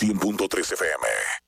100.3 FM.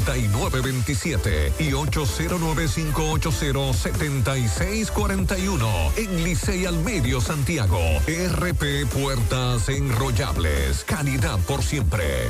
9927 y 809-580-7641 en Licey al Medio Santiago. RP Puertas Enrollables. Calidad por siempre.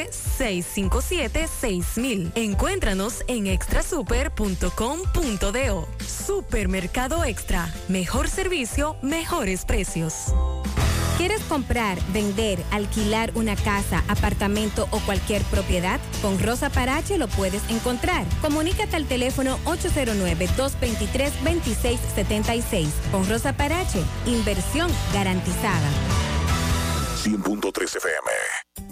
657-6000. Encuéntranos en extrasuper.com.do. Supermercado Extra. Mejor servicio, mejores precios. ¿Quieres comprar, vender, alquilar una casa, apartamento o cualquier propiedad? Con Rosa Parache lo puedes encontrar. Comunícate al teléfono 809-223-2676. Con Rosa Parache, inversión garantizada. 100.3 FM.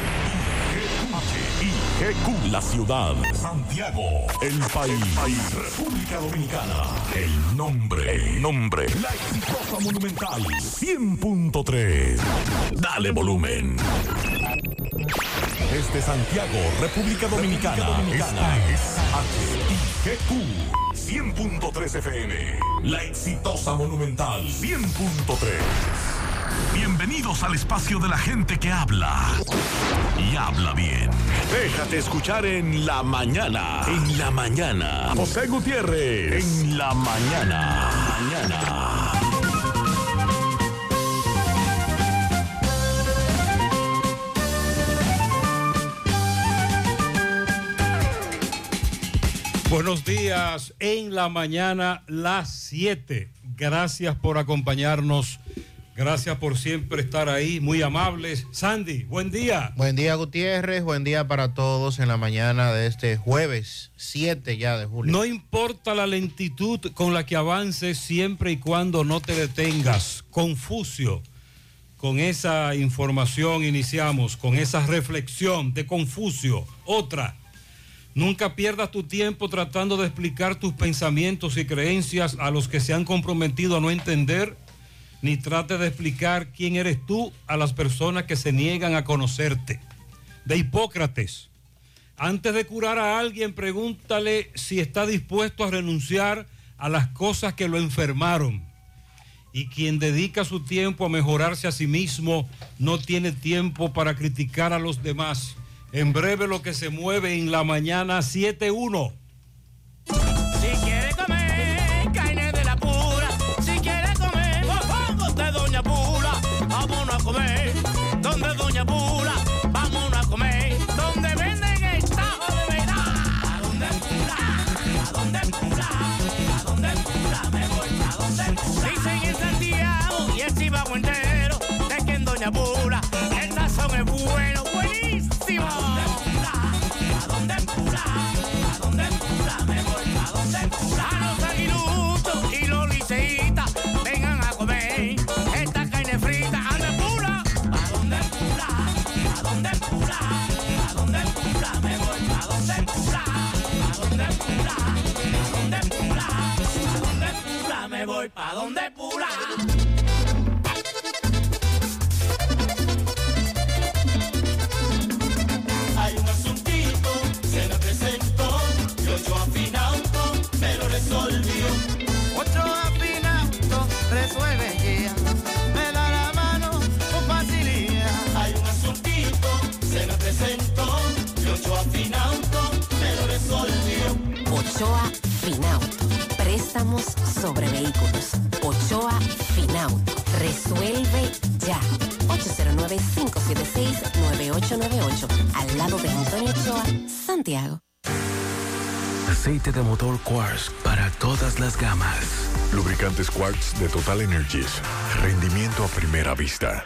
GQ, la ciudad. Santiago, el país. República Dominicana. El nombre. El nombre. La exitosa monumental. 100.3. Dale volumen. Desde Santiago, República Dominicana. Esta es HIGQ. 100.3 FM. La exitosa monumental. 100.3. Bienvenidos al espacio de la gente que habla y habla bien. Déjate escuchar en la mañana. En la mañana. José Gutiérrez. En la mañana. Mañana. Buenos días en la mañana, las 7. Gracias por acompañarnos Gracias por siempre estar ahí, muy amables. Sandy, buen día. Buen día Gutiérrez, buen día para todos en la mañana de este jueves 7 ya de julio. No importa la lentitud con la que avances siempre y cuando no te detengas. Confucio. Con esa información iniciamos, con esa reflexión de Confucio. Otra. Nunca pierdas tu tiempo tratando de explicar tus pensamientos y creencias a los que se han comprometido a no entender ni trate de explicar quién eres tú a las personas que se niegan a conocerte. De Hipócrates, antes de curar a alguien, pregúntale si está dispuesto a renunciar a las cosas que lo enfermaron. Y quien dedica su tiempo a mejorarse a sí mismo no tiene tiempo para criticar a los demás. En breve lo que se mueve en la mañana 7-1. A. A los aguiluchos y los liceitas vengan a comer esta carne frita. ¿A dónde Pula? ¿A dónde Pula? ¿A dónde Pula? ¿A dónde Pula? Me voy a donde Pula. ¿A dónde Pula? ¿A dónde Pula? ¿A dónde Pula? Me voy pa' donde Pula. Préstamos sobre vehículos. Ochoa Finauto. Resuelve ya. 809-576-9898. Al lado de Antonio Ochoa, Santiago. Aceite de motor Quartz para todas las gamas. Lubricantes Quartz de Total Energies. Rendimiento a primera vista.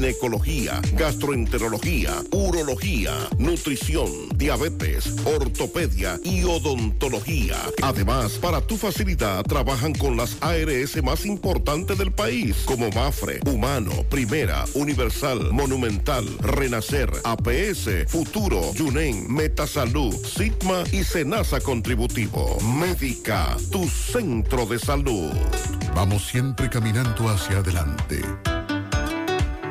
ginecología, gastroenterología, urología, nutrición, diabetes, ortopedia y odontología. Además, para tu facilidad trabajan con las ARS más importantes del país, como Mafre, Humano, Primera, Universal, Monumental, Renacer, APS, Futuro, Yunen, Metasalud, Sigma y Senasa Contributivo. Médica, tu centro de salud. Vamos siempre caminando hacia adelante,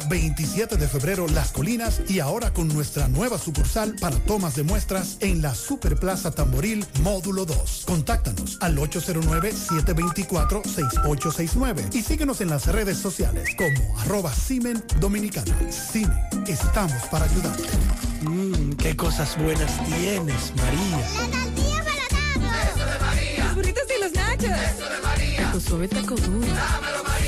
27 de febrero Las Colinas y ahora con nuestra nueva sucursal para tomas de muestras en la Superplaza Tamboril Módulo 2. Contáctanos al 809-724-6869 y síguenos en las redes sociales como arroba Simen Dominicana. Simen, estamos para ayudarte. Mmm, qué cosas buenas tienes, María. La tortilla para Eso de María. Los burritos y los nachos. Eso de María. Tu suave taco duro. Dámelo, María.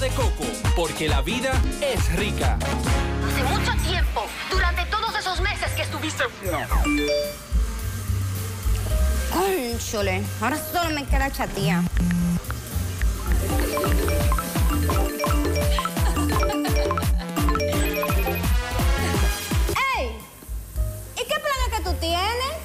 coco, porque la vida es rica. Hace mucho tiempo, durante todos esos meses que estuviste... Cónchole, ahora solo me queda chatía. ¡Ey! ¿Y qué planes que tú tienes?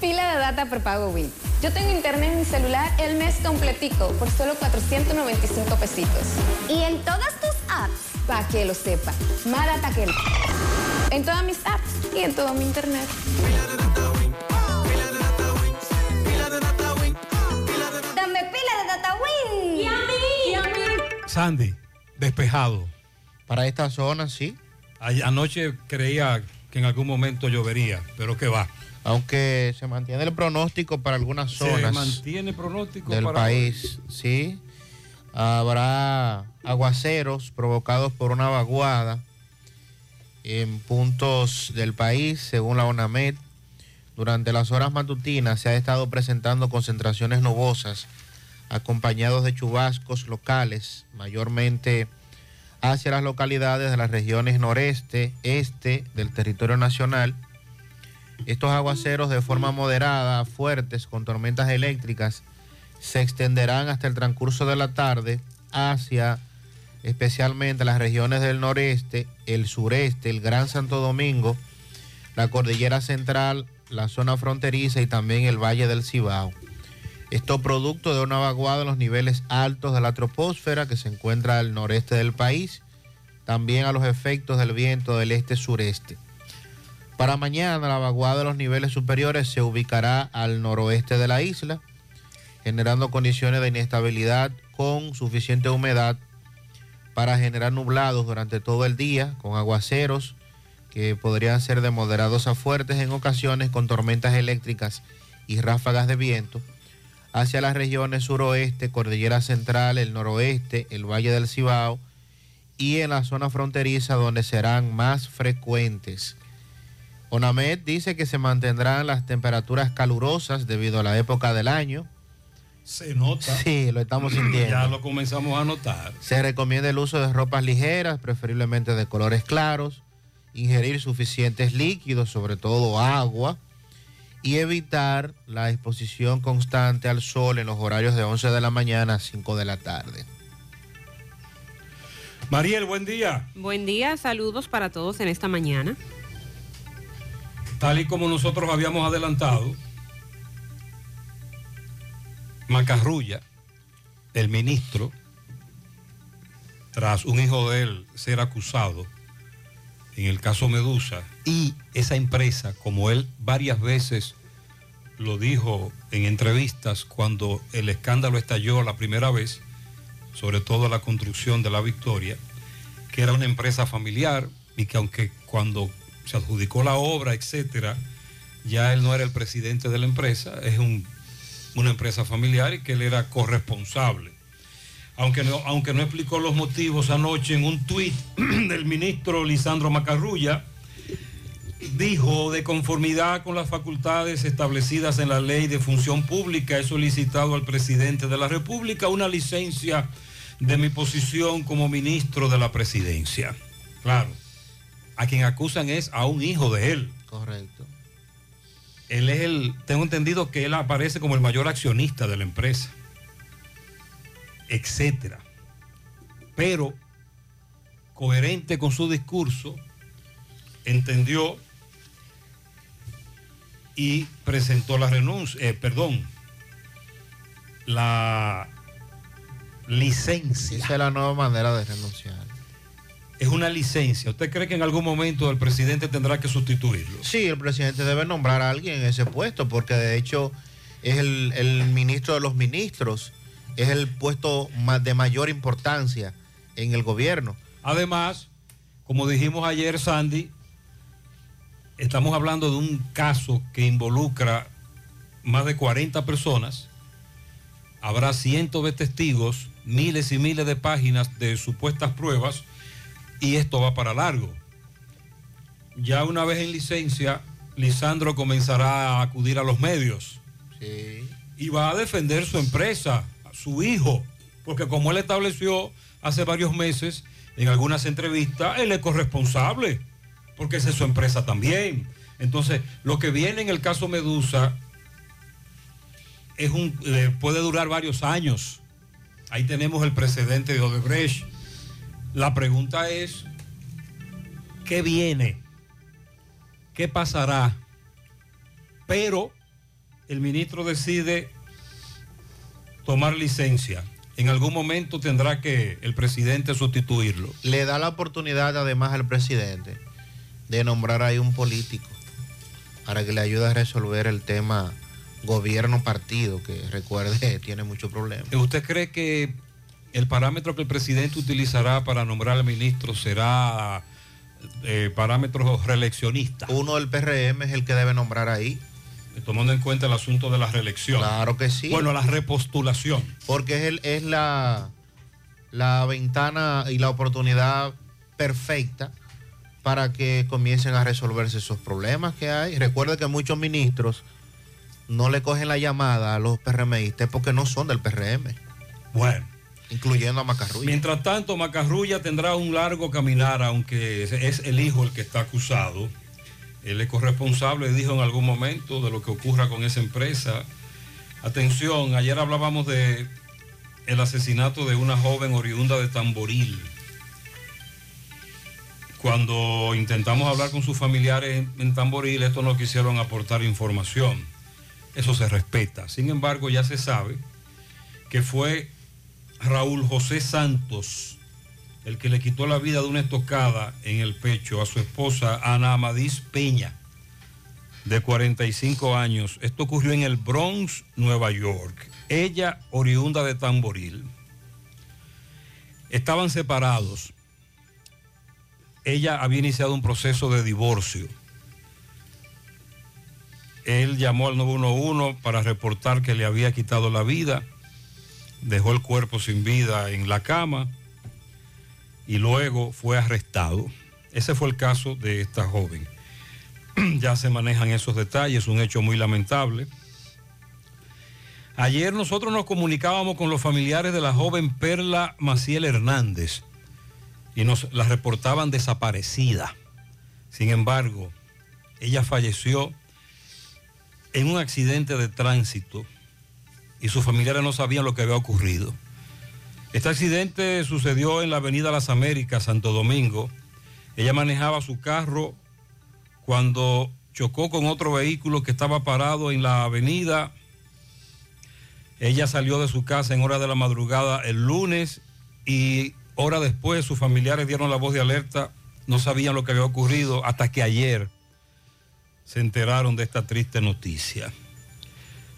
Pila de data por pago Win. Yo tengo internet en mi celular el mes completico por solo 495 pesitos. ¿Y en todas tus apps? Para que lo sepa. Más data que el... En todas mis apps y en todo mi internet. Dame pila de data win. ¿Y a mí? ¿Y a mí? Sandy, despejado. Para esta zona, sí. Ay- Anoche creía que en algún momento llovería, pero que va. Aunque se mantiene el pronóstico para algunas Se zonas mantiene pronóstico del para país, sí. Habrá aguaceros provocados por una vaguada en puntos del país, según la ONAMED. Durante las horas matutinas se ha estado presentando concentraciones nubosas acompañados de chubascos locales, mayormente hacia las localidades de las regiones noreste, este del territorio nacional. Estos aguaceros de forma moderada, fuertes, con tormentas eléctricas, se extenderán hasta el transcurso de la tarde hacia especialmente las regiones del noreste, el sureste, el Gran Santo Domingo, la cordillera central, la zona fronteriza y también el Valle del Cibao. Esto producto de una vaguada en los niveles altos de la troposfera que se encuentra al noreste del país, también a los efectos del viento del este-sureste. Para mañana la vaguada de los niveles superiores se ubicará al noroeste de la isla, generando condiciones de inestabilidad con suficiente humedad para generar nublados durante todo el día, con aguaceros que podrían ser de moderados a fuertes en ocasiones con tormentas eléctricas y ráfagas de viento hacia las regiones suroeste, cordillera central, el noroeste, el valle del Cibao y en la zona fronteriza donde serán más frecuentes. ONAMED dice que se mantendrán las temperaturas calurosas debido a la época del año. Se nota. Sí, lo estamos sintiendo. Ya lo comenzamos a notar. Se recomienda el uso de ropas ligeras, preferiblemente de colores claros, ingerir suficientes líquidos, sobre todo agua, y evitar la exposición constante al sol en los horarios de 11 de la mañana a 5 de la tarde. Mariel, buen día. Buen día, saludos para todos en esta mañana. Tal y como nosotros habíamos adelantado, Macarrulla, el ministro, tras un hijo de él ser acusado en el caso Medusa, y esa empresa, como él varias veces lo dijo en entrevistas cuando el escándalo estalló la primera vez, sobre todo la construcción de la Victoria, que era una empresa familiar y que aunque cuando se adjudicó la obra, etcétera, ya él no era el presidente de la empresa, es un- una empresa familiar y que él era corresponsable. Aunque no, aunque no explicó los motivos anoche en un tuit del ministro Lisandro Macarrulla, dijo de conformidad con las facultades establecidas en la ley de función pública, he solicitado al presidente de la República una licencia de mi posición como ministro de la presidencia. Claro, a quien acusan es a un hijo de él. Correcto. Él es el, tengo entendido que él aparece como el mayor accionista de la empresa, etcétera. Pero, coherente con su discurso, entendió y presentó la renuncia, eh, perdón, la licencia. Esa es la nueva manera de renunciar. Es una licencia. ¿Usted cree que en algún momento el presidente tendrá que sustituirlo? Sí, el presidente debe nombrar a alguien en ese puesto, porque de hecho es el, el ministro de los ministros, es el puesto de mayor importancia en el gobierno. Además, como dijimos ayer, Sandy, estamos hablando de un caso que involucra más de 40 personas. Habrá cientos de testigos, miles y miles de páginas de supuestas pruebas y esto va para largo. Ya una vez en licencia, Lisandro comenzará a acudir a los medios y va a defender su empresa, a su hijo, porque como él estableció hace varios meses, en algunas entrevistas, él es corresponsable, porque esa es su empresa también. Entonces, lo que viene en el caso Medusa es un, eh, puede durar varios años. Ahí tenemos el precedente de Odebrecht. La pregunta es, ¿qué viene? ¿Qué pasará? Pero el ministro decide tomar licencia. En algún momento tendrá que el presidente sustituirlo. Le da la oportunidad además al presidente de nombrar ahí un político para que le ayude a resolver el tema gobierno-partido, que recuerde tiene muchos problemas. ¿Usted cree que el parámetro que el presidente utilizará para nombrar al ministro será eh, parámetro reeleccionista? Uno del PRM es el que debe nombrar ahí. Tomando en cuenta el asunto de la reelección. Claro que sí. Bueno, la repostulación. Porque es, el- es la, la ventana y la oportunidad perfecta para que comiencen a resolverse esos problemas que hay. Recuerde que muchos ministros no le cogen la llamada a los PRMistas porque no son del PRM. Bueno. Incluyendo a Macarrulla. Mientras tanto, Macarrulla tendrá un largo caminar, aunque es- el hijo el que está acusado. Él es corresponsable, dijo en algún momento, de lo que ocurra con esa empresa. Atención, ayer hablábamos de el asesinato de una joven oriunda de Tamboril. Cuando intentamos hablar con sus familiares en Tamboril, estos no quisieron aportar información. Eso se respeta. Sin embargo, ya se sabe que fue Raúl José Santos el que le quitó la vida de una estocada en el pecho a su esposa Ana Amadís Peña, de 45 años. Esto ocurrió en el Bronx, Nueva York. Ella, oriunda de Tamboril. Estaban separados. Ella había iniciado un proceso de divorcio. Él llamó al 911 para reportar que le había quitado la vida. Dejó el cuerpo sin vida en la cama y luego fue arrestado. Ese fue el caso de esta joven. ya se manejan esos detalles, un hecho muy lamentable. Ayer nosotros nos comunicábamos con los familiares de la joven Perla Maciel Hernández y nos la reportaban desaparecida. Sin embargo, ella falleció en un accidente de tránsito y sus familiares no sabían lo que había ocurrido. Este accidente sucedió en la avenida Las Américas, Santo Domingo. Ella manejaba su carro cuando chocó con otro vehículo que estaba parado en la avenida. Ella salió de su casa en hora de la madrugada el lunes y hora después sus familiares dieron la voz de alerta. No sabían lo que había ocurrido hasta que ayer se enteraron de esta triste noticia.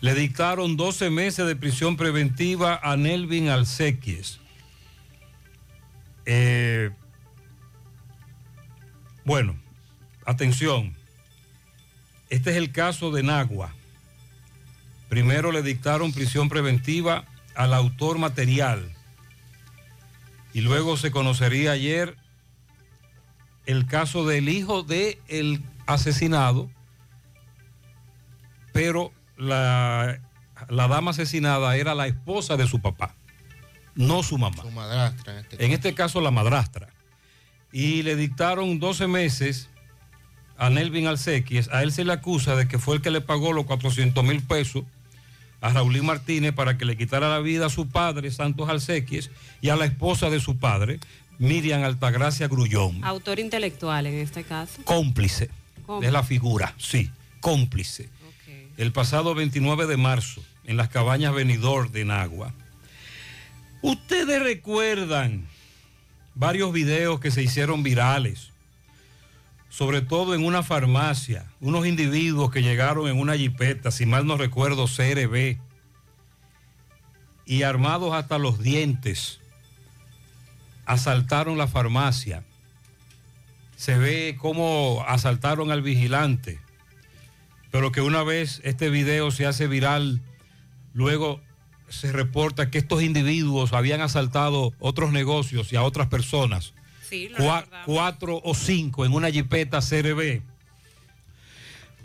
Le dictaron 12 meses de prisión preventiva a Nelvin Alcequies. Eh, bueno, atención. Este es el caso de Nagua. Primero le dictaron prisión preventiva al autor material. Y luego se conocería ayer el caso del hijo del el asesinado, pero la, la dama asesinada era la esposa de su papá, no su mamá. Su madrastra en este En este caso la madrastra. Y le dictaron 12 meses a Nelvin Alcequies. A él se le acusa de que fue el que le pagó los 400 mil pesos a Raulín Martínez para que le quitara la vida a su padre, Santos Alcequies, y a la esposa de su padre, Miriam Altagracia Grullón. Autor intelectual en este caso. Cómplice. Cómplice. Es la figura, sí, cómplice. El pasado 29 de marzo, en las cabañas Venidor de Nagua. Ustedes recuerdan varios videos que se hicieron virales, sobre todo en una farmacia, unos individuos que llegaron en una jipeta, si mal no recuerdo, CRB, y armados hasta los dientes, asaltaron la farmacia. Se ve cómo asaltaron al vigilante, pero que una vez este video se hace viral, luego se reporta que estos individuos habían asaltado otros negocios y a otras personas. Sí, Cua- cuatro o cinco en una jipeta CRB.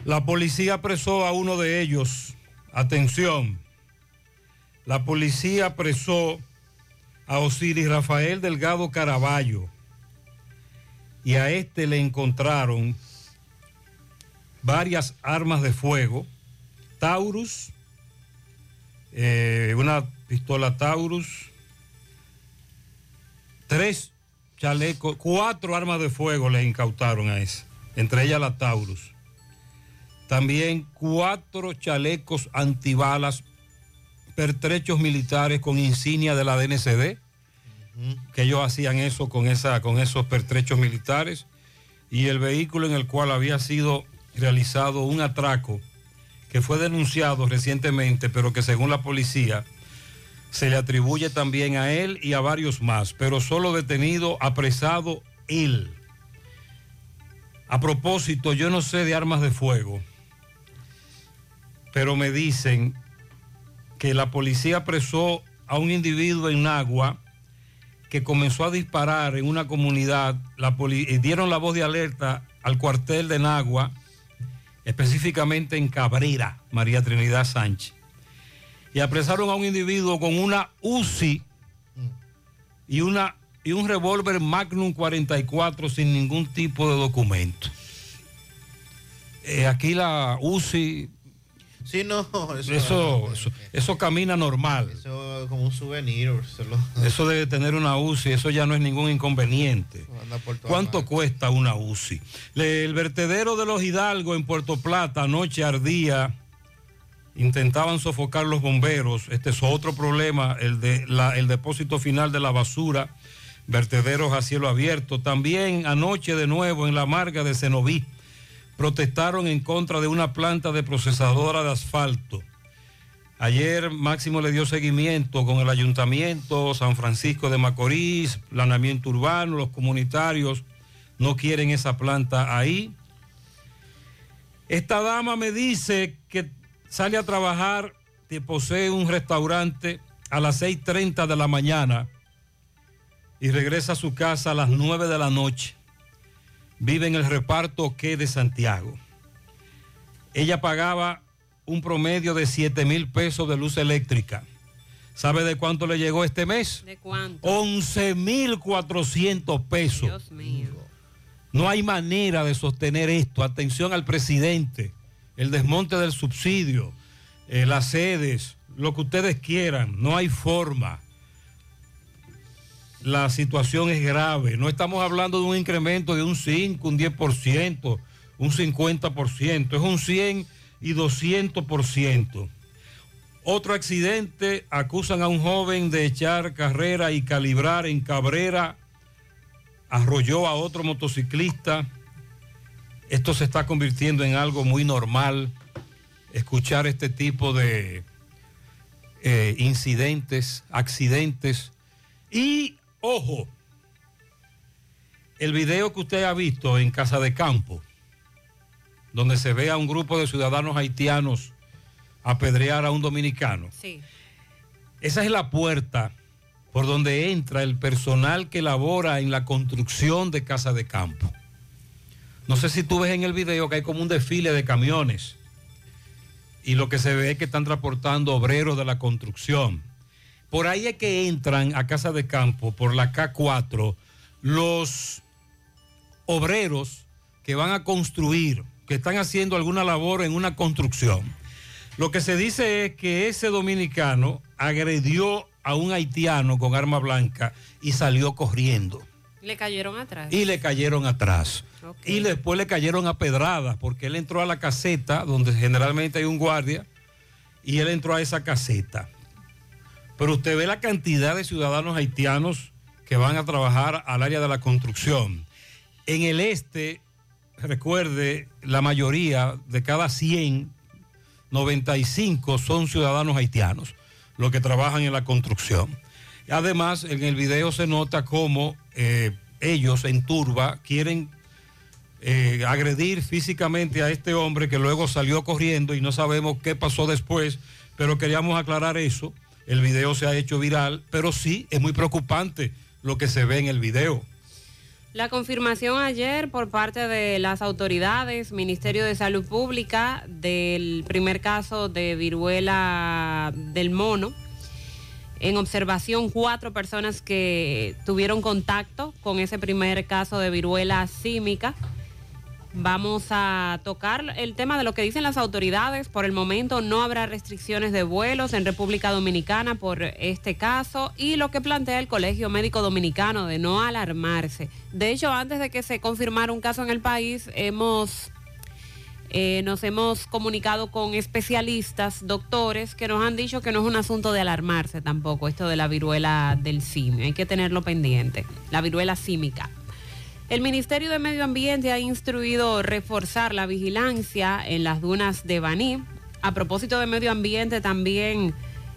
La policía apresó a uno de ellos. Atención. La policía apresó a Osiris Rafael Delgado Caraballo. Y a este le encontraron varias armas de fuego, Taurus, eh, una pistola Taurus, tres chalecos, cuatro armas de fuego le incautaron a ese, entre ellas la Taurus. También cuatro chalecos antibalas, pertrechos militares con insignia de la DNCD, que ellos hacían eso con, esa, con esos pertrechos militares, y el vehículo en el cual había sido realizado un atraco que fue denunciado recientemente, pero que según la policía se le atribuye también a él y a varios más, pero solo detenido, apresado él. A propósito, yo no sé de armas de fuego, pero me dicen que la policía apresó a un individuo en Nagua que comenzó a disparar en una comunidad, la dieron la voz de alerta al cuartel de Nagua, específicamente en Cabrera, María Trinidad Sánchez. Y apresaron a un individuo con una UCI y, una, y un revólver Magnum 44 sin ningún tipo de documento. Eh, aquí la UCI, Sí, no, eso, eso, eso, eso camina normal. eso es como un souvenir. lo- Eso debe tener una UCI, eso ya no es ningún inconveniente. ¿Cuánto cuesta una UCI? Le- el vertedero de los Hidalgo en Puerto Plata anoche ardía. Intentaban sofocar los bomberos. Este es otro problema, el de la- el depósito final de la basura, vertederos a cielo abierto. También anoche de nuevo en la marga de Cenoví protestaron en contra de una planta de procesadora de asfalto. Ayer Máximo le dio seguimiento con el ayuntamiento, San Francisco de Macorís, planeamiento urbano, los comunitarios no quieren esa planta ahí. Esta dama me dice que sale a trabajar, que posee un restaurante a las 6.30 de la mañana y regresa a su casa a las 9 de la noche. Vive en el reparto que de Santiago. Ella pagaba un promedio de 7 mil pesos de luz eléctrica. ¿Sabe de cuánto le llegó este mes? ¿De cuánto? 11 mil 400 pesos. Dios mío. No hay manera de sostener esto. Atención al presidente. El desmonte del subsidio, eh, las sedes, lo que ustedes quieran. No hay forma. La situación es grave. No estamos hablando de un incremento de un 5, un 10%, un 50%. Es un 100 y 200%. Otro accidente, acusan a un joven de echar carrera y calibrar en Cabrera arrolló a otro motociclista. Esto se está convirtiendo en algo muy normal, escuchar este tipo de eh, incidentes, accidentes. Y, ojo, el video que usted ha visto en Casa de Campo, donde se ve a un grupo de ciudadanos haitianos apedrear a un dominicano. Sí. Esa es la puerta por donde entra el personal que labora en la construcción de casa de campo. No sé si tú ves en el video que hay como un desfile de camiones y lo que se ve es que están transportando obreros de la construcción. Por ahí es que entran a casa de campo, por la K4, los obreros que van a construir, que están haciendo alguna labor en una construcción. Lo que se dice es que ese dominicano agredió a un haitiano con arma blanca y salió corriendo. Le cayeron atrás. Y le cayeron atrás. Y después le cayeron a pedradas porque él entró a la caseta donde generalmente hay un guardia y él entró a esa caseta. Pero usted ve la cantidad de ciudadanos haitianos que van a trabajar al área de la construcción. En el este, recuerde, la mayoría de cada 100, 95 son ciudadanos haitianos, los que trabajan en la construcción. Además, en el video se nota cómo eh, ellos en turba quieren eh, agredir físicamente a este hombre que luego salió corriendo y no sabemos qué pasó después, pero queríamos aclarar eso. El video se ha hecho viral, pero sí es muy preocupante lo que se ve en el video. La confirmación ayer por parte de las autoridades, Ministerio de Salud Pública, del primer caso de viruela del mono en observación cuatro personas que tuvieron contacto con ese primer caso de viruela símica. Vamos a tocar el tema de lo que dicen las autoridades. Por el momento no habrá restricciones de vuelos en República Dominicana por este caso y lo que plantea el Colegio Médico Dominicano de no alarmarse. De hecho, antes de que se confirmara un caso en el país, hemos eh, nos hemos comunicado con especialistas, doctores, que nos han dicho que no es un asunto de alarmarse tampoco, esto de la viruela del simio. Hay que tenerlo pendiente, la viruela símica. El Ministerio de Medio Ambiente ha instruido reforzar la vigilancia en las dunas de Baní. A propósito de medio ambiente, también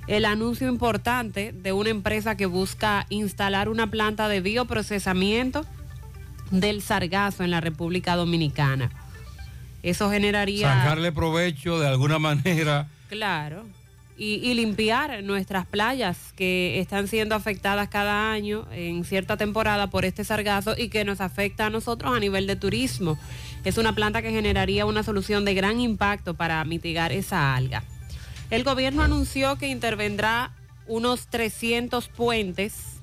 el anuncio importante de una empresa que busca instalar una planta de bioprocesamiento del sargazo en la República Dominicana. Eso generaría... Sacarle provecho de alguna manera. Claro. Y, limpiar nuestras playas que están siendo afectadas cada año en cierta temporada por este sargazo y que nos afecta a nosotros a nivel de turismo. Es una planta que generaría una solución de gran impacto para mitigar esa alga. El gobierno anunció que intervendrá unos 300 puentes.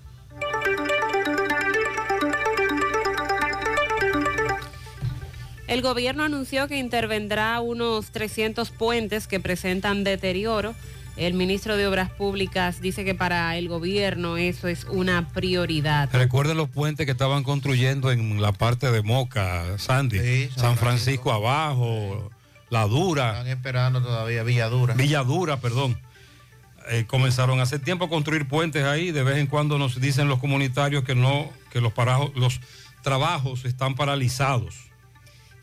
El gobierno anunció que intervendrá unos 300 puentes que presentan deterioro. El ministro de Obras Públicas dice que para el gobierno eso es una prioridad. Recuerden los puentes que estaban construyendo en la parte de Moca, Sandy, sí, San, San Francisco, Francisco abajo, La Dura. Están esperando todavía Villadura. Villadura, perdón. Eh, comenzaron hace tiempo a construir puentes ahí. De vez en cuando nos dicen los comunitarios que no, que los, parajos, los trabajos están paralizados.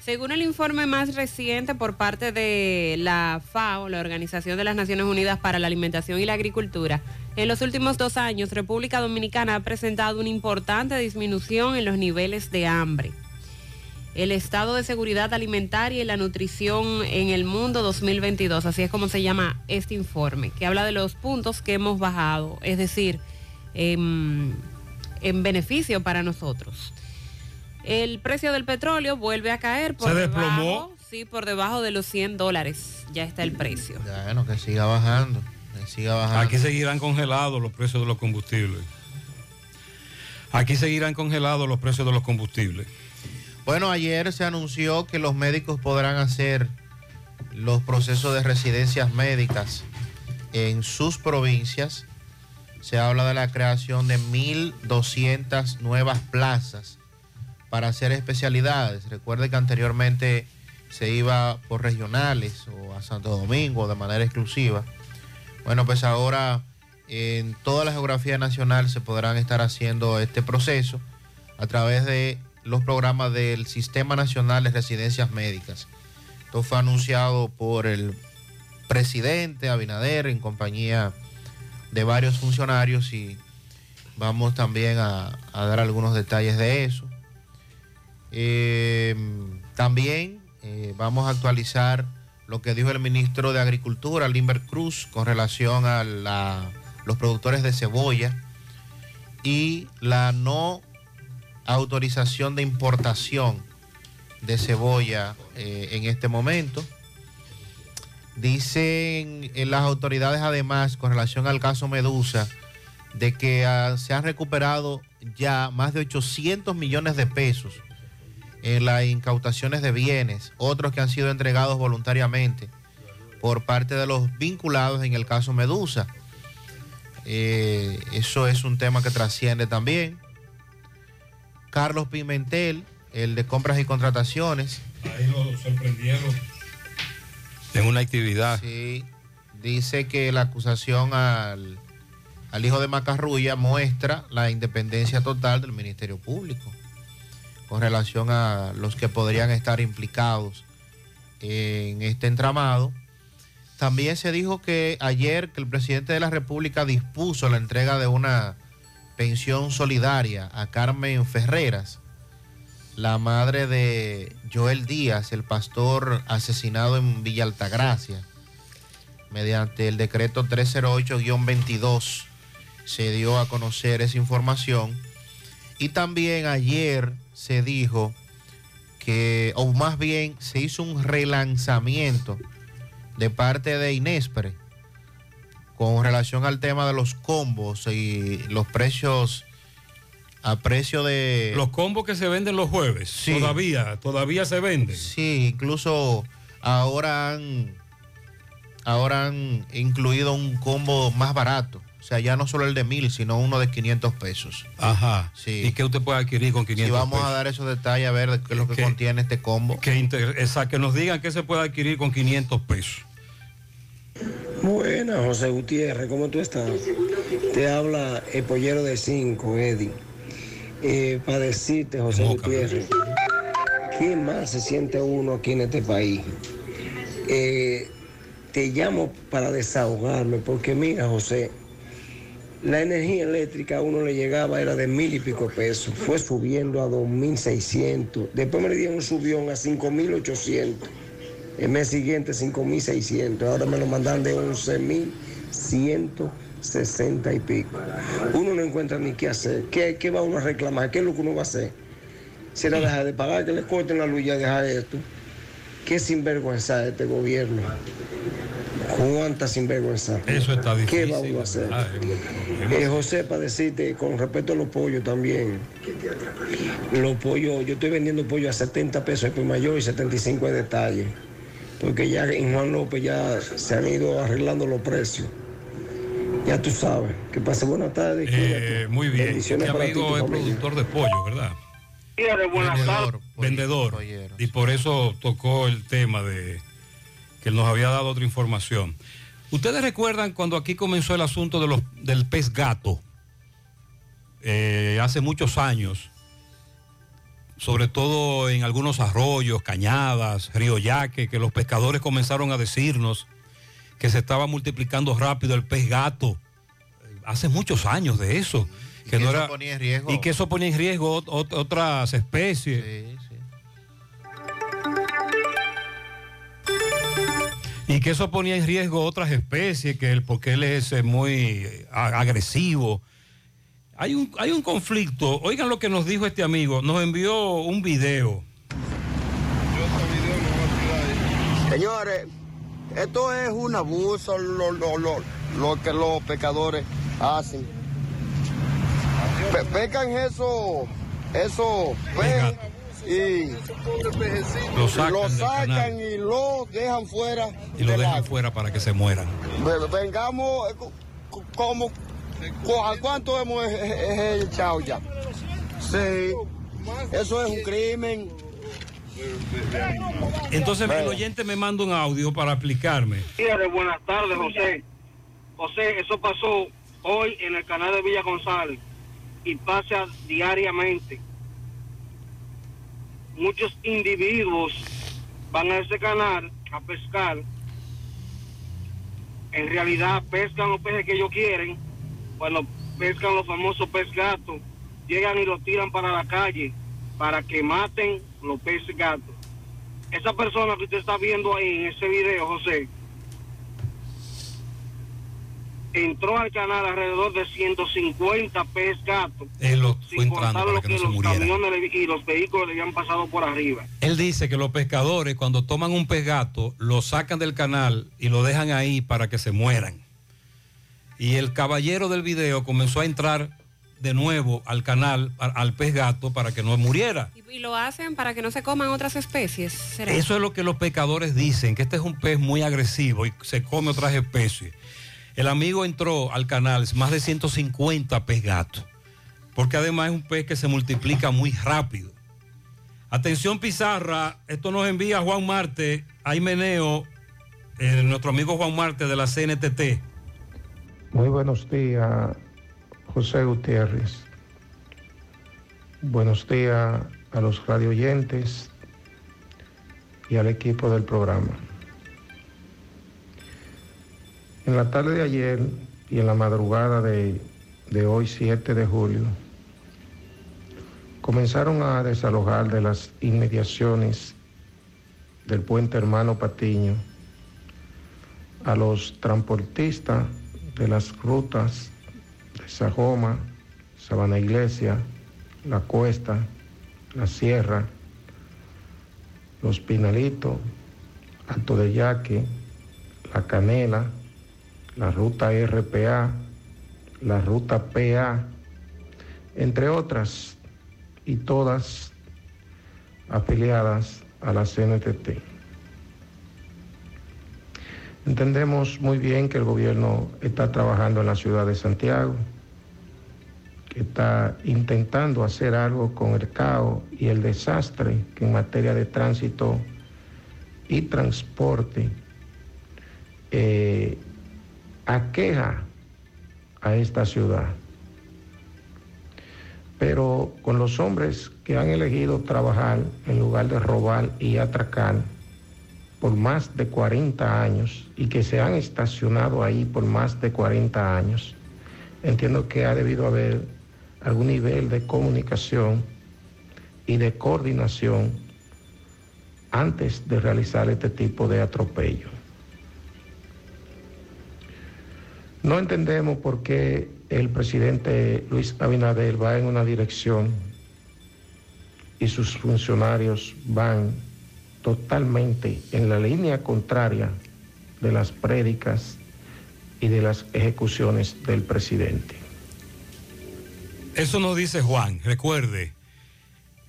Según el informe más reciente por parte de la FAO, la Organización de las Naciones Unidas para la Alimentación y la Agricultura, en los últimos dos años República Dominicana ha presentado una importante disminución en los niveles de hambre. El estado de seguridad alimentaria y la nutrición en el mundo 2022, así es como se llama este informe, que habla de los puntos que hemos bajado, es decir, en, en beneficio para nosotros. El precio del petróleo vuelve a caer por se desplomó. Debajo, sí, por debajo de los 100 dólares. Ya está el precio. Ya, bueno, que siga bajando. Que siga bajando. Aquí seguirán congelados los precios de los combustibles. Aquí seguirán congelados los precios de los combustibles. Bueno, ayer se anunció que los médicos podrán hacer los procesos de residencias médicas en sus provincias. Se habla de la creación de 1.200 nuevas plazas para hacer especialidades. Recuerde que anteriormente se iba por regionales o a Santo Domingo de manera exclusiva. Bueno, pues ahora en toda la geografía nacional se podrán estar haciendo este proceso a través de los programas del Sistema Nacional de Residencias Médicas. Esto fue anunciado por el presidente Abinader en compañía de varios funcionarios y vamos también a, a dar algunos detalles de eso. Eh, también eh, vamos a actualizar lo que dijo el ministro de Agricultura, Limber Cruz, con relación a los productores de cebolla y la no autorización de importación de cebolla eh, en este momento. Dicen en las autoridades además con relación al caso Medusa de que uh, se han recuperado ya más de 800 millones de pesos en las incautaciones de bienes, otros que han sido entregados voluntariamente por parte de los vinculados en el caso Medusa. Eh, eso es un tema que trasciende también. Carlos Pimentel, el de compras y contrataciones. Ahí lo sorprendieron en una actividad. Sí, dice que la acusación al, al hijo de Macarrulla muestra la independencia total del Ministerio Público con relación a los que podrían estar implicados en este entramado. También se dijo que ayer que el presidente de la República dispuso la entrega de una pensión solidaria a Carmen Ferreras, la madre de Joel Díaz, el pastor asesinado en Villa Altagracia, mediante el decreto 308-22 se dio a conocer esa información. Y también ayer se dijo que, o más bien se hizo un relanzamiento de parte de Inespre con relación al tema de los combos y los precios a precio de... Los combos que se venden los jueves, Sí. todavía, todavía se venden. Sí, incluso ahora han, ahora han incluido un combo más barato. O sea, ya no solo el de mil, sino uno de 500 pesos. Ajá. Sí. ¿Y qué usted puede adquirir con 500 Y vamos pesos? a dar esos detalles a ver qué es lo que contiene este combo. Que, inter- esa- que nos digan qué se puede adquirir con 500 pesos. Buenas, José Gutiérrez, ¿cómo tú estás? Te habla el pollero de 5, Eddie. Eh, para decirte, José Gutiérrez, ¿qué más se siente uno aquí en este país? Eh, te llamo para desahogarme, porque mira, José, la energía eléctrica a uno le llegaba, era de mil y pico pesos, fue subiendo a 2.600, después me le dieron un subión a 5.800. El mes siguiente 5.600, ahora me lo mandan de 11.160 y pico. Uno no encuentra ni qué hacer. ¿Qué, ¿Qué va uno a reclamar? ¿Qué es lo que uno va a hacer? Si era dejar de pagar, que le corten la luz y dejar esto. Qué sinvergüenza este gobierno. Cuánta sinvergüenza. Eso está ¿Qué difícil. va uno a hacer? Eh, José, para decirte, con respecto a los pollos también, los pollos, yo estoy vendiendo pollo a 70 pesos el mayor y 75 de detalle, porque ya en Juan López ya se han ido arreglando los precios. Ya tú sabes. Que pase buena tarde. Eh, muy bien. Bendiciones Mi amigo es productor de pollo, ¿verdad? buenas tardes. Vendedor. Y por eso tocó el tema de que él nos había dado otra información. ¿Ustedes recuerdan cuando aquí comenzó el asunto de los, del pez gato? Eh, hace muchos años, sobre todo en algunos arroyos, cañadas, río Yaque, que los pescadores comenzaron a decirnos que se estaba multiplicando rápido el pez gato. Hace muchos años de eso. Que que no eso era, ponía en riesgo. y que eso ponía en riesgo ot- ot- otras especies. Y que eso ponía en riesgo otras especies, que él, porque él es eh, muy eh, a- agresivo. Hay un, hay un conflicto. Oigan lo que nos dijo este amigo. Nos envió un video. Señores, esto es un abuso lo, lo- lo- lo que los pecadores hacen. Pe- pecan eso, eso, peces y Lo sacan lo y lo dejan fuera. Y lo dejan fuera para que se mueran. Ve- Vengamos, eh, co- co- como, co- ¿a cuánto hemos echado ya? Sí, eso es un crimen. Entonces el oyente me manda un audio para explicarme. Buenas tardes, José. José, eso pasó hoy en el canal de Villa González y pasa diariamente. Muchos individuos van a ese canal a pescar. En realidad pescan los peces que ellos quieren. Bueno, pescan los famosos pez gatos. Llegan y los tiran para la calle para que maten los peces gatos. Esa persona que usted está viendo ahí en ese video, José, entró al canal alrededor de 150 pez gatos, Él lo fue sin entrando para lo que que no se los muriera. camiones y los vehículos le habían pasado por arriba. Él dice que los pescadores cuando toman un pez gato lo sacan del canal y lo dejan ahí para que se mueran. Y el caballero del video comenzó a entrar de nuevo al canal, al pez gato, para que no muriera. Y, y lo hacen para que no se coman otras especies. ¿será? Eso es lo que los pescadores dicen, que este es un pez muy agresivo y se come otras especies. El amigo entró al canal, más de 150 pez gatos, porque además es un pez que se multiplica muy rápido. Atención Pizarra, esto nos envía Juan Marte, ahí meneo, eh, nuestro amigo Juan Marte de la CNTT. Muy buenos días, José Gutiérrez. Buenos días a los radioyentes y al equipo del programa. En la tarde de ayer y en la madrugada de, hoy, 7 de julio, comenzaron a desalojar de las inmediaciones del puente Hermano Patiño a los transportistas de las rutas de Sajoma, Sabana Iglesia, La Cuesta, La Sierra, Los Pinalitos, Alto de Yaque, La Canela, la ruta RPA, la ruta PA, entre otras, y todas afiliadas a la CNTT. Entendemos muy bien que el gobierno está trabajando en la ciudad de Santiago, que está intentando hacer algo con el caos y el desastre que en materia de tránsito y transporte eh, aqueja a esta ciudad. Pero con los hombres que han elegido trabajar en lugar de robar y atracar por más de 40 años y que se han estacionado ahí por más de 40 años, entiendo que ha debido haber algún nivel de comunicación y de coordinación antes de realizar este tipo de atropello. No entendemos por qué el presidente Luis Abinader va en una dirección y sus funcionarios van totalmente en la línea contraria de las prédicas y de las ejecuciones del presidente. Eso nos dice Juan, recuerde,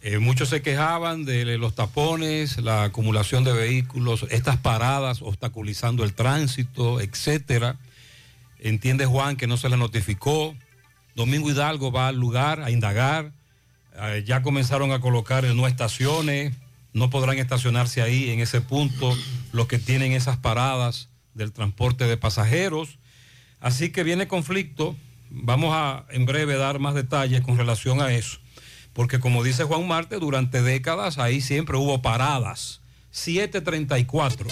eh, muchos se quejaban de los tapones, la acumulación de vehículos, estas paradas obstaculizando el tránsito, etcétera. Entiende Juan que no se le notificó. Domingo Hidalgo va al lugar a indagar. Eh, ya comenzaron a colocar no estaciones. No podrán estacionarse ahí en ese punto los que tienen esas paradas del transporte de pasajeros. Así que viene conflicto. Vamos a en breve dar más detalles con relación a eso. Porque como dice Juan Marte, durante décadas ahí siempre hubo paradas. 734.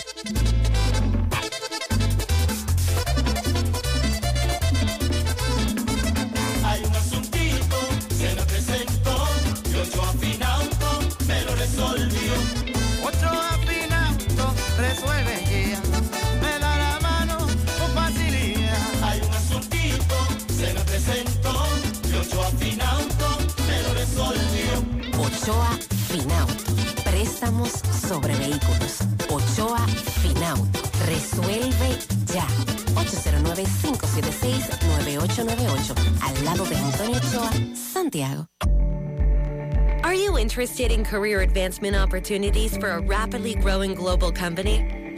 Préstamos sobre vehículos. Ochoa Finauto. Resuelve ya. 809-576-9898. Al lado de Antonio Ochoa, Santiago. Are you interested in career advancement opportunities for a rapidly growing global company?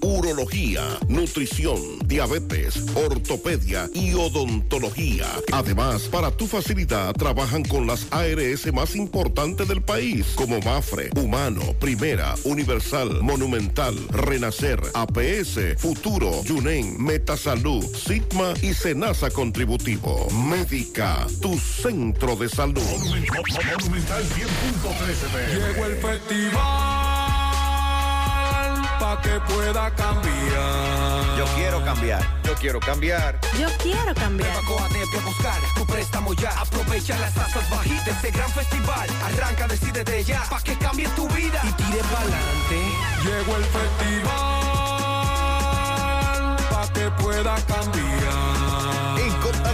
urología, nutrición, diabetes, ortopedia y odontología. Además, para tu facilidad, trabajan con las ARS más importantes del país, como Mafre, Humano, Primera, Universal, Monumental, Renacer, APS, Futuro, Yunen, Metasalud, Sigma y Senasa Contributivo. Médica, tu centro de salud. Monumental 100.13 Llegó el festival pa' que pueda cambiar. Yo quiero cambiar. Yo quiero cambiar. Yo quiero cambiar. Coatete a buscar tu préstamo ya. Aprovecha las tasas bajitas de este gran festival. Arranca, decídete ya, pa' que cambie tu vida y tire pa'lante. Llegó el festival pa' que pueda cambiar.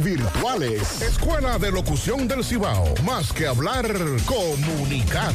virtuales. Escuela de Locución del Cibao. Más que hablar, comunicar.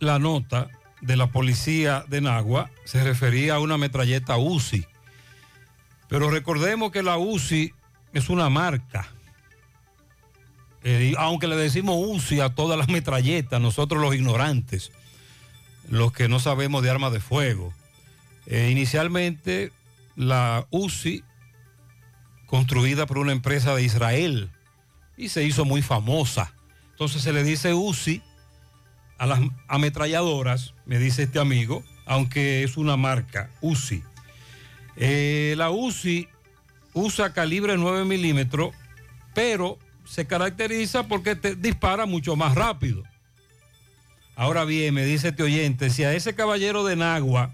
la nota de la policía de Nagua, se refería a una metralleta UCI. Pero recordemos que la UCI es una marca. Eh, aunque le decimos UCI a todas las metralletas, nosotros los ignorantes, los que no sabemos de armas de fuego. Eh, inicialmente, la UCI, construida por una empresa de Israel, y se hizo muy famosa. Entonces se le dice UCI a las ametralladoras, me dice este amigo, aunque es una marca, UCI. Eh, la UCI usa calibre 9 milímetros, pero se caracteriza porque te dispara mucho más rápido. Ahora bien, me dice este oyente, si a ese caballero de Nagua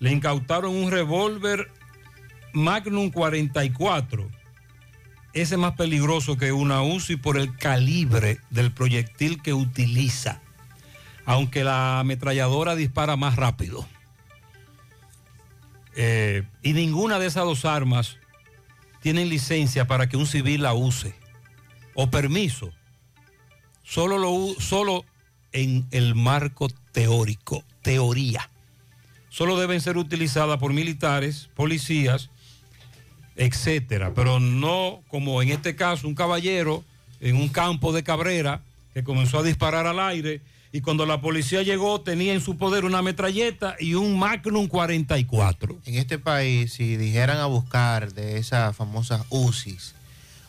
le incautaron un revólver Magnum 44, ese es más peligroso que una UCI por el calibre del proyectil que utiliza, aunque la ametralladora dispara más rápido. Eh, y ninguna de esas dos armas tienen licencia para que un civil la use o permiso. Solo, lo, solo en el marco teórico, teoría. Solo deben ser utilizadas por militares, policías, etcétera, pero no como en este caso un caballero en un campo de Cabrera que comenzó a disparar al aire y cuando la policía llegó tenía en su poder una metralleta y un Magnum 44. En este país, si dijeran a buscar de esas famosas UCIs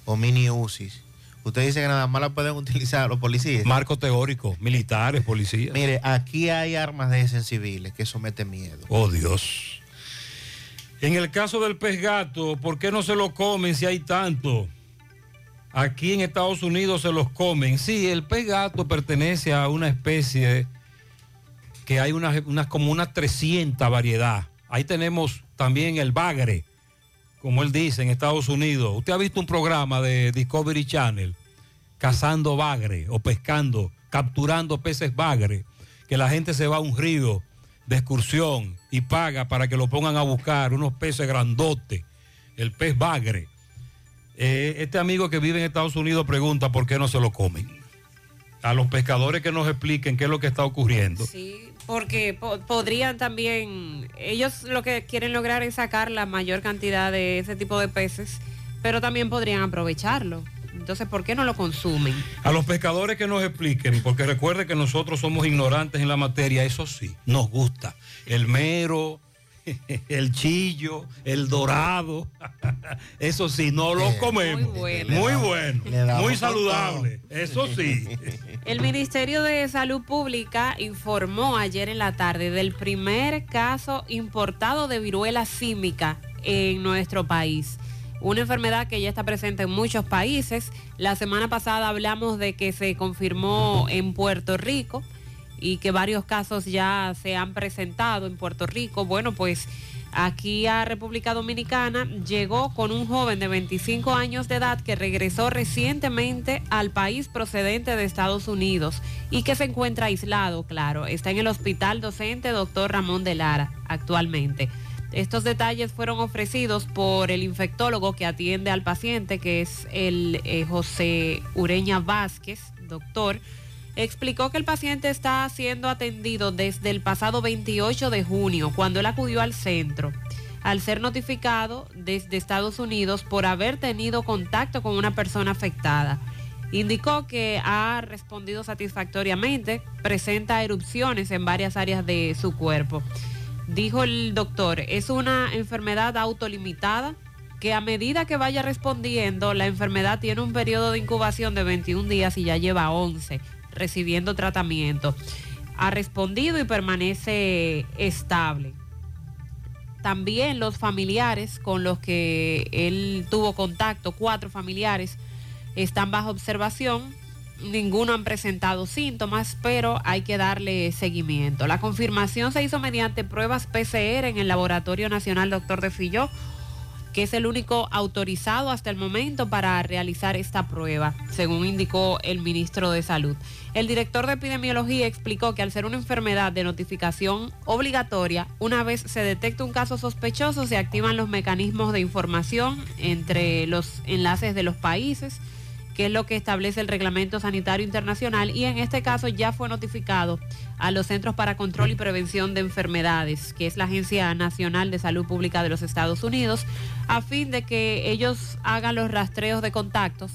o mini UCIs, usted dice que nada más la pueden utilizar los policías. Marco teórico, militares, policías. Mire, aquí hay armas de esas civiles que eso mete miedo. Oh Dios. En el caso del pez gato, ¿por qué no se lo comen si hay tanto? Aquí en Estados Unidos se los comen. Sí, el pez gato pertenece a una especie que hay unas, como unas 300 variedad. Ahí tenemos también el bagre, como él dice, en Estados Unidos. ¿Usted ha visto un programa de Discovery Channel cazando bagre o pescando, capturando peces bagre? Que la gente se va a un río de excursión y paga para que lo pongan a buscar, unos peces grandotes, el pez bagre. Eh, este amigo que vive en Estados Unidos pregunta por qué no se lo comen. A los pescadores que nos expliquen qué es lo que está ocurriendo. Sí, porque po- podrían también, ellos lo que quieren lograr es sacar la mayor cantidad de ese tipo de peces, pero también podrían aprovecharlo. Entonces, ¿por qué no lo consumen? A los pescadores que nos expliquen, porque recuerde que nosotros somos ignorantes en la materia, eso sí, nos gusta. El mero, el chillo, el dorado, eso sí, no lo comemos. Muy bueno. Muy bueno, muy saludable, eso sí. El Ministerio de Salud Pública informó ayer en la tarde del primer caso importado de viruela símica en nuestro país. Una enfermedad que ya está presente en muchos países. La semana pasada hablamos de que se confirmó en Puerto Rico y que varios casos ya se han presentado en Puerto Rico. Bueno, pues aquí a República Dominicana llegó con un joven de 25 años de edad que regresó recientemente al país procedente de Estados Unidos y que se encuentra aislado, claro. Está en el hospital docente doctor Ramón de Lara actualmente. Estos detalles fueron ofrecidos por el infectólogo que atiende al paciente, que es el eh, José Ureña Vázquez, doctor. Explicó que el paciente está siendo atendido desde el pasado 28 de junio, cuando él acudió al centro, al ser notificado desde Estados Unidos por haber tenido contacto con una persona afectada. Indicó que ha respondido satisfactoriamente, presenta erupciones en varias áreas de su cuerpo. Dijo el doctor, es una enfermedad autolimitada que a medida que vaya respondiendo, la enfermedad tiene un periodo de incubación de 21 días y ya lleva 11 recibiendo tratamiento. Ha respondido y permanece estable. También los familiares con los que él tuvo contacto, cuatro familiares, están bajo observación. Ninguno han presentado síntomas, pero hay que darle seguimiento. La confirmación se hizo mediante pruebas PCR en el Laboratorio Nacional Doctor de Filló, que es el único autorizado hasta el momento para realizar esta prueba, según indicó el ministro de Salud. El director de epidemiología explicó que al ser una enfermedad de notificación obligatoria, una vez se detecta un caso sospechoso, se activan los mecanismos de información entre los enlaces de los países que es lo que establece el Reglamento Sanitario Internacional y en este caso ya fue notificado a los Centros para Control y Prevención de Enfermedades, que es la Agencia Nacional de Salud Pública de los Estados Unidos, a fin de que ellos hagan los rastreos de contactos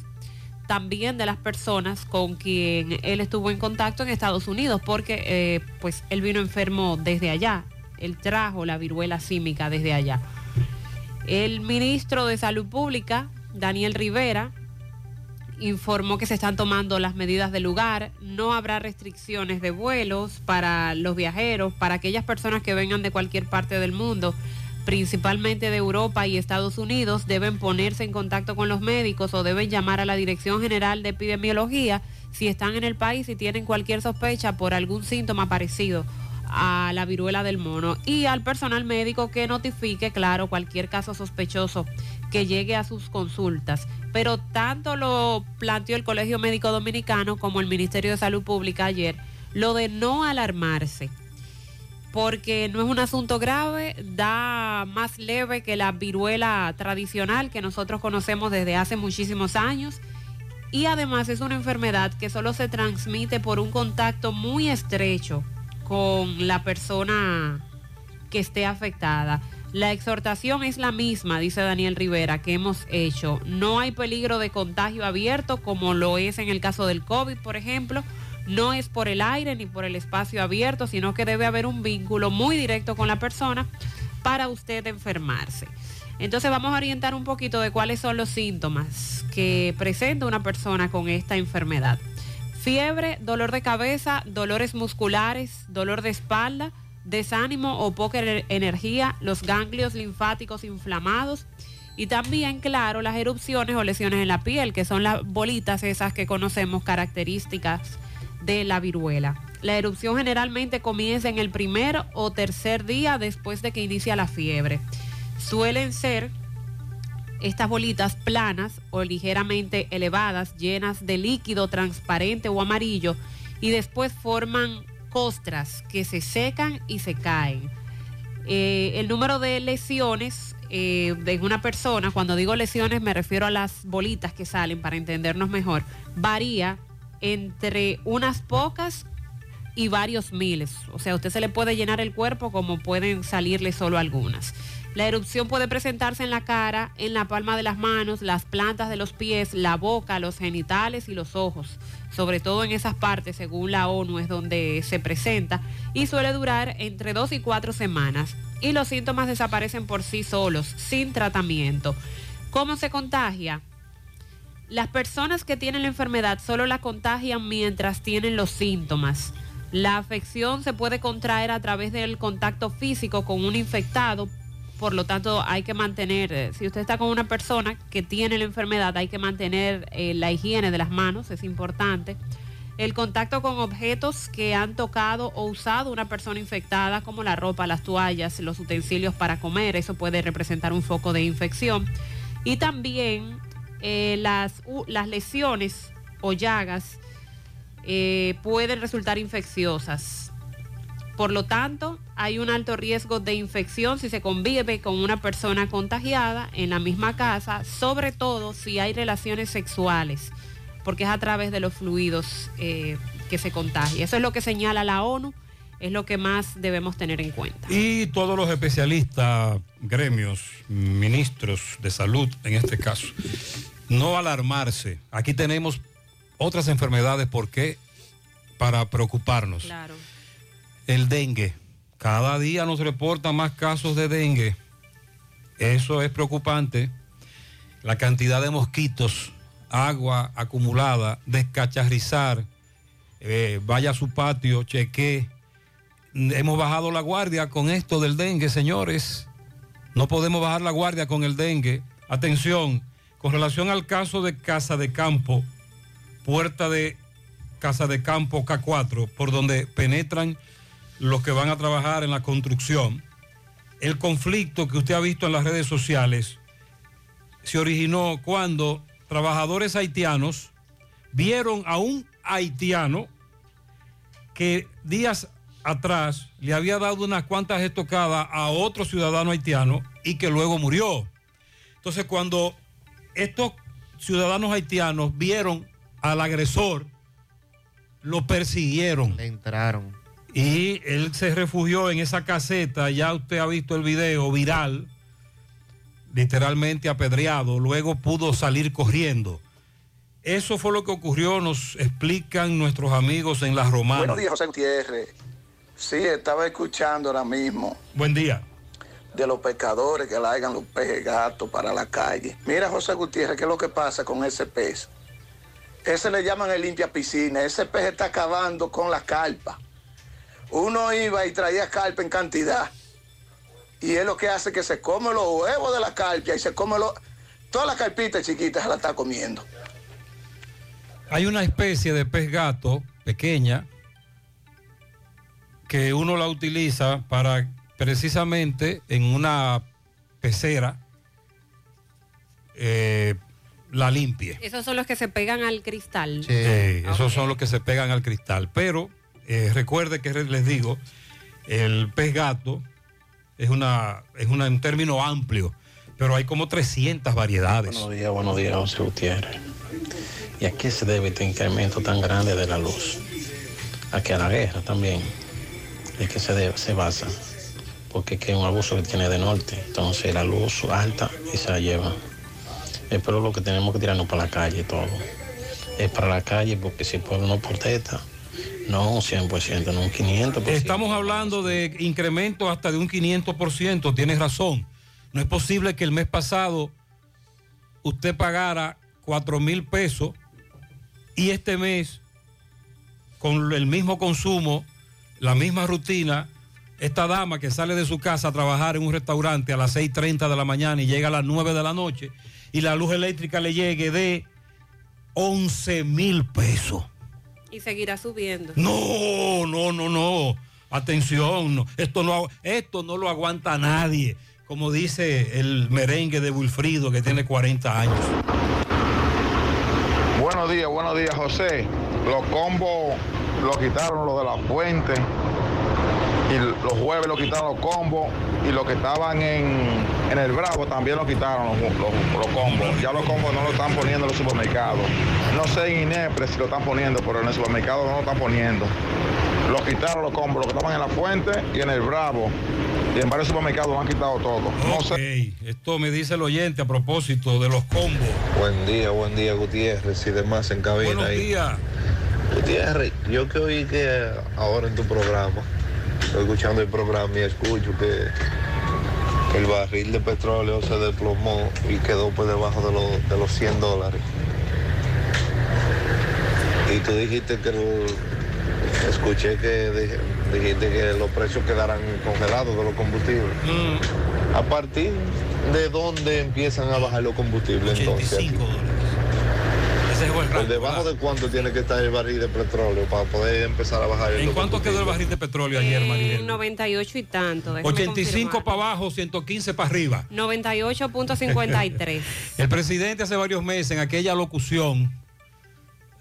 también de las personas con quien él estuvo en contacto en Estados Unidos, porque eh, pues él vino enfermo desde allá, él trajo la viruela símica desde allá. El ministro de Salud Pública, Daniel Rivera, informó que se están tomando las medidas del lugar, no habrá restricciones de vuelos para los viajeros, para aquellas personas que vengan de cualquier parte del mundo, principalmente de Europa y Estados Unidos, deben ponerse en contacto con los médicos o deben llamar a la Dirección General de Epidemiología si están en el país y tienen cualquier sospecha por algún síntoma parecido a la viruela del mono. Y al personal médico que notifique, claro, cualquier caso sospechoso que llegue a sus consultas. Pero tanto lo planteó el Colegio Médico Dominicano como el Ministerio de Salud Pública ayer, lo de no alarmarse, porque no es un asunto grave, da más leve que la viruela tradicional que nosotros conocemos desde hace muchísimos años. Y además es una enfermedad que solo se transmite por un contacto muy estrecho con la persona que esté afectada. La exhortación es la misma, dice Daniel Rivera, que hemos hecho. No hay peligro de contagio abierto como lo es en el caso del COVID, por ejemplo. No es por el aire ni por el espacio abierto, sino que debe haber un vínculo muy directo con la persona para usted enfermarse. Entonces vamos a orientar un poquito de cuáles son los síntomas que presenta una persona con esta enfermedad. Fiebre, dolor de cabeza, dolores musculares, dolor de espalda, desánimo o poca ener- energía, los ganglios linfáticos inflamados y también, claro, las erupciones o lesiones en la piel, que son las bolitas esas que conocemos características de la viruela. La erupción generalmente comienza en el primer o tercer día después de que inicia la fiebre. Suelen ser estas bolitas planas o ligeramente elevadas, llenas de líquido transparente o amarillo, y después forman costras que se secan y se caen. Eh, el número de lesiones eh, de una persona, cuando digo lesiones me refiero a las bolitas que salen para entendernos mejor, varía entre unas pocas y varios miles. O sea, usted se le puede llenar el cuerpo como pueden salirle solo algunas. La erupción puede presentarse en la cara, en la palma de las manos, las plantas de los pies, la boca, los genitales y los ojos. Sobre todo en esas partes, según la ONU, es donde se presenta y suele durar entre dos y cuatro semanas. Y los síntomas desaparecen por sí solos, sin tratamiento. ¿Cómo se contagia? Las personas que tienen la enfermedad solo la contagian mientras tienen los síntomas. La afección se puede contraer a través del contacto físico con un infectado, por lo tanto hay que mantener, eh, si usted está con una persona que tiene la enfermedad, hay que mantener eh, la higiene de las manos, es importante. El contacto con objetos que han tocado o usado una persona infectada, como la ropa, las toallas, los utensilios para comer, eso puede representar un foco de infección. Y también eh, las, lesiones o llagas pueden resultar infecciosas. Por lo tanto, hay un alto riesgo de infección si se convive con una persona contagiada en la misma casa, sobre todo si hay relaciones sexuales, porque es a través de los fluidos eh, que se contagia. Eso es lo que señala la ONU, es lo que más debemos tener en cuenta. Y todos los especialistas, gremios, ministros de salud en este caso, no alarmarse. Aquí tenemos otras enfermedades, ¿por qué? Para preocuparnos. Claro. El dengue. Cada día nos reportan más casos de dengue. Eso es preocupante. La cantidad de mosquitos, agua acumulada, descacharrizar, eh, vaya a su patio, cheque. Hemos bajado la guardia con esto del dengue, señores. No podemos bajar la guardia con el dengue. Atención, con relación al caso de Casa de Campo, puerta de Casa de Campo K4, por donde penetran los que van a trabajar en la construcción, el conflicto que usted ha visto en las redes sociales se originó cuando trabajadores haitianos vieron a un haitiano que días atrás le había dado unas cuantas estocadas a otro ciudadano haitiano y que luego murió. Entonces cuando estos ciudadanos haitianos vieron al agresor, lo persiguieron. Le entraron. Y él se refugió en esa caseta, ya usted ha visto el video viral, literalmente apedreado, luego pudo salir corriendo. Eso fue lo que ocurrió, nos explican nuestros amigos en Las Romanas. Buenos días, José Gutiérrez. Sí, estaba escuchando ahora mismo Buen día. de los pescadores que largan los peces gatos para la calle. Mira, José Gutiérrez, ¿qué es lo que pasa con ese pez? Ese le llaman el limpia piscina. Ese pez está acabando con la carpa. Uno iba y traía carpa en cantidad. Y es lo que hace que se come los huevos de la carpa y se come los... Toda la carpita chiquita se la está comiendo. Hay una especie de pez gato pequeña que uno la utiliza para precisamente en una pecera eh, la limpie. Esos son los que se pegan al cristal. Eh, esos son los que se pegan al cristal. Pero eh, recuerde que les digo, el pez gato es, una, es una- un término amplio, pero hay como 300 variedades. Buenos días, buenos días, José Gutiérrez. ¿Y a qué se debe este incremento tan grande de la luz? A que a la guerra también. Es que se, se basa. Porque es un abuso que tiene de norte. Entonces la luz alta y se la lleva. Es lo que tenemos que tirarnos para la calle todo. Es para la calle porque si el pueblo no protesta, no un 100%, no un 500%. Estamos hablando de incremento hasta de un 500%, tienes razón. No es posible que el mes pasado usted pagara 4 mil pesos y este mes, con el mismo consumo, la misma rutina, esta dama que sale de su casa a trabajar en un restaurante a las 6.30 de la mañana y llega a las 9 de la noche y la luz eléctrica le llegue de 11 mil pesos. Y seguirá subiendo. No, no, no, no. Atención, no. Esto, no, esto no lo aguanta nadie. como dice el merengue de Wilfrido, que tiene 40 años. Buenos días, buenos días, José. Los combos los quitaron los de la fuente. Y los jueves lo quitaron los combos. Y los que estaban en, en el Bravo también lo quitaron los, los- los combos. Ya los combos no lo están poniendo en los supermercados. No sé en Inepre si lo están poniendo, pero en el supermercado no lo están poniendo. Los quitaron los combos, los que estaban en la fuente y en el Bravo. Y en varios supermercados lo han quitado todo. No Ok, esto me dice el oyente a propósito de los combos. Buen día, buen día, Gutiérrez y demás en cabina. Buenos ahí. días. Gutiérrez, yo que oí que ahora en tu programa, estoy escuchando el programa y escucho que el barril de petróleo se desplomó y quedó por debajo de, los- de los 100 dólares. Y tú dijiste que el- escuché que dij- dijiste que los precios quedarán congelados de los combustibles. Mm. ¿A partir de dónde empiezan a bajar los combustibles entonces? Aquí? ¿Por debajo de cuánto tiene que estar el barril de petróleo para poder empezar a bajar el ¿En cuánto quedó el barril de petróleo ayer, Mariel? 98 y tanto. déjame 85 para abajo, 115 para arriba. confirmar. 98.53. El presidente hace varios meses en aquella locución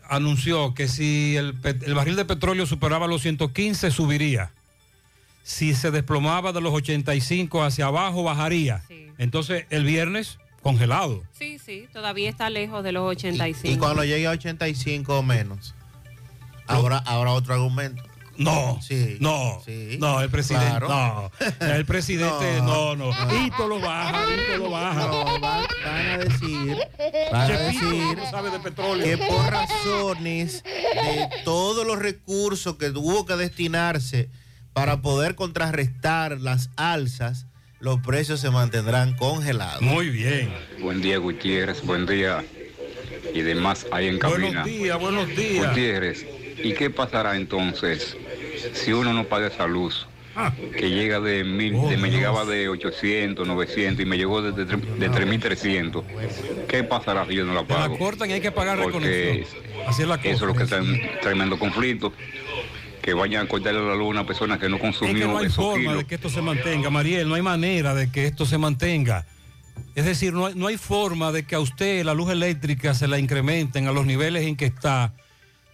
anunció que si el, el barril de petróleo superaba los 115 subiría. Si se desplomaba de los 85 hacia abajo bajaría. Entonces el viernes congelado. Sí, sí, todavía está lejos de los 85. Y cuando llegue a 85 o menos, habrá, habrá otro argumento. No, sí, no, sí, no, el presidente, claro. no, el presidente, no, no, Hito lo baja, Hito lo baja. No, van, van a decir, van a decir no sabe de petróleo. que por razones de todos los recursos que tuvo que destinarse para poder contrarrestar las alzas, los precios se mantendrán congelados. Muy bien. Buen día, Gutiérrez. Buen día. Y demás ahí en cabina. Buenos días, buenos días. Gutiérrez, ¿y qué pasará entonces si uno no paga esa luz? Ah. Que llega de mil, Oh, de- me llegaba de 800, 900 y me llegó de, de, de 3300. ¿Qué pasará si yo no la Te la pago? cortan y hay que pagar Porque reconexión. Así es la cosa. eso es lo que está en tremendo conflicto. Que vayan a cortarle la luz a una persona que no Es consumió que no hay esos forma kilos. de que esto se mantenga, Mariel, no hay manera de que esto se mantenga. Es decir, no hay, no hay forma de que a usted la luz eléctrica se la incrementen a los niveles en que está,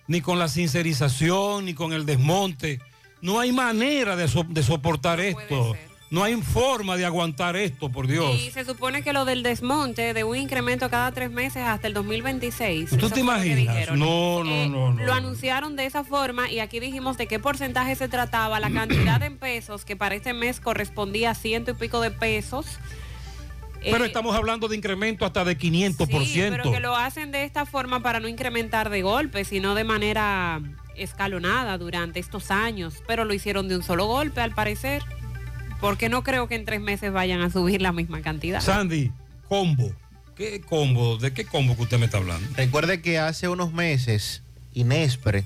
ni con la sincerización, ni con el desmonte. No hay manera de, so- de soportar esto. No hay forma de aguantar esto, por Dios. Y se supone que lo del desmonte de un incremento cada tres meses hasta el 2026. ¿Tú te imaginas? No, no, Eh, no, no. Lo anunciaron de esa forma y aquí dijimos de qué porcentaje se trataba, la cantidad en pesos que para este mes correspondía a ciento y pico de pesos. Pero Eh, estamos hablando de incremento hasta de 500%. Sí, pero que lo hacen de esta forma para no incrementar de golpe, sino de manera escalonada durante estos años. Pero lo hicieron de un solo golpe, al parecer. Porque no creo que en tres meses vayan a subir la misma cantidad. Sandy, combo. ¿Qué combo? ¿De qué combo que usted me está hablando? Recuerde que hace unos meses Inespre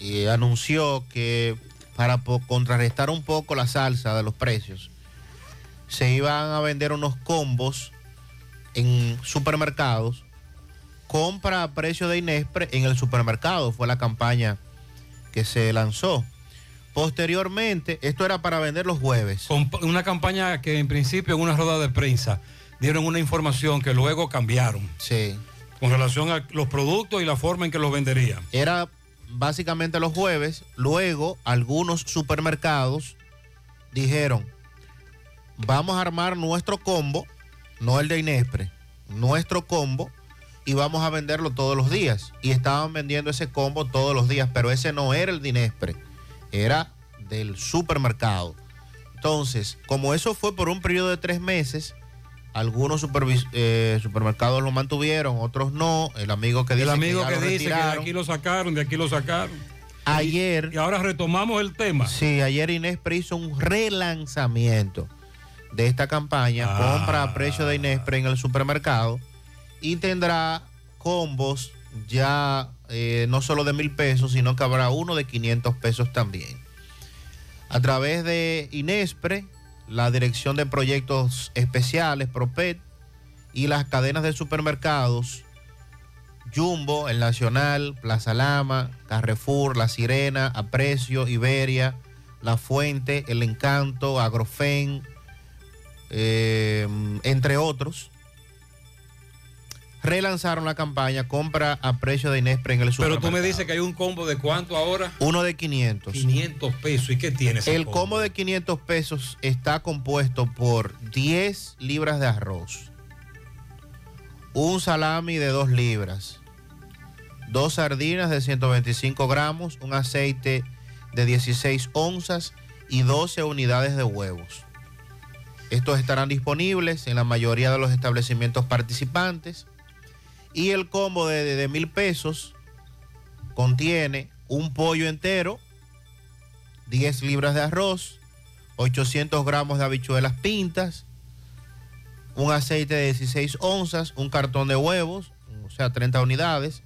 eh, anunció que para contrarrestar un poco la salsa de los precios, se iban a vender unos combos en supermercados. Compra a precio de Inespre en el supermercado, fue la campaña que se lanzó. Posteriormente, esto era para vender los jueves. Con una campaña que en principio en una rueda de prensa dieron una información que luego cambiaron. Sí. Con relación a los productos y la forma en que los venderían. Era básicamente los jueves. Luego, algunos supermercados dijeron, vamos a armar nuestro combo, no el de Inespre, nuestro combo, y vamos a venderlo todos los días. Y estaban vendiendo ese combo todos los días, pero ese no era el de Inespre, era del supermercado. Entonces, como eso fue por un periodo de tres meses, algunos eh, supermercados lo mantuvieron, otros no. El amigo que dice El amigo que, lo dice que de aquí lo sacaron, de aquí lo sacaron. Ayer. Y ahora retomamos el tema. Sí, ayer Inespre hizo un relanzamiento de esta campaña, Ah. compra a precio de Inespre en el supermercado y tendrá combos ya eh, no solo de mil pesos, sino que habrá uno de 500 pesos también. A través de Inespre, la Dirección de Proyectos Especiales, PROPET, y las cadenas de supermercados, Jumbo, El Nacional, Plaza Lama, Carrefour, La Sirena, Aprecio, Iberia, La Fuente, El Encanto, Agrofen, eh, entre otros, relanzaron la campaña compra a precio de Inespre en el Pero supermercado. tú me dices que hay un combo de cuánto ahora? Uno de 500. 500 pesos. ¿Y qué tiene ese El combo de 500 pesos está compuesto por 10 libras de arroz, un salami de 2 libras, dos sardinas de 125 gramos, un aceite de 16 onzas y 12 unidades de huevos. Estos estarán disponibles en la mayoría de los establecimientos participantes. Y el combo de, de mil pesos contiene un pollo entero, 10 libras de arroz, 800 gramos de habichuelas pintas, un aceite de 16 onzas, un cartón de huevos, o sea, 30 unidades,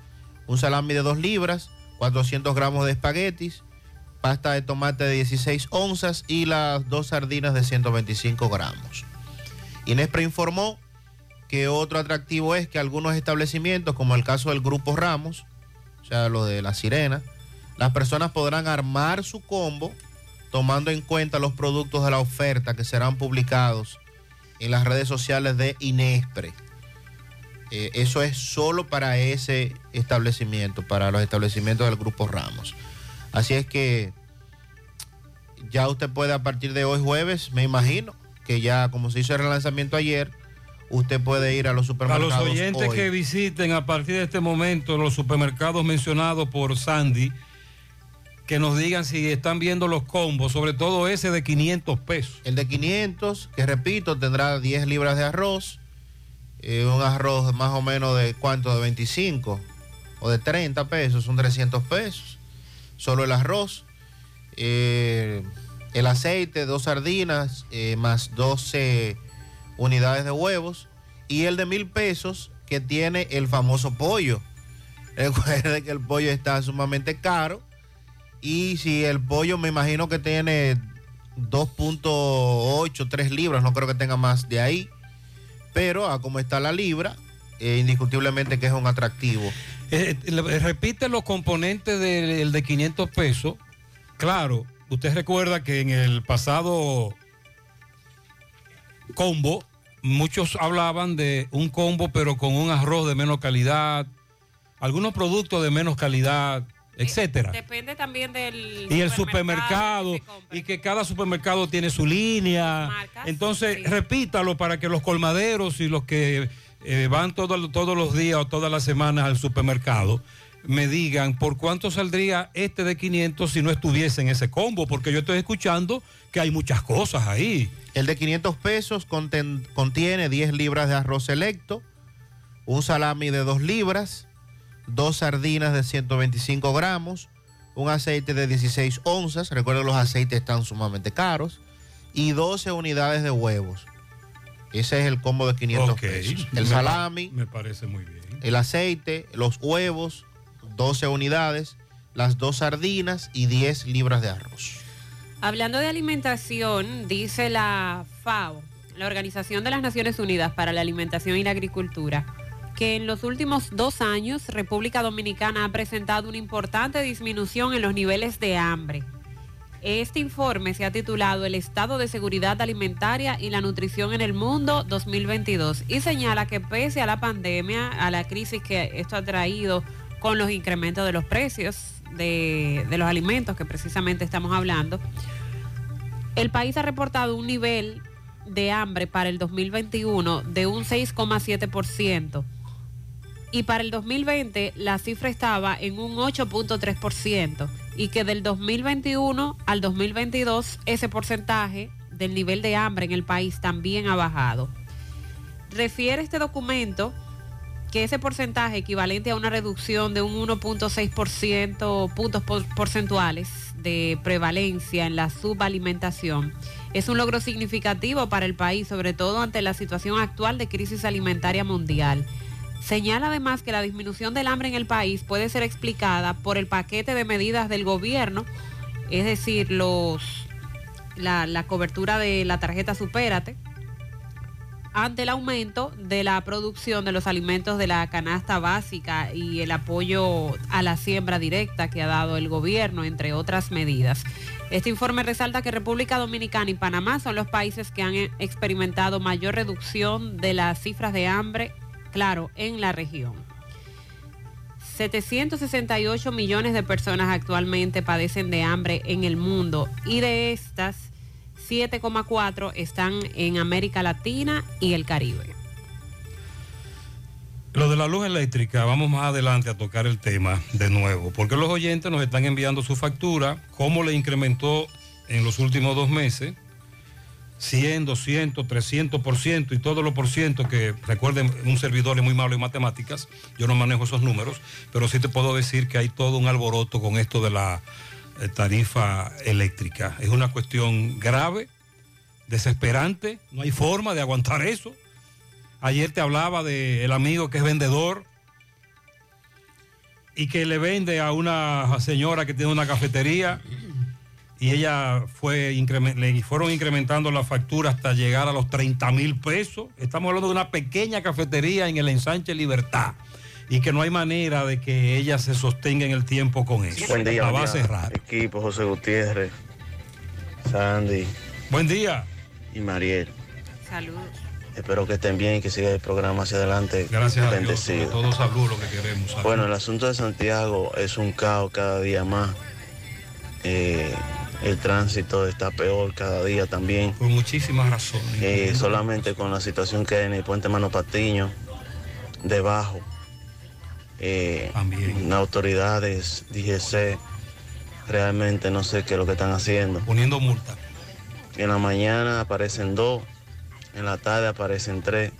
un salami de 2 libras, 400 gramos de espaguetis, pasta de tomate de 16 onzas y las dos sardinas de 125 gramos. Inespre informó que otro atractivo es que algunos establecimientos, como el caso del Grupo Ramos, o sea, lo de la sirena, las personas podrán armar su combo tomando en cuenta los productos de la oferta que serán publicados en las redes sociales de Inespre. Eh, eso es solo para ese establecimiento, para los establecimientos del Grupo Ramos. Así es que ya usted puede a partir de hoy jueves, me imagino, que ya como se hizo el relanzamiento ayer, usted puede ir a los A supermercados. los oyentes hoy. que visiten a partir de este momento los supermercados mencionados por Sandy, que nos digan si están viendo los combos, sobre todo ese de 500 pesos. El de 500, que repito, tendrá 10 libras de arroz, eh, un arroz más o menos de cuánto, de 25 o de 30 pesos, son 300 pesos, solo el arroz, eh, el aceite, dos sardinas, eh, más 12 unidades de huevos, y el de mil pesos que tiene el famoso pollo. Recuerde que el pollo está sumamente caro. Y si el pollo me imagino que tiene 2.8, 3 libras, no creo que tenga más de ahí. Pero a como está la libra, eh, indiscutiblemente que es un atractivo. Eh, le- repite los componentes del el de 500 pesos. Claro, usted recuerda que en el pasado combo, muchos hablaban de un combo pero con un arroz de menos calidad, algunos productos de menos calidad, etcétera. Depende también del y el supermercado, y que cada supermercado tiene su línea. Entonces, repítalo para que los colmaderos y los que eh, van todo- todos los días o todas las semanas al supermercado me digan por cuánto saldría este de 500 si no estuviese en ese combo, porque yo estoy escuchando que hay muchas cosas ahí. El de 500 pesos conten- contiene 10 libras de arroz selecto, un salami de 2 libras, dos sardinas de 125 gramos, un aceite de 16 onzas, recuerden los aceites están sumamente caros, y 12 unidades de huevos. Ese es el combo de 500 Ok, pesos. El salami, Me parece muy bien. el aceite, los huevos, 12 unidades, las dos sardinas y 10 libras de arroz. Hablando de alimentación, dice la FAO, la Organización de las Naciones Unidas para la Alimentación y la Agricultura, que en los últimos dos años República Dominicana ha presentado una importante disminución en los niveles de hambre. Este informe se ha titulado El estado de seguridad alimentaria y la nutrición en el mundo 2022 y señala que pese a la pandemia, a la crisis que esto ha traído con los incrementos de los precios de, los alimentos que precisamente estamos hablando, el país ha reportado un nivel de hambre para el 2021 de un 6,7% y para el 2020 la cifra estaba en un 8.3% y que del 2021 al 2022 ese porcentaje del nivel de hambre en el país también ha bajado. Refiere este documento que ese porcentaje equivalente a una reducción de un 1.6% puntos por- porcentuales de prevalencia en la subalimentación es un logro significativo para el país, sobre todo ante la situación actual de crisis alimentaria mundial. Señala además que la disminución del hambre en el país puede ser explicada por el paquete de medidas del gobierno, es decir, los, la, la cobertura de la tarjeta Supérate, ante el aumento de la producción de los alimentos de la canasta básica y el apoyo a la siembra directa que ha dado el gobierno, entre otras medidas. Este informe resalta que República Dominicana y Panamá son los países que han experimentado mayor reducción de las cifras de hambre, claro, en la región. 768 millones de personas actualmente padecen de hambre en el mundo y de estas 7,4 están en América Latina y el Caribe. Lo de la luz eléctrica, vamos más adelante a tocar el tema de nuevo, porque los oyentes nos están enviando su factura, cómo le incrementó en los últimos dos meses, 100, 200, 300% y todos los por ciento que recuerden, un servidor es muy malo en matemáticas, yo no manejo esos números, pero sí te puedo decir que hay todo un alboroto con esto de la tarifa eléctrica. Es una cuestión grave, desesperante, no hay forma de aguantar eso. Ayer te hablaba del amigo que es vendedor y que le vende a una señora que tiene una cafetería y ella fue le fueron incrementando la factura hasta llegar a los 30 mil pesos. Estamos hablando de una pequeña cafetería en el ensanche Libertad y que no hay manera de que ella se sostenga en el tiempo con eso. Buen día, la va a cerrar. Equipo José Gutiérrez, Sandy. Buen día. Y Mariel. Saludos. Espero que estén bien y que siga el programa hacia adelante. Gracias a Dios, Bendecido. sobre todo salud lo que queremos. salud. Bueno, el asunto de Santiago es un caos cada día más. Eh, el tránsito está peor cada día también. Por muchísimas razones. Eh, solamente con la situación que hay en el puente Mano Patiño, debajo. Eh, autoridades, DGC, realmente no sé qué es lo que están haciendo. Poniendo multa. En la mañana aparecen dos, en la tarde aparecen tres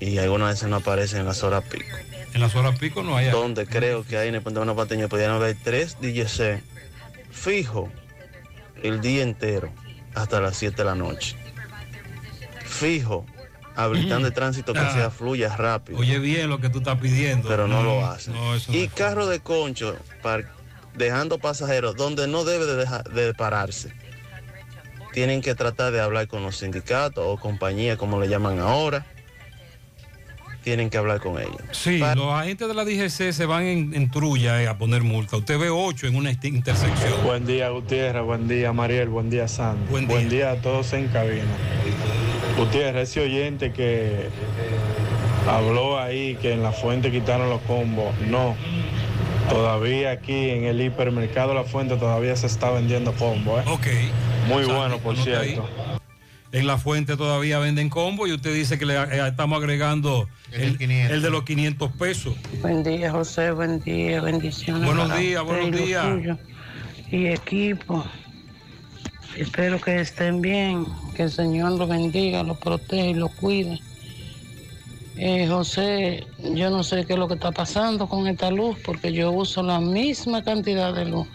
y algunas veces no aparecen en las horas pico. En las horas pico no hay. Donde creo que ahí en el puente Mano Patiño podrían haber tres DGC fijo el día entero hasta las 7 de la noche. Fijo, habilitando el tránsito que Ah. sea fluya rápido. Oye bien lo que tú estás pidiendo. pero no, lo Mm, hacen. no, y carro de concho par- dejando pasajeros donde no debe de, deja- de pararse. Tienen que tratar de hablar con los sindicatos o compañías, como le llaman ahora. Tienen que hablar con ellos. Sí, los agentes de la DGC se van en, en trulla eh, a poner multa. Usted ve ocho en una intersección. Buen día Gutiérrez, buen día Mariel, buen día Sandy. Buen día, a todos en cabina. Gutiérrez, ese oyente que habló ahí que en la fuente quitaron los combos. No, todavía aquí en el hipermercado La Fuente todavía se está vendiendo combos. ¿eh? Ok. Muy bueno, por ahí. cierto. En la fuente todavía venden combo y usted dice que le eh, estamos agregando el, el de los 500 pesos. Buen día, José. Buen día. Bendiciones. Buenos días, buenos días. Y equipo. Espero que estén bien. Que el Señor los bendiga, los protege y los cuide. Eh, José, yo no sé qué es lo que está pasando con esta luz porque yo uso la misma cantidad de luz.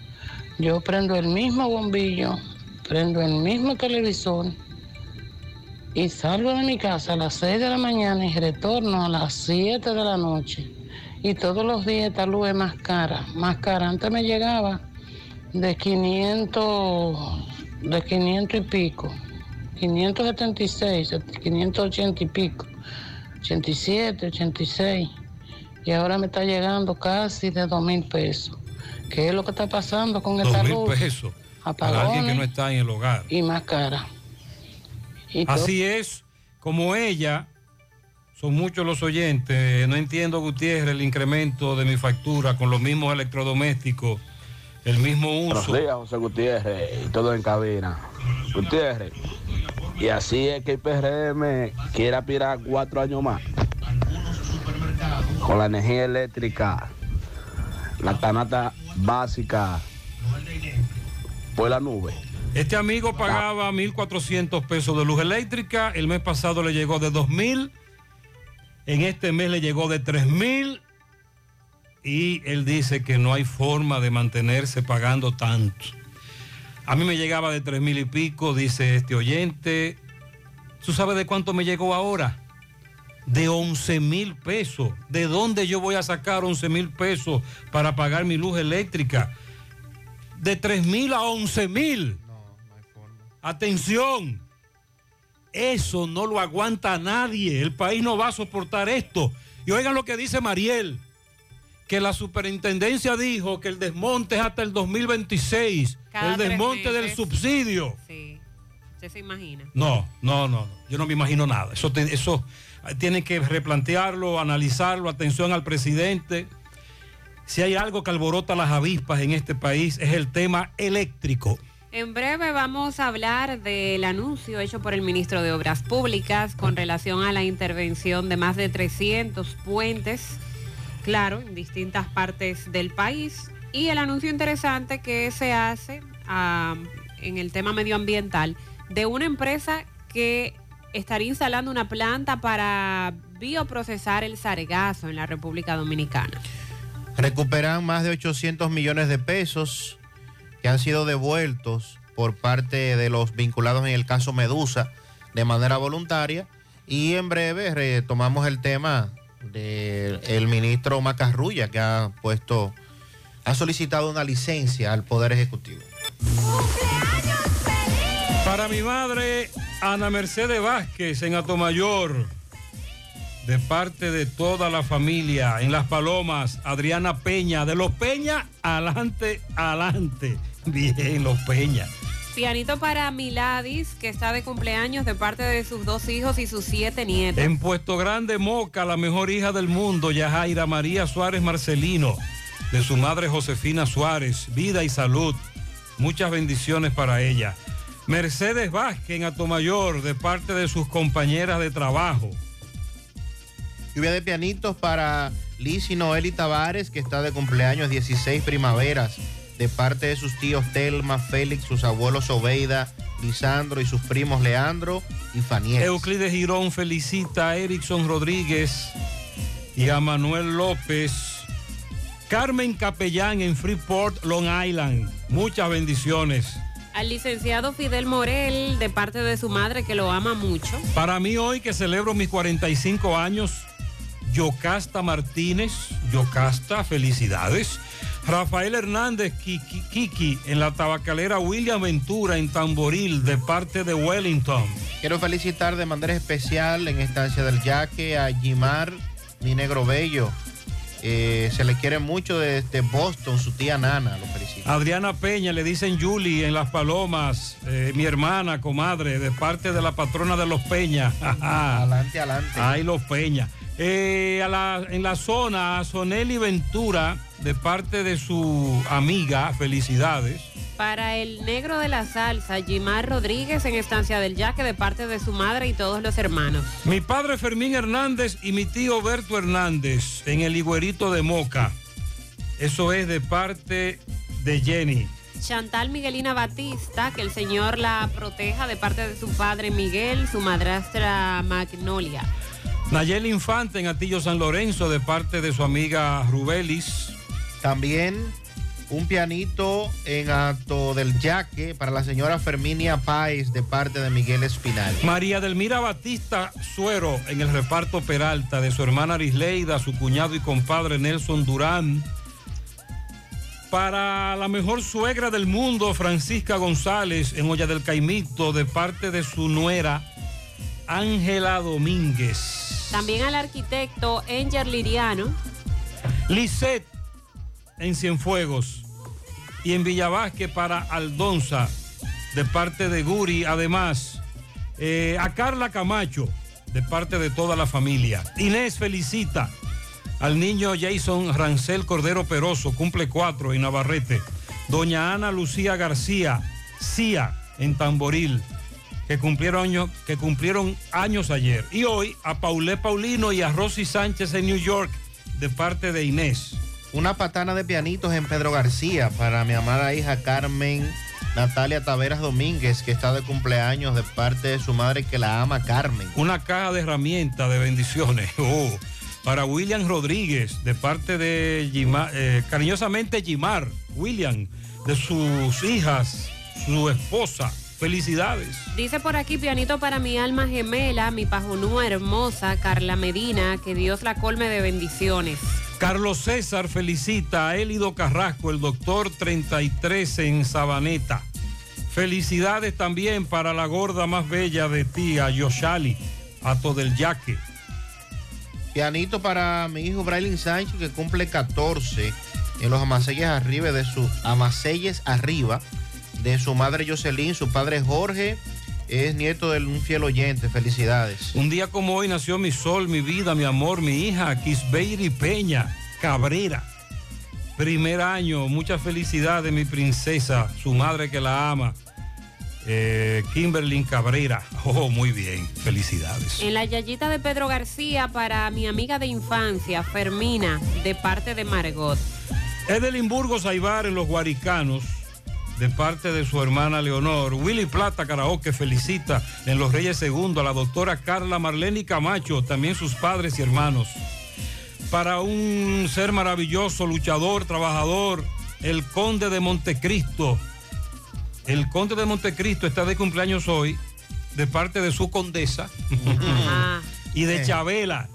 Yo prendo el mismo bombillo, prendo el mismo televisor y salgo de mi casa a las 6 de la mañana y retorno a las 7 de la noche. Y todos los días esta luz es más cara, más cara. Antes me llegaba de 500, de 500 y pico, 576, 580 y pico, 87, 86. Y ahora me está llegando casi de 2 mil pesos. ¿Qué es lo que está pasando con esta mil luz? pesos para alguien que Apagones no está en el hogar. y más cara. Y Así es, como ella, son muchos los oyentes. No entiendo, Gutiérrez, el incremento de mi factura con los mismos electrodomésticos, el mismo Buenos uso. días, José Gutiérrez, y todo en cabina. Gutiérrez, y así es que el PRM quiere aspirar cuatro años más. Con la energía eléctrica, la canasta básica por la nube. Este amigo pagaba 1.400 pesos de luz eléctrica, el mes pasado le llegó de 2.000, en este mes le llegó de 3.000 y él dice que no hay forma de mantenerse pagando tanto. A mí me llegaba de 3.000 y pico, dice este oyente. ¿Tú sabes de cuánto me llegó ahora? De 11 mil pesos. ¿De dónde yo voy a sacar 11 mil pesos para pagar mi luz eléctrica? De 3 mil a 11 mil. Atención. Eso no lo aguanta nadie. El país no va a soportar esto. Y oigan lo que dice Mariel, que la superintendencia dijo que el desmonte es hasta el 2026. Cada el desmonte del subsidio. Sí, usted se imagina. No, no, no, no. Yo no me imagino nada. Eso, te- eso tienen que replantearlo, analizarlo. Atención al presidente. Si hay algo que alborota las avispas en este país es el tema eléctrico. En breve vamos a hablar del anuncio hecho por el ministro de Obras Públicas con relación a la intervención de más de 300 puentes, claro, en distintas partes del país, y el anuncio interesante que se hace en el tema medioambiental de una empresa que estaría instalando una planta para bioprocesar el sargazo en la República Dominicana. Recuperan más de 800 millones de pesos que han sido devueltos por parte de los vinculados en el caso Medusa de manera voluntaria. Y en breve retomamos el tema del ministro Macarrulla que ha puesto, ha solicitado una licencia al Poder Ejecutivo. Para mi madre, Ana Mercedes Vázquez, en Atomayor, de parte de toda la familia, en Las Palomas, Adriana Peña, de los Peña, adelante, adelante. Bien, los Peña. Pianito para Miladis, que está de cumpleaños de parte de sus dos hijos y sus siete nietos. En Puesto Grande, Moca, la mejor hija del mundo, Yajaira María Suárez Marcelino, de su madre Josefina Suárez, vida y salud. Muchas bendiciones para ella. Mercedes Vázquez en Atomayor, de parte de sus compañeras de trabajo. Lluvia de pianitos para Liz y Noel y Tavares, que está de cumpleaños 16 primaveras, de parte de sus tíos Telma, Félix, sus abuelos Obeida, Lisandro y sus primos Leandro y Faniel. Euclides Girón felicita a Erickson Rodríguez y a Manuel López. Carmen Capellán en Freeport, Long Island. Muchas bendiciones. Al licenciado Fidel Morel, de parte de su madre, que lo ama mucho. Para mí hoy que celebro mis 45 años, Yocasta Martínez, Yocasta, felicidades. Rafael Hernández Kiki, Kiki en la tabacalera William Ventura en Tamboril de parte de Wellington. Quiero felicitar de manera especial en Estancia del Yaque a Jimar, mi negro bello. Eh, se le quiere mucho desde Boston, su tía Nana, lo felicita. Adriana Peña, le dicen Julie en Las Palomas, eh, mi hermana, comadre, de parte de la patrona de los Peña. adelante, adelante. Ay, los Peña. Eh, a la- en la zona, a Soneli Ventura, de parte de su amiga, felicidades. Para el negro de la salsa, Jimar Rodríguez en Estancia del Yaque, de parte de su madre y todos los hermanos. Mi padre Fermín Hernández y mi tío Berto Hernández en el Higuerito de Moca. Eso es de parte de Jenny. Chantal Miguelina Batista, que el Señor la proteja de parte de su padre Miguel, su madrastra Magnolia. Nayeli Infante en Atillo San Lorenzo de parte de su amiga Rubelis. También un pianito en Acto del Yaque para la señora Ferminia Páez de parte de Miguel Espinal. María Delmira Batista Suero en el reparto Peralta de su hermana Arisleida, su cuñado y compadre Nelson Durán. Para la mejor suegra del mundo, Francisca González en Olla del Caimito, de parte de su nuera Ángela Domínguez. También al arquitecto Enger Liriano. Lisette en Cienfuegos y en Villavasque para Aldonza de parte de Guri. Además, eh, a Carla Camacho de parte de toda la familia. Inés felicita al niño Jason Rancel Cordero Peroso, cumple cuatro en Navarrete. Doña Ana Lucía García, Cía en Tamboril, que cumplieron, años, que cumplieron años ayer. Y hoy a Paulé Paulino y a Rosy Sánchez en New York de parte de Inés. Una patana de pianitos en Pedro García para mi amada hija Carmen Natalia Taveras Domínguez, que está de cumpleaños de parte de su madre que la ama Carmen. Una caja de herramientas de bendiciones. Oh, para William Rodríguez, de parte de eh, cariñosamente Jimar, William, de sus hijas, su esposa. Felicidades. Dice por aquí, pianito para mi alma gemela, mi pajunúa hermosa, Carla Medina, que Dios la colme de bendiciones. Carlos César felicita a Élido Carrasco, el doctor 33 en Sabaneta. Felicidades también para la gorda más bella de tía, Yoshali, Ato del Yaque. Pianito para mi hijo Braylin Sánchez que cumple 14 en los amaselles arriba de su amaselles arriba de su madre Jocelyn, su padre Jorge es nieto de un fiel oyente. Felicidades. Un día como hoy nació mi sol, mi vida, mi amor, mi hija, Kisbeiri Peña Cabrera. Primer año, muchas felicidades, mi princesa, su madre que la ama. Eh, Kimberly Cabrera. Oh, muy bien, felicidades. En la yayita de Pedro García para mi amiga de infancia, Fermina, de parte de Margot. Edelin Burgos Aibar en los Guaricanos, de parte de su hermana Leonor. Willy Plata Karaoke felicita en Los Reyes Segundo a la doctora Carla Marlene Camacho, también sus padres y hermanos. Para un ser maravilloso, luchador, trabajador, el conde de Montecristo. El conde de Montecristo está de cumpleaños hoy, de parte de su condesa y de Chabela.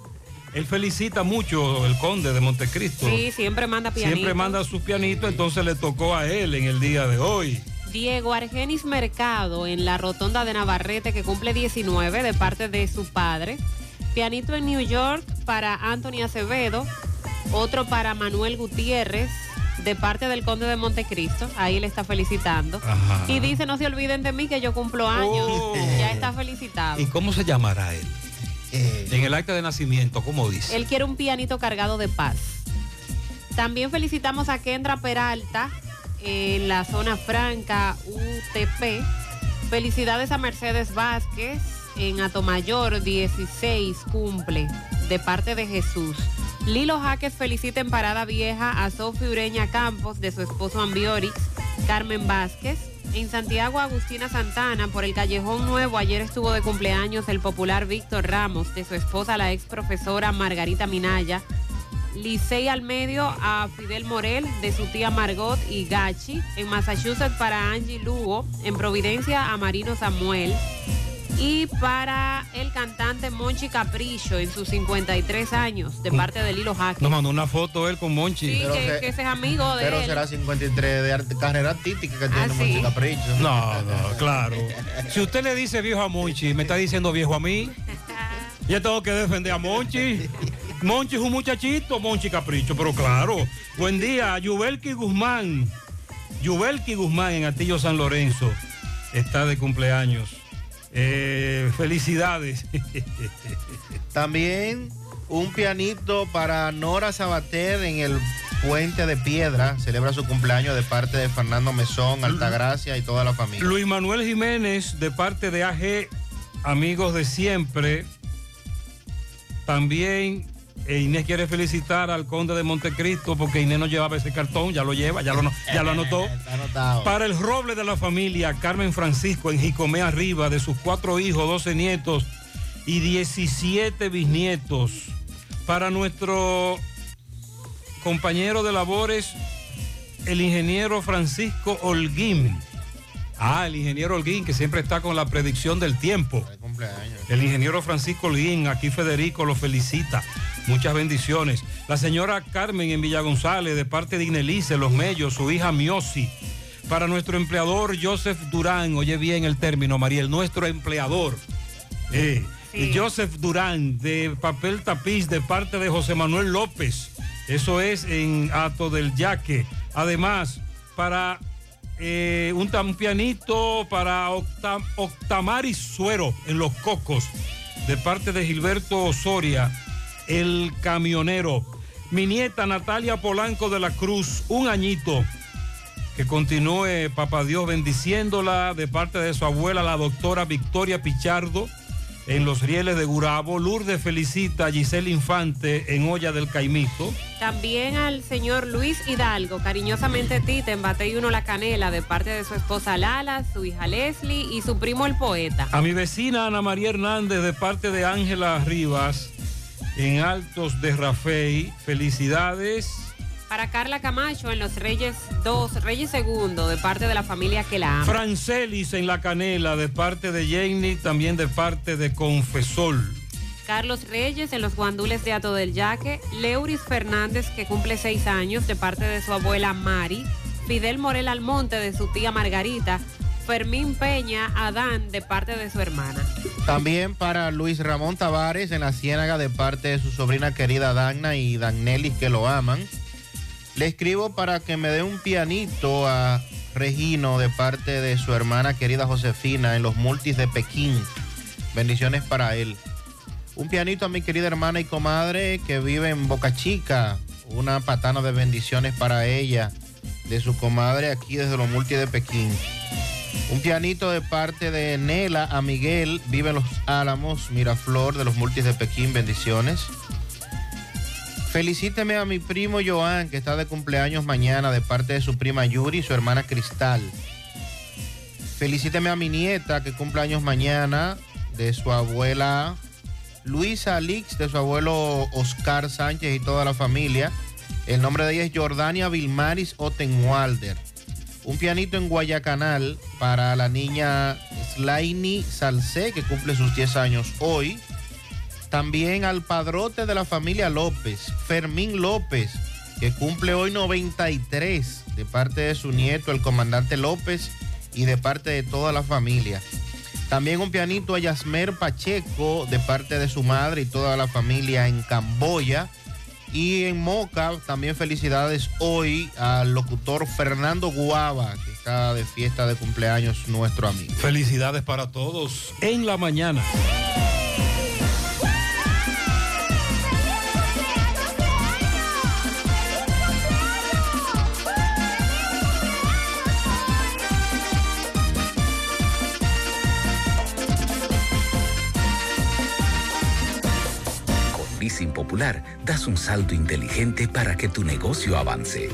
Él felicita mucho el conde de Montecristo. Sí, siempre manda pianito. Siempre manda sus pianitos, entonces le tocó a él en el día de hoy. Diego Argenis Mercado en la rotonda de Navarrete que cumple 19 de parte de su padre. Pianito en New York para Anthony Acevedo. Otro para Manuel Gutiérrez de parte del conde de Montecristo. Ahí le está felicitando. Ajá. Y dice, no se olviden de mí que yo cumplo años. Ya está felicitado. ¿Y cómo se llamará él? En el acta de nacimiento, ¿cómo dice? Él quiere un pianito cargado de paz. También felicitamos a Kendra Peralta en la zona franca UTP. Felicidades a Mercedes Vázquez en Atomayor 16 cumple de parte de Jesús. Lilo Jaques felicita en Parada Vieja a Sofía Ureña Campos de su esposo Ambiorix, Carmen Vázquez. En Santiago, Agustina Santana, por el Callejón Nuevo, ayer estuvo de cumpleaños el popular Víctor Ramos, de su esposa, la ex profesora Margarita Minaya. Licey al medio a Fidel Morel, de su tía Margot y Gachi. En Massachusetts para Angie Lugo. En Providencia a Marino Samuel. Y para el cantante Monchi Capricho en sus 53 años, de parte de Lilo Jaque. Nos mandó una foto él con Monchi. Sí, que, que ese es amigo de Pero él. será 53 de arte- carrera artística que tiene Monchi Capricho. No, no, claro. Si usted le dice viejo a Monchi, me está diciendo viejo a mí. Yo tengo que defender a Monchi. Monchi es un muchachito, Monchi Capricho, pero claro. Buen día, Yubelki Guzmán. Yubelki Guzmán en Atillo San Lorenzo. Está de cumpleaños. Eh, felicidades. También un pianito para Nora Sabater en el Puente de Piedra. Celebra su cumpleaños de parte de Fernando Mesón, Altagracia y toda la familia. Luis Manuel Jiménez, de parte de AG, amigos de siempre. También eh, Inés quiere felicitar al conde de Montecristo porque Inés no llevaba ese cartón, ya lo lleva, ya lo, no- ya lo anotó. Para el roble de la familia, Carmen Francisco en Jicomé Arriba, de sus cuatro hijos, 12 nietos y 17 bisnietos. Para nuestro compañero de labores, el ingeniero Francisco Holguín. Ah, el ingeniero Holguín, que siempre está con la predicción del tiempo. El ingeniero Francisco Holguín, aquí Federico lo felicita. Muchas bendiciones. La señora Carmen en Villa González, de parte de Inelice, Los Mellos, su hija Miosi. Para nuestro empleador Joseph Durán, oye bien el término, Mariel, nuestro empleador. Eh, Joseph Durán, de papel tapiz, de parte de José Manuel López. Eso es en Ato del Yaque. Además, para eh, un, tam- pianito para Octa- Octamaris Suero en Los Cocos, de parte de Gilberto Osoria, el camionero. Mi nieta Natalia Polanco de la Cruz, un añito. Que continúe, papá Dios, bendiciéndola de parte de su abuela, la doctora Victoria Pichardo, en los rieles de Gurabo. Lourdes felicita a Giselle Infante en Olla del Caimito. También al señor Luis Hidalgo, cariñosamente Tita, en Batey Uno La Canela, de parte de su esposa Lala, su hija Leslie y su primo el poeta. A mi vecina Ana María Hernández de parte de Ángela Rivas en Altos de Rafey. Felicidades. Para Carla Camacho en Los Reyes 2, Reyes Segundo, de parte de la familia que la ama. Francelis en La Canela de parte de Jenny, también de parte de Confesol. Carlos Reyes en Los Guandules de Ato del Yaque. Leuris Fernández, que cumple seis años, de parte de su abuela Mari. Fidel Morel Almonte, de su tía Margarita. Fermín Peña Adán de parte de su hermana. También para Luis Ramón Tavares en la Ciénaga de parte de su sobrina querida Dagna y Dagnelis que lo aman. Le escribo para que me dé un pianito a Regino de parte de su hermana querida Josefina en los multis de Pekín. Bendiciones para él. Un pianito a mi querida hermana y comadre que vive en Boca Chica. Una patana de bendiciones para ella, de su comadre aquí desde los multis de Pekín. Un pianito de parte de Nela a Miguel, vive en Los Álamos, Miraflor, de los multis de Pekín, bendiciones. Felicíteme a mi primo Joan, que está de cumpleaños mañana, de parte de su prima Yuri y su hermana Cristal. Felicíteme a mi nieta, que cumple años mañana, de su abuela Luisa Alix, de su abuelo Oscar Sánchez y toda la familia. El nombre de ella es Jordania Vilmaris Otenwalder. Un pianito en Guayacanal para la niña Slaini Salcé, que cumple sus 10 años hoy. También al padrote de la familia López, Fermín López, que cumple hoy 93, de parte de su nieto, el comandante López, y de parte de toda la familia. También un pianito a Yasmer Pacheco, de parte de su madre y toda la familia en Camboya. Y en Moca, también felicidades hoy al locutor Fernando Guava, que está de fiesta de cumpleaños nuestro amigo. Felicidades para todos en la mañana. Con Leasing Popular das un salto inteligente para que tu negocio avance.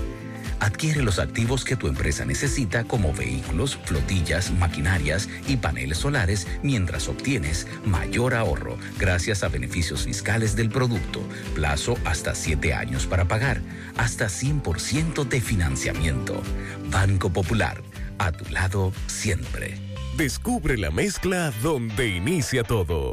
Adquiere los activos que tu empresa necesita como vehículos, flotillas, maquinarias y paneles solares mientras obtienes mayor ahorro gracias a beneficios fiscales del producto, plazo hasta 7 años para pagar, hasta 100% de financiamiento. Banco Popular, a tu lado siempre. Descubre la mezcla donde inicia todo.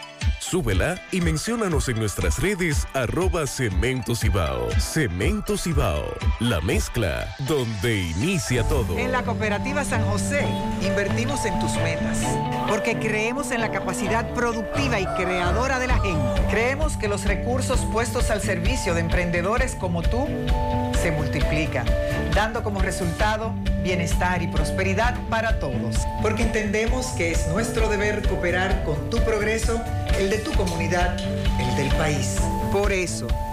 Súbela y menciónanos en nuestras redes arroba Cemento Cibao. Cemento Cibao, la mezcla donde inicia todo. En la Cooperativa San José invertimos en tus metas, porque creemos en la capacidad productiva y creadora de la gente. Creemos que los recursos puestos al servicio de emprendedores como tú se multiplican, dando como resultado bienestar y prosperidad para todos. Porque entendemos que es nuestro deber cooperar con tu progreso, el de tu comunidad, el del país. Por eso,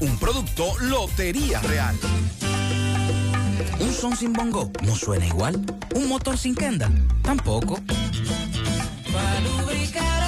Un producto Lotería Real. Un son sin bongo no suena igual. Un motor sin kenda tampoco. Para lubricar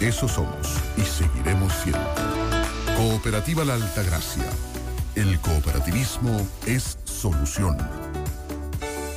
Eso somos y seguiremos siendo. Cooperativa La Altagracia. El cooperativismo es solución.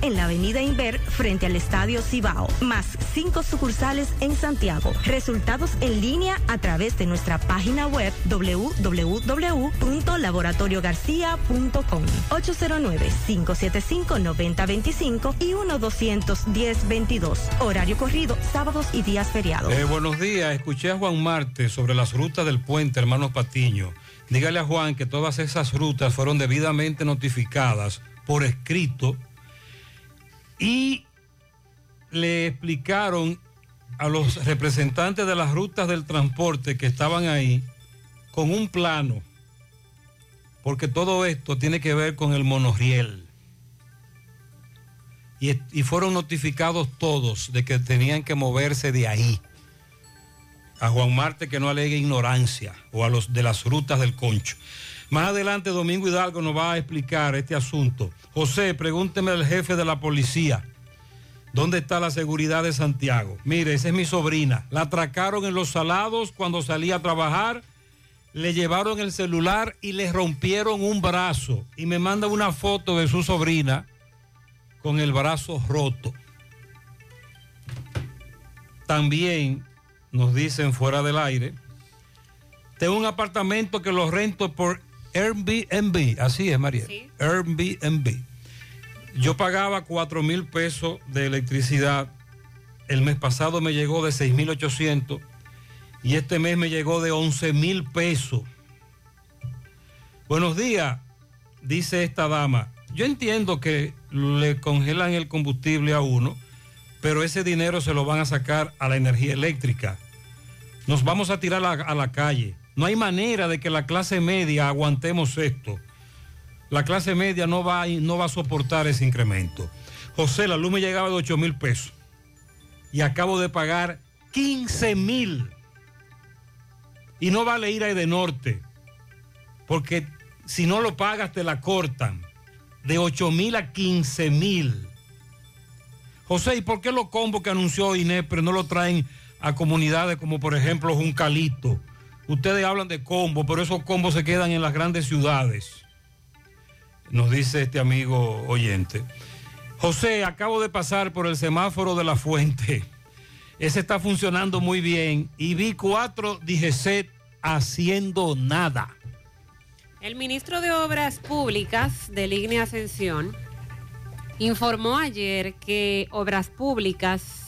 en la avenida Inver frente al Estadio Cibao. Más cinco sucursales en Santiago. Resultados en línea a través de nuestra página web www.laboratoriogarcia.com 809-575-9025 y 1-210-22. Horario corrido, sábados y días feriados. Eh, buenos días, escuché a Juan Marte sobre las rutas del puente, hermanos Patiño. Dígale a Juan que todas esas rutas fueron debidamente notificadas por escrito y le explicaron a los representantes de las rutas del transporte que estaban ahí con un plano, porque todo esto tiene que ver con el monorriel. Y, fueron notificados todos de que tenían que moverse de ahí. A Juan Marte que no alegue ignorancia o a los de las rutas del concho. Más adelante Domingo Hidalgo nos va a explicar este asunto. José, pregúnteme al jefe de la policía. ¿Dónde está la seguridad de Santiago? Mire, esa es mi sobrina. La atracaron en los salados cuando salía a trabajar. Le llevaron el celular y le rompieron un brazo. Y me manda una foto de su sobrina con el brazo roto. También nos dicen fuera del aire. Tengo un apartamento que lo rento por Airbnb. Así es, María. Airbnb. Yo pagaba 4 mil pesos de electricidad. El mes pasado me llegó de 6.800 y este mes me llegó de 11 mil pesos. Buenos días, dice esta dama. Yo entiendo que le congelan el combustible a uno, pero ese dinero se lo van a sacar a la energía eléctrica. Nos vamos a tirar a, a la calle. No hay manera de que la clase media aguantemos esto. La clase media no va, no va a soportar ese incremento. José, la luz me llegaba de 8 mil pesos y acabo de pagar 15 mil. Y no vale ir a Edenorte, porque si no lo pagas te la cortan de 8 mil a 15 mil. José, ¿y por qué los combos que anunció INEPRE no lo traen a comunidades como por ejemplo Juncalito? Ustedes hablan de combos, pero esos combos se quedan en las grandes ciudades. Nos dice este amigo oyente. José, acabo de pasar por el semáforo de la fuente. Ese está funcionando muy bien y vi cuatro DGCET haciendo nada. El ministro de Obras Públicas de Línea Ascensión informó ayer que Obras Públicas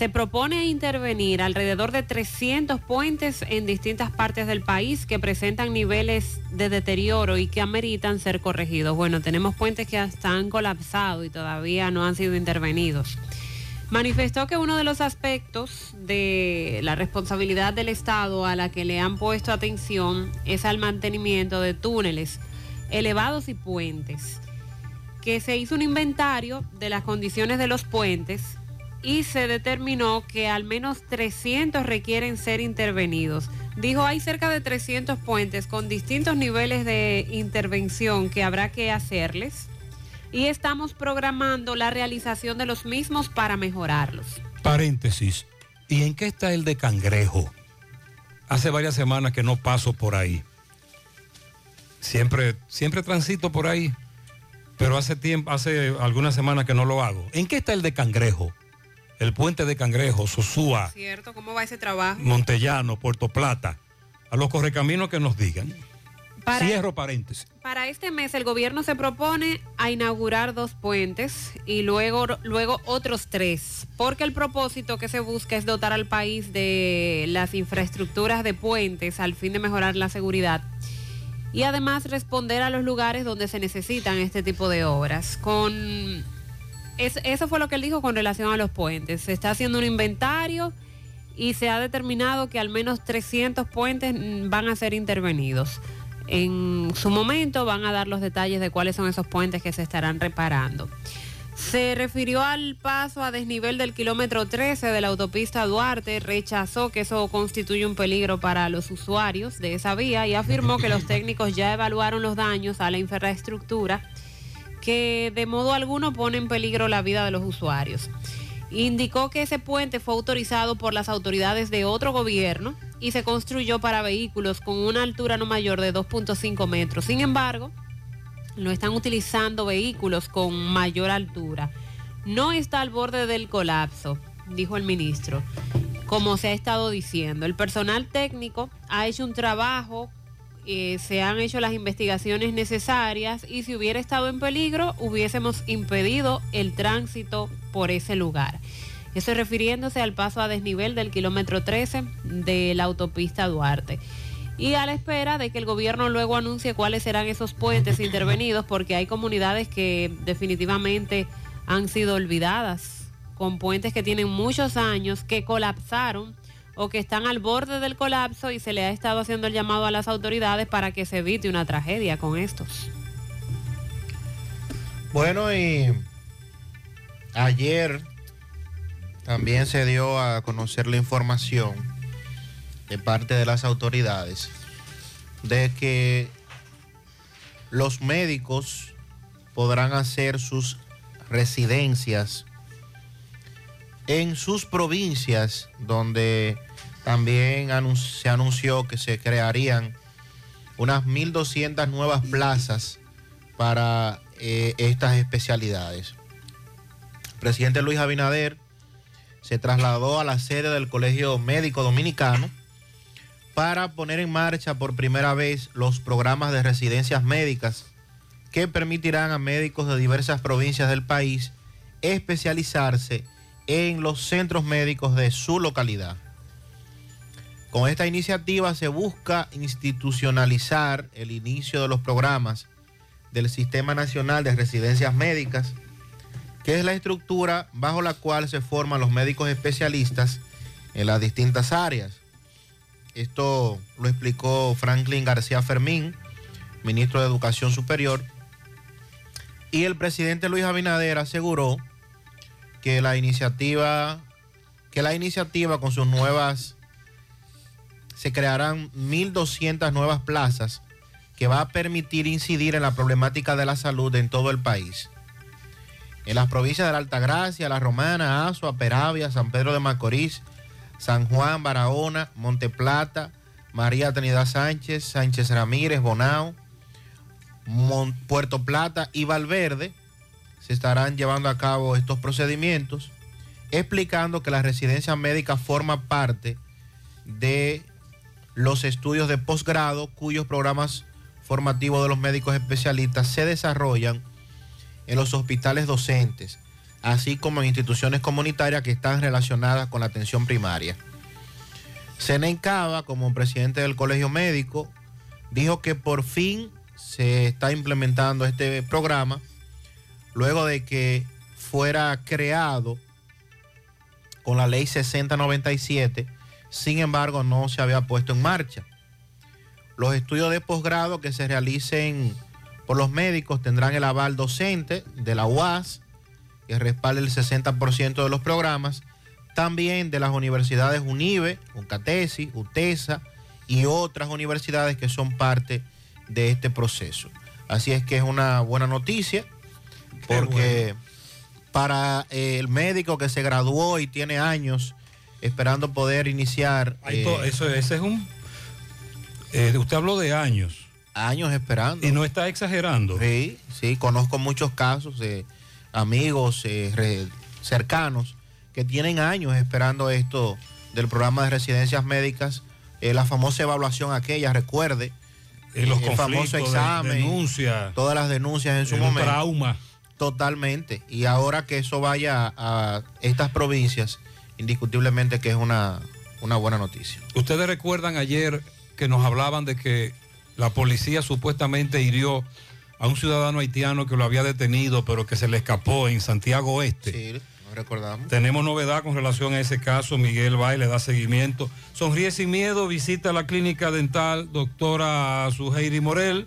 se propone intervenir alrededor de 300 puentes en distintas partes del país que presentan niveles de deterioro y que ameritan ser corregidos. Bueno, tenemos puentes que hasta han colapsado y todavía no han sido intervenidos. Manifestó que uno de los aspectos de la responsabilidad del Estado a la que le han puesto atención es al mantenimiento de túneles elevados y puentes, que se hizo un inventario de las condiciones de los puentes y se determinó que al menos 300 requieren ser intervenidos. Dijo, hay cerca de 300 puentes con distintos niveles de intervención que habrá que hacerles y estamos programando la realización de los mismos para mejorarlos. Paréntesis. ¿Y en qué está el de Cangrejo? Hace varias semanas que no paso por ahí. Siempre, siempre transito por ahí, pero hace tiempo, hace algunas semanas que no lo hago. ¿En qué está el de Cangrejo? El puente de Cangrejo, Sosúa, ¿Cierto? ¿Cómo va ese trabajo? Montellano, Puerto Plata. A los correcaminos que nos digan. Cierro paréntesis. Para este mes el gobierno se propone a inaugurar dos puentes y luego, luego otros tres, porque el propósito que se busca es dotar al país de las infraestructuras de puentes al fin de mejorar la seguridad y además responder a los lugares donde se necesitan este tipo de obras. Con eso fue lo que él dijo con relación a los puentes. Se está haciendo un inventario y se ha determinado que al menos 300 puentes mm, van a ser intervenidos. En su momento van a dar los detalles de cuáles son esos puentes que se estarán reparando. Se refirió al paso a desnivel del kilómetro 13 de la autopista Duarte, rechazó que eso constituye un peligro para los usuarios de esa vía y afirmó que los técnicos ya evaluaron los daños a la infraestructura que de modo alguno pone en peligro la vida de los usuarios. Indicó que ese puente fue autorizado por las autoridades de otro gobierno y se construyó para vehículos con una altura no mayor de 2.5 metros. Sin embargo, lo están utilizando vehículos con mayor altura. No está al borde del colapso, dijo el ministro, como se ha estado diciendo. El personal técnico ha hecho un trabajo eh, se han hecho las investigaciones necesarias y si hubiera estado en peligro hubiésemos impedido el tránsito por ese lugar. Eso refiriéndose al paso a desnivel del kilómetro 13 de la autopista Duarte. Y a la espera de que el gobierno luego anuncie cuáles serán esos puentes intervenidos, porque hay comunidades que definitivamente han sido olvidadas, con puentes que tienen muchos años, que colapsaron o que están al borde del colapso y se le ha estado haciendo el llamado a las autoridades para que se evite una tragedia con estos. Bueno, y ayer también se dio a conocer la información de parte de las autoridades de que los médicos podrán hacer sus residencias en sus provincias donde también se anunció que se crearían unas 1.200 nuevas plazas para eh, estas especialidades. El presidente Luis Abinader se trasladó a la sede del Colegio Médico Dominicano para poner en marcha por primera vez los programas de residencias médicas que permitirán a médicos de diversas provincias del país especializarse en los centros médicos de su localidad. Con esta iniciativa se busca institucionalizar el inicio de los programas del Sistema Nacional de Residencias Médicas, que es la estructura bajo la cual se forman los médicos especialistas en las distintas áreas. Esto lo explicó Franklin García Fermín, ministro de Educación Superior, y el presidente Luis Abinader aseguró que la iniciativa, que la iniciativa con sus nuevas se crearán 1.200 nuevas plazas que va a permitir incidir en la problemática de la salud en todo el país. En las provincias de la Altagracia, La Romana, Azua, Peravia, San Pedro de Macorís, San Juan, Barahona, Monteplata, María Trinidad Sánchez, Sánchez Ramírez, Bonao, Puerto Plata y Valverde se estarán llevando a cabo estos procedimientos, explicando que la residencia médica forma parte de los estudios de posgrado cuyos programas formativo de los médicos especialistas se desarrollan en los hospitales docentes, así como en instituciones comunitarias que están relacionadas con la atención primaria. Senen como presidente del Colegio Médico, dijo que por fin se está implementando este programa luego de que fuera creado con la ley 6097, sin embargo no se había puesto en marcha. Los estudios de posgrado que se realicen por los médicos tendrán el aval docente de la UAS, que respalda el 60% de los programas, también de las universidades UNIBE, UNCATESI, UTESA y otras universidades que son parte de este proceso. Así es que es una buena noticia, porque para eh, el médico que se graduó y tiene años esperando poder iniciar... Hay to- eso, ese es un... eh, usted habló de años. Años esperando. Y no está exagerando. Sí, sí, conozco muchos casos de amigos eh, re- cercanos que tienen años esperando esto del programa de residencias médicas, eh, la famosa evaluación aquella, recuerde, Eh, los el famoso examen, denuncia, todas las denuncias en su momento. trauma. Totalmente. Y ahora que eso vaya a estas provincias, indiscutiblemente que es una, una buena noticia. Ustedes recuerdan ayer que nos hablaban de que la policía supuestamente hirió a un ciudadano haitiano que lo había detenido, pero que se le escapó en Santiago Oeste. Sí, no recordamos. Tenemos novedad con relación a ese caso. Miguel Baile da seguimiento. Sonríe sin miedo, visita la clínica dental doctora Suheiri Morel.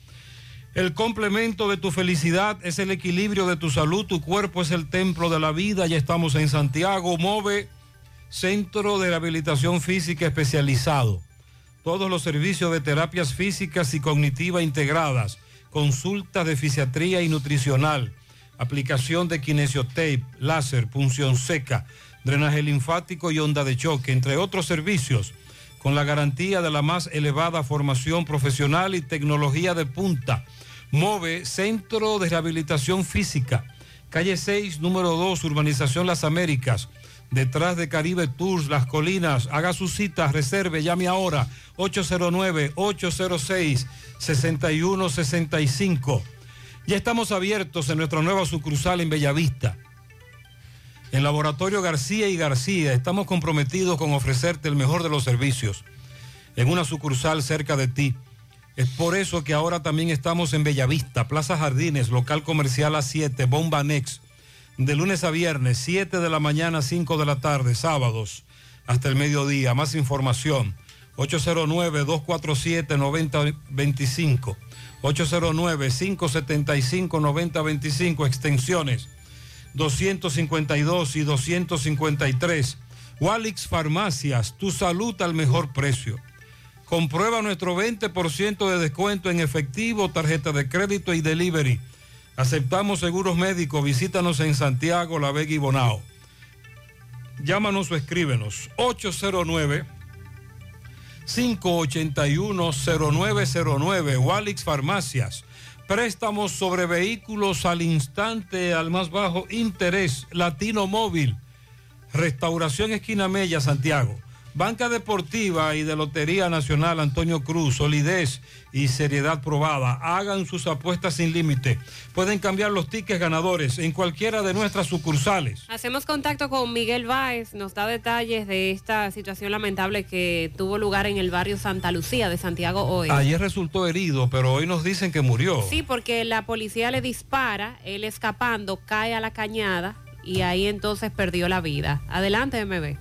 El complemento de tu felicidad es el equilibrio de tu salud. Tu cuerpo es el templo de la vida. Ya estamos en Santiago. Move Centro de Rehabilitación Física Especializado. Todos los servicios de terapias físicas y cognitivas integradas. Consultas de fisiatría y nutricional aplicación de kinesiotape, láser, punción seca, drenaje linfático y onda de choque, entre otros servicios, con la garantía de la más elevada formación profesional y tecnología de punta. MOVE, Centro de Rehabilitación Física, calle 6, número 2, Urbanización Las Américas, detrás de Caribe Tours, Las Colinas. Haga su cita, reserve, llame ahora, 809-806-6165. Ya estamos abiertos en nuestra nueva sucursal en Bellavista. En Laboratorio García y García estamos comprometidos con ofrecerte el mejor de los servicios en una sucursal cerca de ti. Es por eso que ahora también estamos en Bellavista, Plaza Jardines, local comercial A7, Bomba Next, de lunes a viernes, 7 de la mañana, 5 de la tarde, sábados hasta el mediodía. Más información, 809-247-9025. 809-575-9025, extensiones 252 y 253. Walix Farmacias, tu salud al mejor precio. Comprueba nuestro 20% de descuento en efectivo, tarjeta de crédito y delivery. Aceptamos seguros médicos. Visítanos en Santiago, La Vega y Bonao. Llámanos o escríbenos 809 581-0909, Walix Farmacias. Préstamos sobre vehículos al instante, al más bajo interés, Latino Móvil. Restauración Esquina Mella, Santiago. Banca Deportiva y de Lotería Nacional Antonio Cruz, solidez y seriedad probada. Hagan sus apuestas sin límite. Pueden cambiar los tickets ganadores en cualquiera de nuestras sucursales. Hacemos contacto con Miguel Báez, nos da detalles de esta situación lamentable que tuvo lugar en el barrio Santa Lucía de Santiago hoy. Ayer resultó herido, pero hoy nos dicen que murió. Sí, porque la policía le dispara, él escapando cae a la cañada, y ahí entonces perdió la vida. Adelante, MB.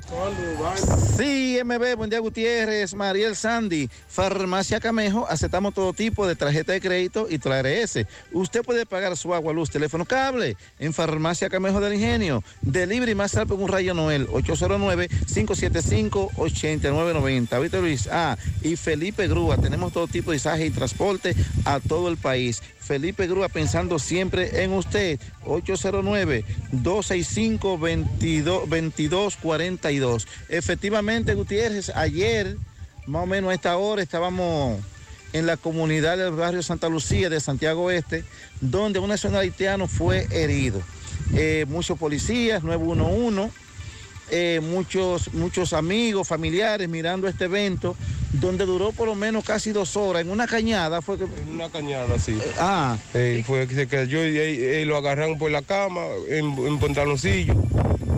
Sí, MB, buen día Gutiérrez, Mariel Sandy, Farmacia Camejo, aceptamos todo tipo de tarjeta de crédito y tu ARS. Usted puede pagar su agua, luz, teléfono, cable en Farmacia Camejo del Ingenio. Delivery más tarde con un rayo Noel, 809-575-8990. Ahorita Luis, ah, y Felipe Grúa, tenemos todo tipo de izaje y transporte a todo el país. Felipe Grúa pensando siempre en usted. 809-265-2242. Efectivamente, Gutiérrez, ayer, más o menos a esta hora, estábamos en la comunidad del barrio Santa Lucía de Santiago Oeste, donde un nacional haitiano fue herido. Eh, muchos policías, 911, eh, muchos, muchos amigos, familiares mirando este evento, donde duró por lo menos casi dos horas. En una cañada fue que... En una cañada, sí. ah. Eh, fue que se cayó y, lo agarraron por la cama, en, en pantaloncillo.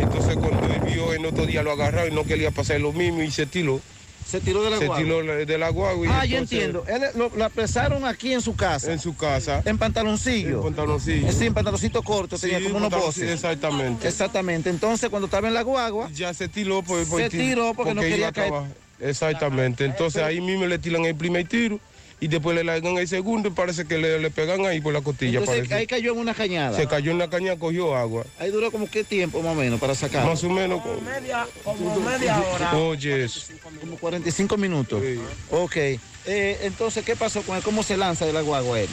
Entonces cuando él vio en otro día lo agarraron y no quería pasar lo mismo y se tiró. Se tiró de la se guagua. tiró la- de la guagua. y Ah, yo entiendo. Él lo, lo apresaron aquí en su casa. En su casa. En pantaloncillo. En pantaloncillo. Sí, en pantaloncito corto, tenía Sí, como unos voces. Exactamente. Exactamente. Entonces, cuando estaba en la guagua. Ya se tiró. Pues, Se tiró porque no iba quería a caer. trabajar. Exactamente. Entonces ahí mismo le tiran el primer tiro y después le largan el segundo y parece que le, le pegan ahí por la costilla. Entonces, parece. ahí cayó en una cañada. Se cayó en la caña, cogió agua. Ahí duró como qué tiempo más o menos para sacar. Más o menos. Media, como media hora. Oye, eso. Como 45 minutos. Ok. Eh, entonces, ¿qué pasó con él? ¿Cómo se lanza de la guagua él?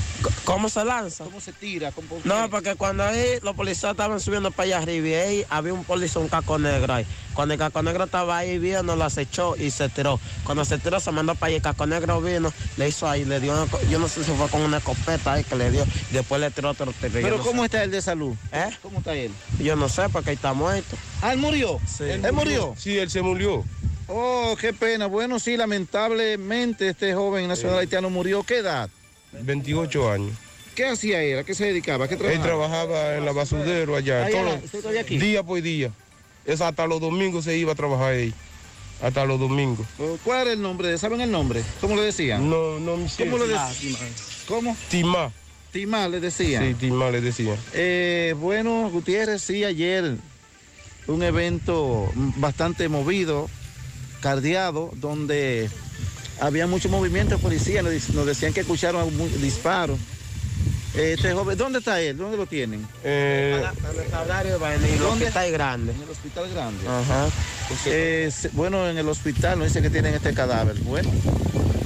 ¿Cómo se lanza? ¿Cómo se tira? ¿Cómo- No, porque cuando ahí los policías estaban subiendo para allá arriba y ahí había un policía, un caco negro ahí. Cuando el caco negro estaba ahí viendo, lo acechó y se tiró. Cuando se tiró, se mandó para allá. El caco negro vino, le hizo ahí, le dio, una co- yo no sé si fue con una escopeta ahí que le dio. Después le tiró otro tiro. Pero no ¿cómo sé. está él de salud? ¿Eh? ¿Cómo está él? Yo no sé, porque ahí está muerto. Ah, él murió. Sí. ¿Él murió? Sí, él se murió. Oh, qué pena. Bueno, sí, lamentablemente este joven nacional haitiano murió. ¿Qué edad? 28 años. ¿Qué hacía él? ¿A qué se dedicaba? ¿A qué Él trabajaba? trabajaba en la basurero allá. Ahí todos era, los- ¿usted todavía aquí? Día por día. Es hasta los domingos se iba a trabajar ahí. Hasta los domingos. Oh, ¿Cuál era el nombre? ¿Saben el nombre? ¿Cómo le decían? No, no me sé. ¿Cómo le Ah, decían? ¿Cómo? Timá. Timá le decían. Sí, Timá le decía. Eh, bueno, Gutiérrez, sí, ayer un evento bastante movido, cardeado, donde había mucho movimiento de policía, nos, decían que escucharon disparos. Este joven, ¿dónde está él? ¿Dónde lo tienen? Eh, Y el ¿Dónde? hospital grande. En el hospital grande. Ajá. Eh, bueno, en el hospital nos dice que tienen este cadáver. Bueno,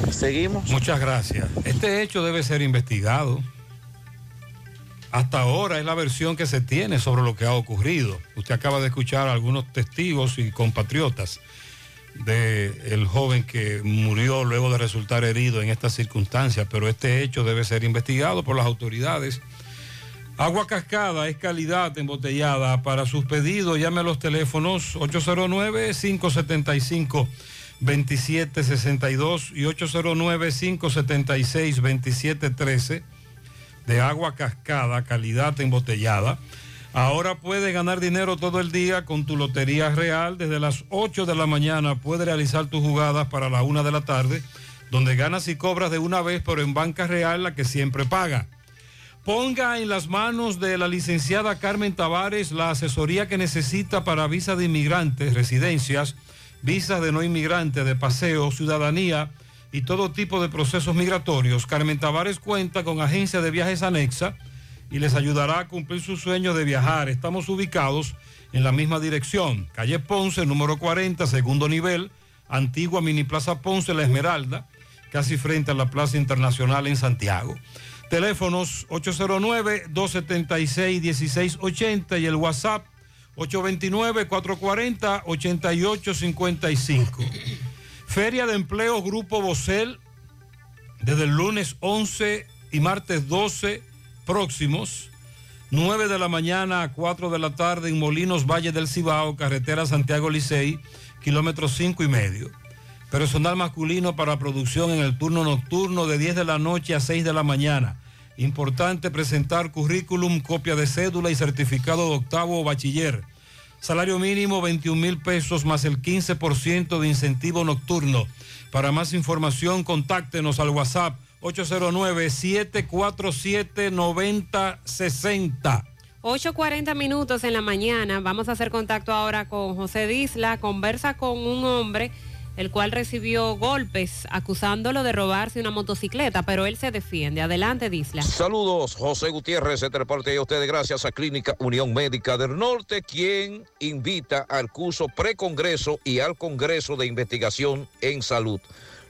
seguimos. Muchas gracias. Este hecho debe ser investigado. Hasta ahora es la versión que se tiene sobre lo que ha ocurrido. Usted acaba de escuchar a algunos testigos y compatriotas del joven que murió luego de resultar herido en estas circunstancias, pero este hecho debe ser investigado por las autoridades. Agua Cascada es calidad embotellada. Para sus pedidos llame a los teléfonos 809-575-2762 y 809-576-2713 de agua cascada, calidad embotellada. Ahora puedes ganar dinero todo el día con tu Lotería Real. Desde las 8 de la mañana puedes realizar tus jugadas para la 1 de la tarde, donde ganas y cobras de una vez, pero en Banca Real la que siempre paga. Ponga en las manos de la licenciada Carmen Tavares la asesoría que necesita para visa de inmigrantes, residencias, visas de no inmigrantes, de paseo, ciudadanía y todo tipo de procesos migratorios. Carmen Tavares cuenta con agencia de viajes anexa y les ayudará a cumplir su sueño de viajar. Estamos ubicados en la misma dirección, calle Ponce, número 40, segundo nivel, antigua Mini Plaza Ponce, La Esmeralda, casi frente a la Plaza Internacional en Santiago. Teléfonos 809-276-1680 y el WhatsApp 829-440-8855. Feria de Empleo Grupo Bocel desde el lunes 11 y martes 12 próximos, 9 de la mañana a 4 de la tarde en Molinos Valle del Cibao, carretera Santiago Licey, kilómetro 5 y medio. Personal masculino para producción en el turno nocturno de 10 de la noche a 6 de la mañana. Importante presentar currículum, copia de cédula y certificado de octavo o bachiller. Salario mínimo 21 mil pesos más el 15% de incentivo nocturno. Para más información, contáctenos al WhatsApp 809-747-9060. 8.40 minutos en la mañana. Vamos a hacer contacto ahora con José Disla. Conversa con un hombre el cual recibió golpes acusándolo de robarse una motocicleta, pero él se defiende. Adelante, Disla. Saludos, José Gutiérrez, este reporte a ustedes gracias a Clínica Unión Médica del Norte, quien invita al curso precongreso y al Congreso de Investigación en Salud.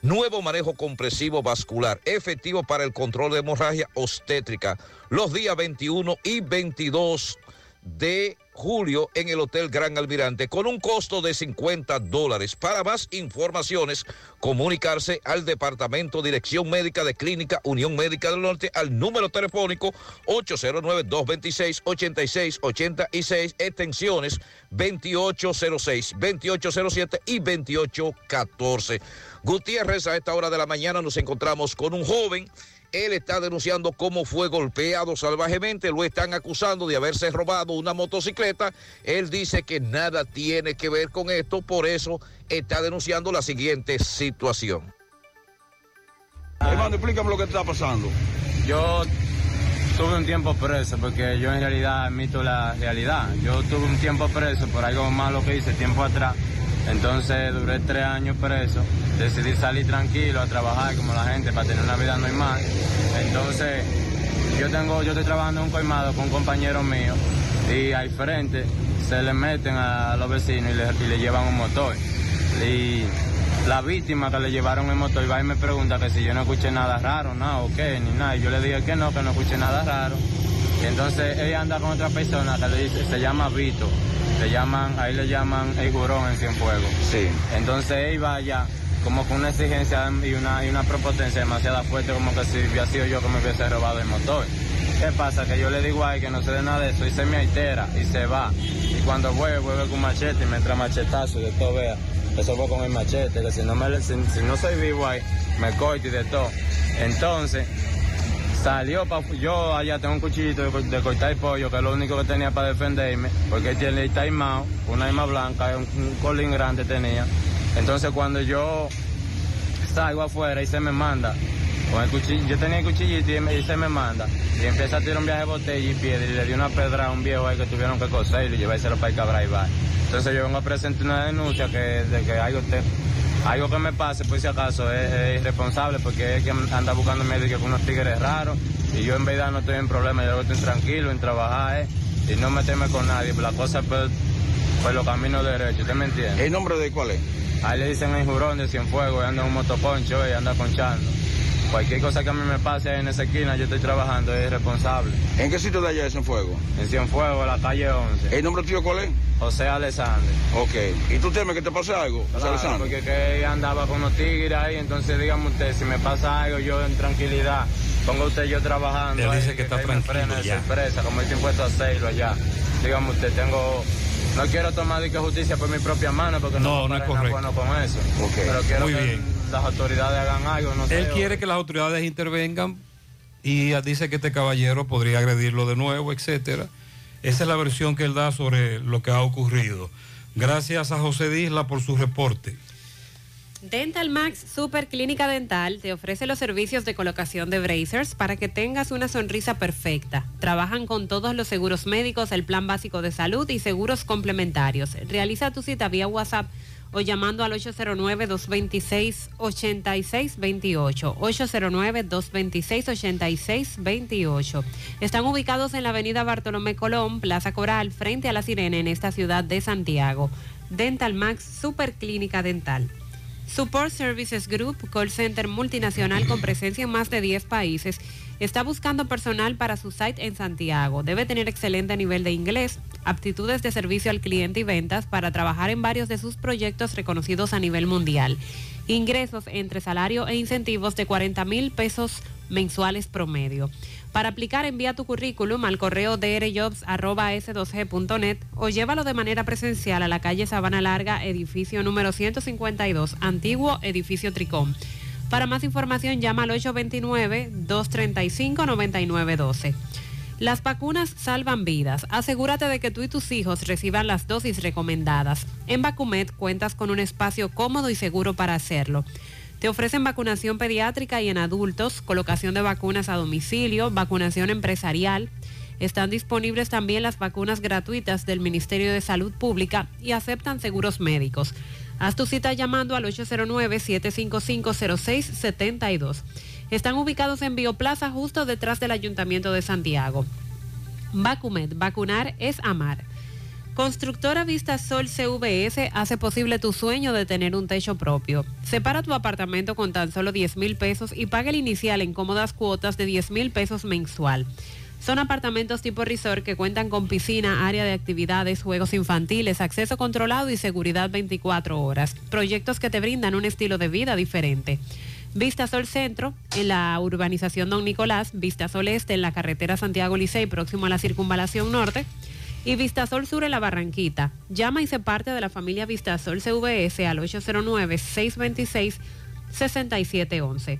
Nuevo manejo compresivo vascular, efectivo para el control de hemorragia obstétrica, los días 21 y 22 de julio en el Hotel Gran Almirante con un costo de 50 dólares. Para más informaciones, comunicarse al Departamento Dirección Médica de Clínica Unión Médica del Norte al número telefónico 809-226-8686, extensiones 2806, 2807 y 2814. Gutiérrez, a esta hora de la mañana nos encontramos con un joven él está denunciando cómo fue golpeado salvajemente, lo están acusando de haberse robado una motocicleta. Él dice que nada tiene que ver con esto, por eso está denunciando la siguiente situación. Hermano, explícame lo que está pasando. Yo tuve un tiempo preso porque yo en realidad admito la realidad. Yo tuve un tiempo preso por algo malo que hice tiempo atrás. Entonces duré tres años preso decidí salir tranquilo a trabajar como la gente para tener una vida normal. Entonces, yo tengo, yo estoy trabajando en un colmado con un compañero mío y al frente se le meten a los vecinos y le, y le llevan un motor. Y la víctima que le llevaron el motor va y me pregunta que si yo no escuché nada raro, nada, o qué, ni nada. Y yo le dije que no, que no escuché nada raro. Y entonces ella anda con otra persona que le dice, se llama Vito. Le llaman, ahí le llaman el jurón en Cienfuegos. Sí. Entonces él va allá como con una exigencia y una, y una propotencia demasiado fuerte, como que si hubiera sido yo que me hubiese robado el motor. ¿Qué pasa? Que yo le digo ahí que no sé de nada de eso y se me altera y se va. Y cuando vuelve, vuelve con machete y me entra machetazo y de todo, vea. Eso fue con el machete, que si no, me, si, no soy vivo ahí, me corto y de todo. Entonces, salió para yo allá tengo un cuchillito de, cortar el pollo que es lo único que tenía para defenderme porque tiene el taimado una arma blanca un, un colín grande tenía entonces cuando yo salgo afuera y se me manda, con el cuchillo, yo tenía el cuchillito y, se me manda, y empieza a tirar un viaje de botella y piedra y le di una pedra a un viejo ahí que tuvieron que coser y llevárselo para el cabra y va. Entonces yo vengo a presentar una denuncia que de que algo, algo que me pase, por si acaso, es, irresponsable porque es que anda buscando médico con unos tigres raros y yo en verdad no estoy en problema, yo estoy tranquilo en trabajar eh, y no meterme con nadie, la cosa pues, pues los caminos derechos, ¿usted me entiende? ¿El nombre de cuál es? Ahí le dicen el jurón de Cienfuegos anda en un motoconcho y anda conchando. Cualquier cosa que a mí me pase ahí en esa esquina, yo estoy trabajando, es responsable. ¿En qué sitio de allá de Cienfuegos? En Cienfuegos, la calle 11. ¿El nombre tuyo cuál es? José Alexander. Ok. ¿Y tú temes que te pase algo, José claro, Alexander? Porque que andaba con los tigres ahí, entonces dígame usted, si me pasa algo, yo en tranquilidad, ponga usted yo trabajando. Él ahí, dice que está tranquilo ya. sorpresa, como él impuesto a hacerlo allá. Dígame usted, tengo... No quiero tomar de que justicia por mi propia mano porque no, No, no es correcto. bueno con eso. Pero quiero Muy que bien. Las autoridades hagan algo, no sé. Él o- quiere que las autoridades intervengan y dice que este caballero podría agredirlo de nuevo, etcétera. Esa es la versión que él da sobre lo que ha ocurrido. Gracias a José Disla por su reporte. Dental Max Super Clínica Dental te ofrece los servicios de colocación de bracers para que tengas una sonrisa perfecta. Trabajan con todos los seguros médicos, el plan básico de salud y seguros complementarios. Realiza tu cita vía WhatsApp o llamando al 809-226-8628. 809-226-8628. Están ubicados en la avenida Bartolomé Colón, Plaza Coral, frente a la Sirena en esta ciudad de Santiago. Dental Max Super Clínica Dental. Support Services Group, call center multinacional con presencia en más de 10 países, está buscando personal para su site en Santiago. Debe tener excelente nivel de inglés, aptitudes de servicio al cliente y ventas para trabajar en varios de sus proyectos reconocidos a nivel mundial. Ingresos entre salario e incentivos de 40 mil pesos mensuales promedio. Para aplicar, envía tu currículum al correo drjobs.s2g.net o llévalo de manera presencial a la calle Sabana Larga, edificio número 152, antiguo edificio Tricón. Para más información, llama al 829-235-9912. Las vacunas salvan vidas. Asegúrate de que tú y tus hijos reciban las dosis recomendadas. En Vacumet cuentas con un espacio cómodo y seguro para hacerlo. Te ofrecen vacunación pediátrica y en adultos, colocación de vacunas a domicilio, vacunación empresarial. Están disponibles también las vacunas gratuitas del Ministerio de Salud Pública y aceptan seguros médicos. Haz tu cita llamando al 809-755-0672. Están ubicados en Bioplaza justo detrás del Ayuntamiento de Santiago. Vacumed, vacunar es amar. Constructora Vista Sol CVS hace posible tu sueño de tener un techo propio. Separa tu apartamento con tan solo 10 mil pesos y paga el inicial en cómodas cuotas de 10 mil pesos mensual. Son apartamentos tipo resort que cuentan con piscina, área de actividades, juegos infantiles, acceso controlado y seguridad 24 horas. Proyectos que te brindan un estilo de vida diferente. Vista Sol Centro, en la urbanización Don Nicolás, Vista Sol Este, en la carretera Santiago Licey, próximo a la circunvalación norte, y Vistasol Sur en la Barranquita. Llama y se parte de la familia Vistasol CVS al 809-626-6711.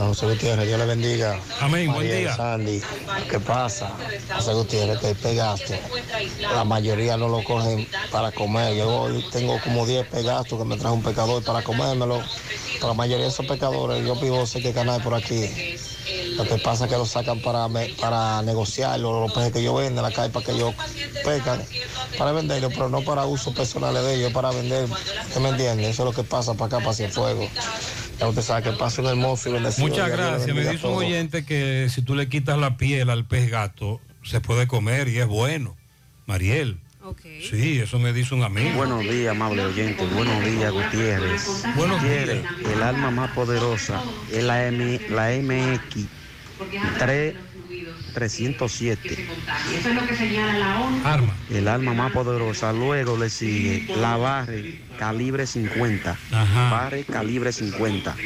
José Gutiérrez, Dios le bendiga. Amén, buen María día. Sandy, ¿qué pasa? José Gutiérrez, te pegaste. La mayoría no lo cogen para comer. Yo hoy tengo como 10 pegastos que me trajo un pecador para comérmelo. Pero la mayoría de esos pecadores, yo pido sé que canal por aquí. Lo que pasa es que lo sacan para, me- para negociarlo, los peces que yo vendo en la calle para que ellos pecan, para venderlo, pero no para uso personal de ellos, para vender. ¿Usted me entiende? Eso es lo que pasa para acá, para Cienfuegos. Ya usted sabe que pasa un hermoso y bendecido. Muchas gracias. Me dice un oyente que si tú le quitas la piel al pez gato, se puede comer y es bueno. Mariel. Sí, eso me dice un amigo. Buenos días, amable oyente. Buenos días, Gutiérrez. Buenos Gutiérrez, el alma más poderosa es la, M, la MX 3, 307. Eso es lo que señala la ONU. Arma. El alma más poderosa. Luego le sigue la Barre calibre 50. Ajá. Barre calibre 50.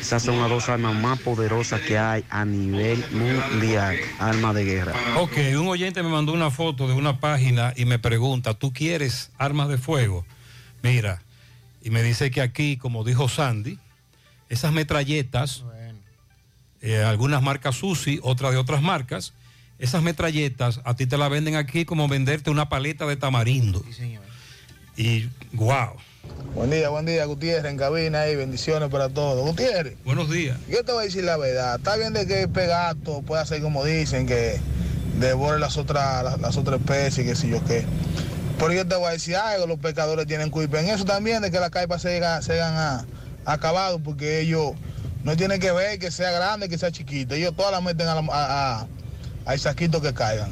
Esas son las dos armas más poderosas que hay a nivel mundial. Arma de guerra. Ok, un oyente me mandó una foto de una página y me pregunta, ¿tú quieres armas de fuego? Mira, y me dice que aquí, como dijo Sandy, esas metralletas, eh, algunas marcas Susi, otras de otras marcas, esas metralletas a ti te la venden aquí como venderte una paleta de tamarindo. Y wow. Buen día, buen día, Gutiérrez, en cabina y bendiciones para todos. Gutiérrez, Buenos días. yo te voy a decir la verdad. Está bien de que Pegato pueda hacer como dicen, que devore las otras, las, las otras especies, que si yo qué. Pero yo te voy a decir algo, los pescadores tienen culpa en eso también, de que las caipas se, hagan- se hagan a- acabado, porque ellos no tienen que ver que sea grande, que sea chiquita. Ellos todas las meten a la- a- a- al saquito que caigan.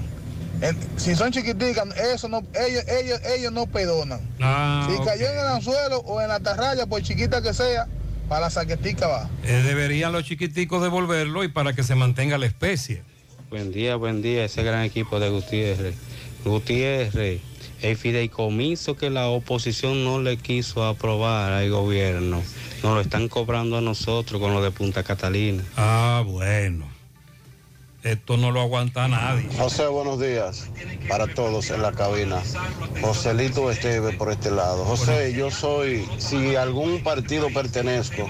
En- si son chiquiticas, eso no, ellos, ellos, ellos no perdonan. Ah, si ok. cayó en el anzuelo o en la tarraya, por chiquita que sea, para la saquetica va. Eh, deberían los chiquiticos devolverlo y para que se mantenga la especie. Buen día, buen día, ese gran equipo de Gutiérrez. Gutiérrez, el fideicomiso que la oposición no le quiso aprobar al gobierno, nos lo están cobrando a nosotros con lo de Punta Catalina. Ah, bueno. Esto no lo aguanta nadie. José, buenos días para todos en la cabina. Joselito Esteve por este lado. José, yo soy, si algún partido pertenezco,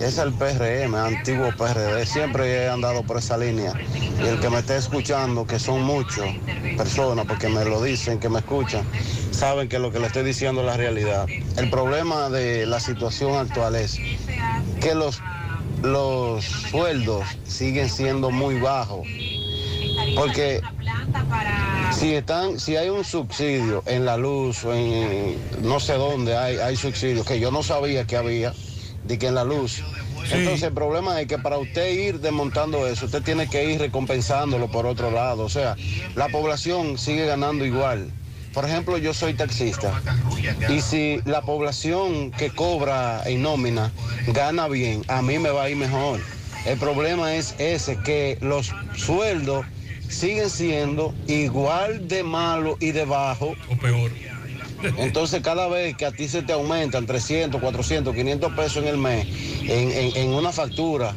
es el PRM, antiguo PRD. Siempre he andado por esa línea. Y el que me esté escuchando, que son muchos personas, porque me lo dicen, que me escuchan, saben que lo que le estoy diciendo es la realidad. El problema de la situación actual es que los, los sueldos siguen siendo muy bajos. Porque si están, si hay un subsidio en la luz en no sé dónde hay, hay subsidios que yo no sabía que había, de que en la luz. Entonces el problema es que para usted ir desmontando eso, usted tiene que ir recompensándolo por otro lado. O sea, la población sigue ganando igual. Por ejemplo, yo soy taxista. Y si la población que cobra en nómina gana bien, a mí me va a ir mejor. El problema es ese, que los sueldos siguen siendo igual de malos y de bajo. O peor. Entonces cada vez que a ti se te aumentan 300, 400, 500 pesos en el mes en, en- en una factura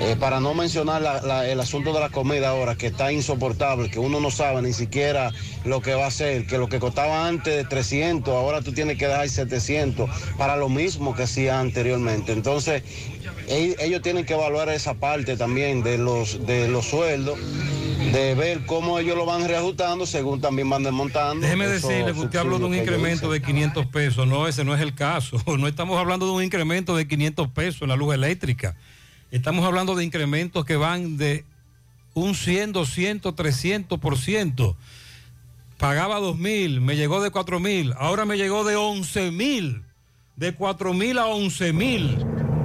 Eh, para no mencionar la- la- el asunto de la comida ahora, que está insoportable, que uno no sabe ni siquiera lo que va a hacer, que lo que costaba antes de 300, ahora tú tienes que dar 700 para lo mismo que hacía anteriormente. Entonces, ellos tienen que evaluar esa parte también de los, de los sueldos, de ver cómo ellos lo van reajustando según también van desmontando. Déjeme decirle que usted habló de un incremento de 500 pesos. No, ese no es el caso. No estamos hablando de un incremento de 500 pesos en la luz eléctrica. Estamos hablando de incrementos que van de un 100, 200, 300%. Pagaba 2 mil, me llegó de 4 mil, ahora me llegó de 11 mil. De 4 mil a 11 mil.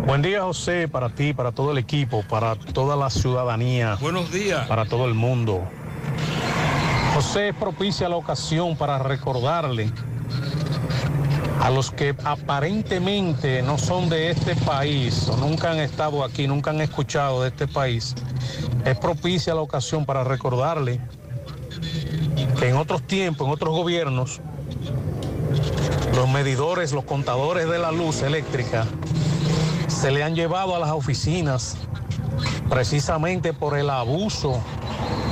Buen día, José, para ti, para todo el equipo, para toda la ciudadanía. Buenos días. Para todo el mundo. José es propicia la ocasión para recordarle a los que aparentemente no son de este país o nunca han estado aquí, nunca han escuchado de este país. Es propicia la ocasión para recordarle que en otros tiempos, en otros gobiernos, los medidores, los contadores de la luz eléctrica se le han llevado a las oficinas precisamente por el abuso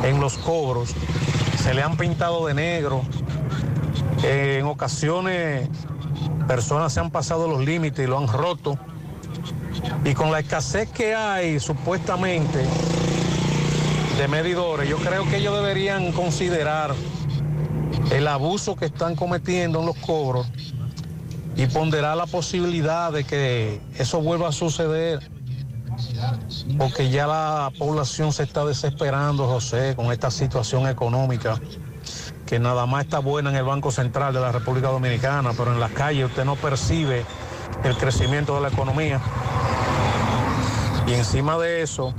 en los cobros. Se le han pintado de negro. En ocasiones personas se han pasado los límites y lo han roto. Y con la escasez que hay supuestamente de medidores, yo creo que ellos deberían considerar el abuso que están cometiendo en los cobros y ponderar la posibilidad de que eso vuelva a suceder. Porque ya la población se está desesperando, José, con esta situación económica, que nada más está buena en el Banco Central de la República Dominicana, pero en las calles usted no percibe el crecimiento de la economía. Y encima de eso,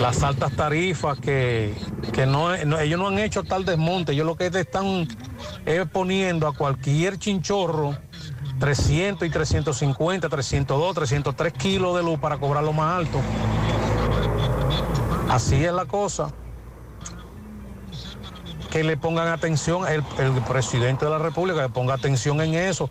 las altas tarifas que, que no, ellos no han hecho tal desmonte, ellos lo que te están es poniendo a cualquier chinchorro 300 y 350, 302, 303 kilos de luz para cobrarlo más alto. Así es la cosa. Que le pongan atención, el, el presidente de la República, que ponga atención en eso.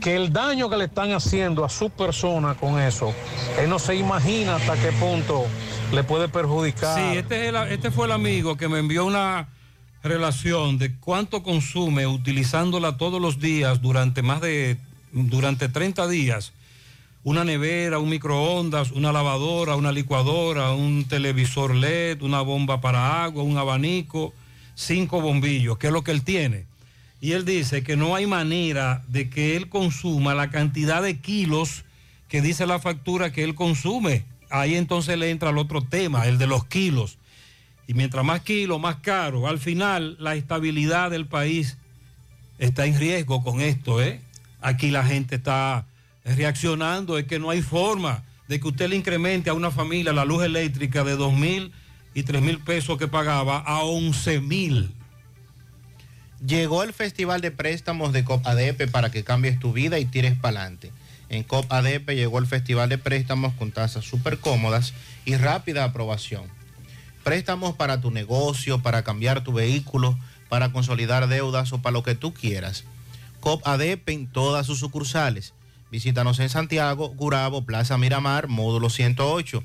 Que el daño que le están haciendo a su persona con eso, él no se imagina hasta qué punto le puede perjudicar. Sí, este, es el- este fue el amigo que me envió una relación de cuánto consume utilizándola todos los días durante más de durante 30 días. Una nevera, un microondas, una lavadora, una licuadora, un televisor LED, una bomba para agua, un abanico, cinco bombillos, que es lo que él tiene. Y él dice que no hay manera de que él consuma la cantidad de kilos que dice la factura que él consume. Ahí entonces le entra el otro tema, el de los kilos. Y mientras más kilos, más caro. Al final, la estabilidad del país está en riesgo con esto, ¿eh? Aquí la gente está reaccionando, es que no hay forma de que usted le incremente a una familia la luz eléctrica de dos mil y tres mil pesos que pagaba a 11 mil. Llegó el Festival de Préstamos de COPADEP para que cambies tu vida y tires para adelante. En COPADEP llegó el Festival de Préstamos con tasas súper cómodas y rápida aprobación. Préstamos para tu negocio, para cambiar tu vehículo, para consolidar deudas o para lo que tú quieras. COPADEP en todas sus sucursales. Visítanos en Santiago, Gurabo, Plaza Miramar, módulo 108.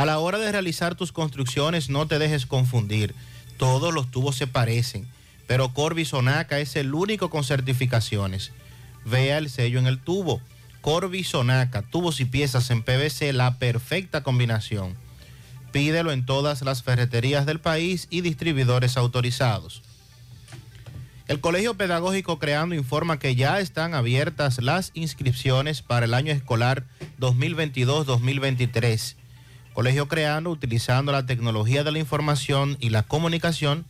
A la hora de realizar tus construcciones, no te dejes confundir. Todos los tubos se parecen, pero Corby Sonaca es el único con certificaciones. Vea el sello en el tubo. Corby Sonaca, tubos y piezas en PVC, la perfecta combinación. Pídelo en todas las ferreterías del país y distribuidores autorizados. El Colegio Pedagógico Creando informa que ya están abiertas las inscripciones para el año escolar 2022-2023. Colegio Creando, utilizando la tecnología de la información y la comunicación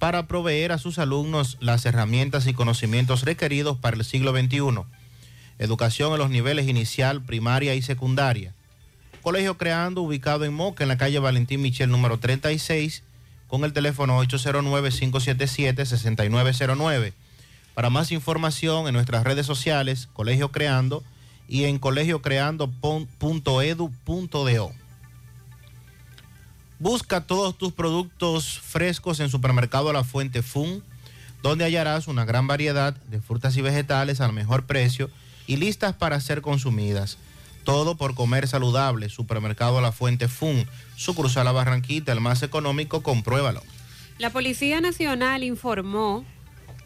para proveer a sus alumnos las herramientas y conocimientos requeridos para el siglo XXI. Educación en los niveles inicial, primaria y secundaria. Colegio Creando, ubicado en Moca, en la calle Valentín Michel número 36, con el teléfono 809-577-6909. Para más información en nuestras redes sociales, Colegio Creando y en colegiocreando.edu.do. Busca todos tus productos frescos en Supermercado La Fuente Fun, donde hallarás una gran variedad de frutas y vegetales al mejor precio y listas para ser consumidas. Todo por comer saludable. Supermercado La Fuente Fun, sucursal La Barranquita, el más económico, compruébalo. La Policía Nacional informó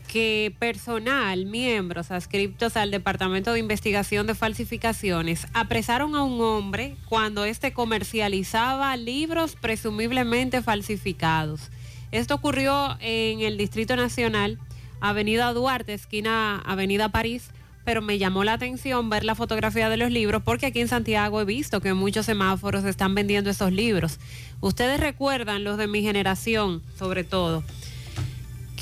que personal, miembros adscriptos al Departamento de Investigación de Falsificaciones, apresaron a un hombre cuando éste comercializaba libros presumiblemente falsificados. Esto ocurrió en el Distrito Nacional, Avenida Duarte, esquina Avenida París, pero me llamó la atención ver la fotografía de los libros porque aquí en Santiago he visto que muchos semáforos están vendiendo esos libros. Ustedes recuerdan los de mi generación, sobre todo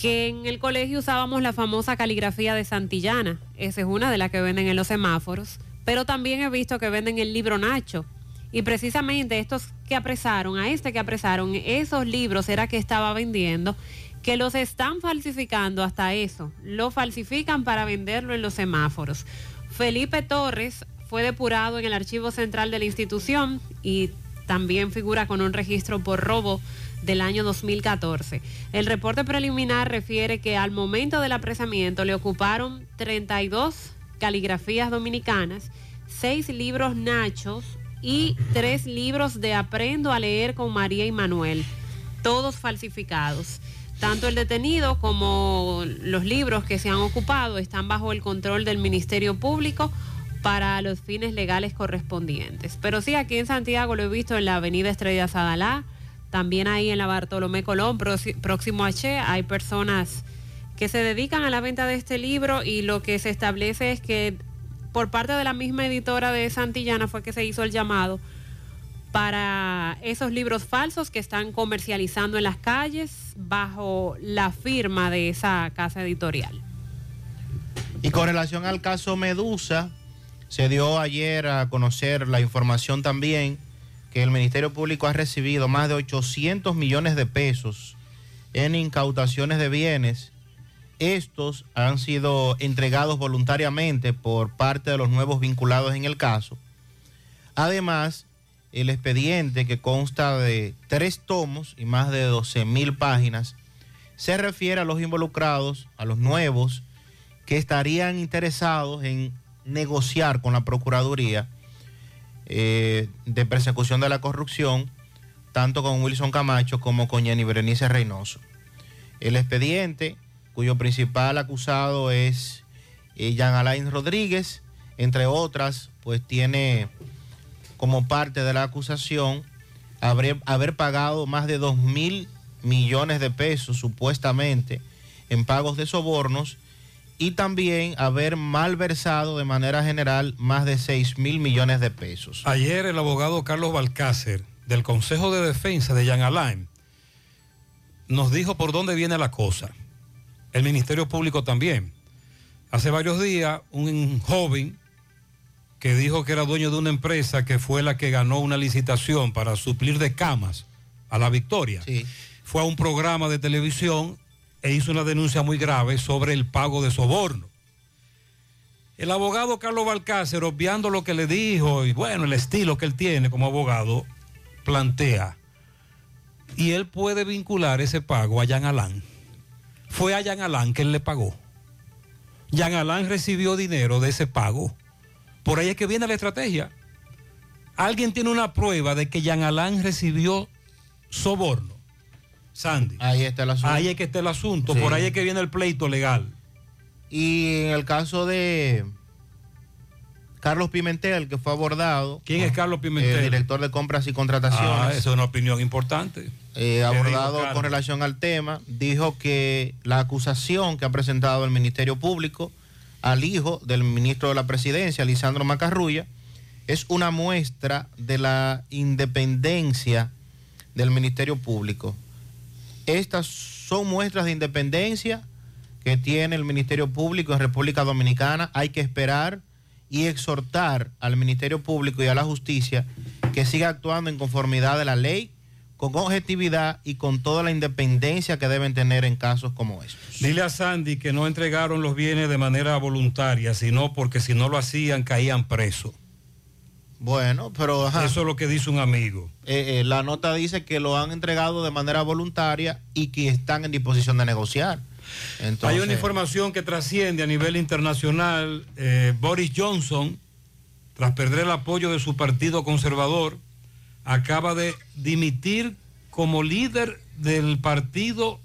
que en el colegio usábamos la famosa caligrafía de Santillana. Esa es una de las que venden en los semáforos. Pero también he visto que venden el libro Nacho. Y precisamente estos que apresaron, a este que apresaron, esos libros era que estaba vendiendo, que los están falsificando hasta eso. Lo falsifican para venderlo en los semáforos. Felipe Torres fue depurado en el archivo central de la institución y también figura con un registro por robo del año 2014. El reporte preliminar refiere que al momento del apresamiento le ocuparon 32 caligrafías dominicanas, 6 libros nachos y 3 libros de Aprendo a leer con María y Manuel, todos falsificados. Tanto el detenido como los libros que se han ocupado están bajo el control del Ministerio Público para los fines legales correspondientes. Pero sí, aquí en Santiago lo he visto en la avenida Estrella Sadalá, también ahí en la Bartolomé Colón, próximo a Che, hay personas que se dedican a la venta de este libro y lo que se establece es que por parte de la misma editora de Santillana fue que se hizo el llamado para esos libros falsos que están comercializando en las calles bajo la firma de esa casa editorial. Y con relación al caso Medusa, se dio ayer a conocer la información también que el Ministerio Público ha recibido más de 800 millones de pesos en incautaciones de bienes. Estos han sido entregados voluntariamente por parte de los nuevos vinculados en el caso. Además, el expediente que consta de tres tomos y más de 12 mil páginas se refiere a los involucrados, a los nuevos, que estarían interesados en negociar con la Procuraduría eh, de persecución de la corrupción, tanto con Wilson Camacho como con Jenny Berenice Reynoso. El expediente, cuyo principal acusado es eh, Jean Alain Rodríguez, entre otras, pues tiene como parte de la acusación haber, haber pagado más de 2 mil millones de pesos supuestamente en pagos de sobornos y también haber malversado de manera general más de 6 mil millones de pesos. Ayer el abogado Carlos Balcácer del Consejo de Defensa de Jean Alain nos dijo por dónde viene la cosa. El Ministerio Público también. Hace varios días un joven que dijo que era dueño de una empresa que fue la que ganó una licitación para suplir de camas a la Victoria. Fue a un programa de televisión e hizo una denuncia muy grave sobre el pago de soborno. El abogado Carlos Balcácer, obviando lo que le dijo y bueno, el estilo que él tiene como abogado, plantea, y él puede vincular ese pago a Jan Alán. Fue a Jan Alán que él le pagó. Jan Alán recibió dinero de ese pago. Por ahí es que viene la estrategia. Alguien tiene una prueba de que Jan Alán recibió soborno. Sandy. Ahí está el asunto. Ahí es que está el asunto. Por ahí es que viene el pleito legal. Y en el caso de Carlos Pimentel, que fue abordado. ¿Quién es Carlos Pimentel? El director de compras y contrataciones. Ah, esa es una opinión importante. Eh, abordado con relación al tema, dijo que la acusación que ha presentado el Ministerio Público al hijo del ministro de la Presidencia, Lisandro Macarrulla, es una muestra de la independencia del Ministerio Público. Estas son muestras de independencia que tiene el Ministerio Público en República Dominicana. Hay que esperar y exhortar al Ministerio Público y a la justicia que siga actuando en conformidad de la ley, con objetividad y con toda la independencia que deben tener en casos como estos. Dile a Sandy que no entregaron los bienes de manera voluntaria, sino porque si no lo hacían caían presos. Bueno, pero... ajá. Eso es lo que dice un amigo. Eh, eh, la nota dice que lo han entregado de manera voluntaria y que están en disposición de negociar. Entonces, Hay una información que trasciende a nivel internacional. Eh, Boris Johnson, tras perder el apoyo de su partido conservador, acaba de dimitir como líder del partido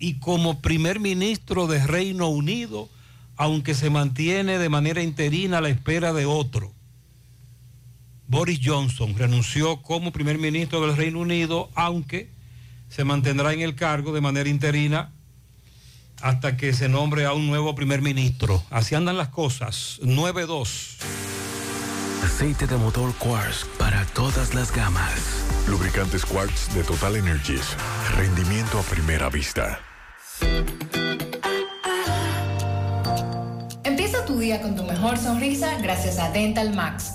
y como primer ministro de Reino Unido, aunque se mantiene de manera interina a la espera de otro. Boris Johnson renunció como primer ministro del Reino Unido, aunque se mantendrá en el cargo de manera interina hasta que se nombre a un nuevo primer ministro. Así andan las cosas. 9-2. Aceite de motor Quartz para todas las gamas. Lubricantes Quartz de Total Energies. Rendimiento a primera vista. Empieza tu día con tu mejor sonrisa gracias a Dental Max,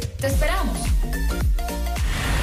¡Te esperamos!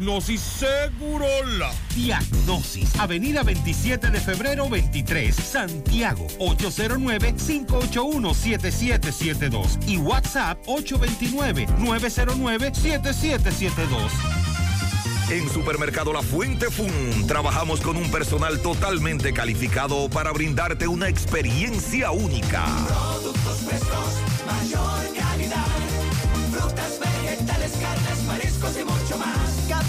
Segurola. Diagnosis, Avenida 27 de febrero 23, Santiago, 809-581-7772 y WhatsApp 829-909-7772. En Supermercado La Fuente Fun trabajamos con un personal totalmente calificado para brindarte una experiencia única. Productos frescos, mayor calidad. Frutas, vegetales, carnes, mariscos y.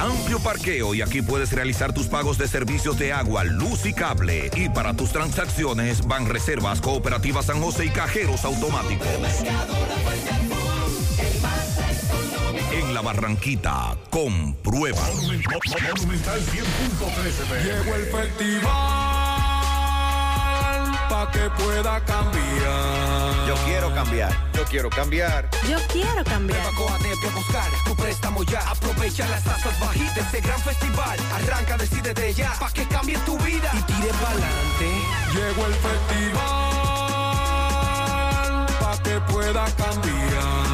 Amplio parqueo y aquí puedes realizar tus pagos de servicios de agua, luz y cable. Y para tus transacciones van reservas, cooperativas San José y cajeros automáticos. En la Barranquita, comprueba. Monumental 100.13 Llegó el festival que pueda cambiar. Yo quiero cambiar. Yo quiero cambiar. Yo quiero cambiar. Coatete a buscar tu préstamo ya. Aprovecha las tasas bajitas de este gran festival. Arranca, decide de ya, pa' que cambie tu vida y tire pa'lante. Llegó el festival, pa' que pueda cambiar.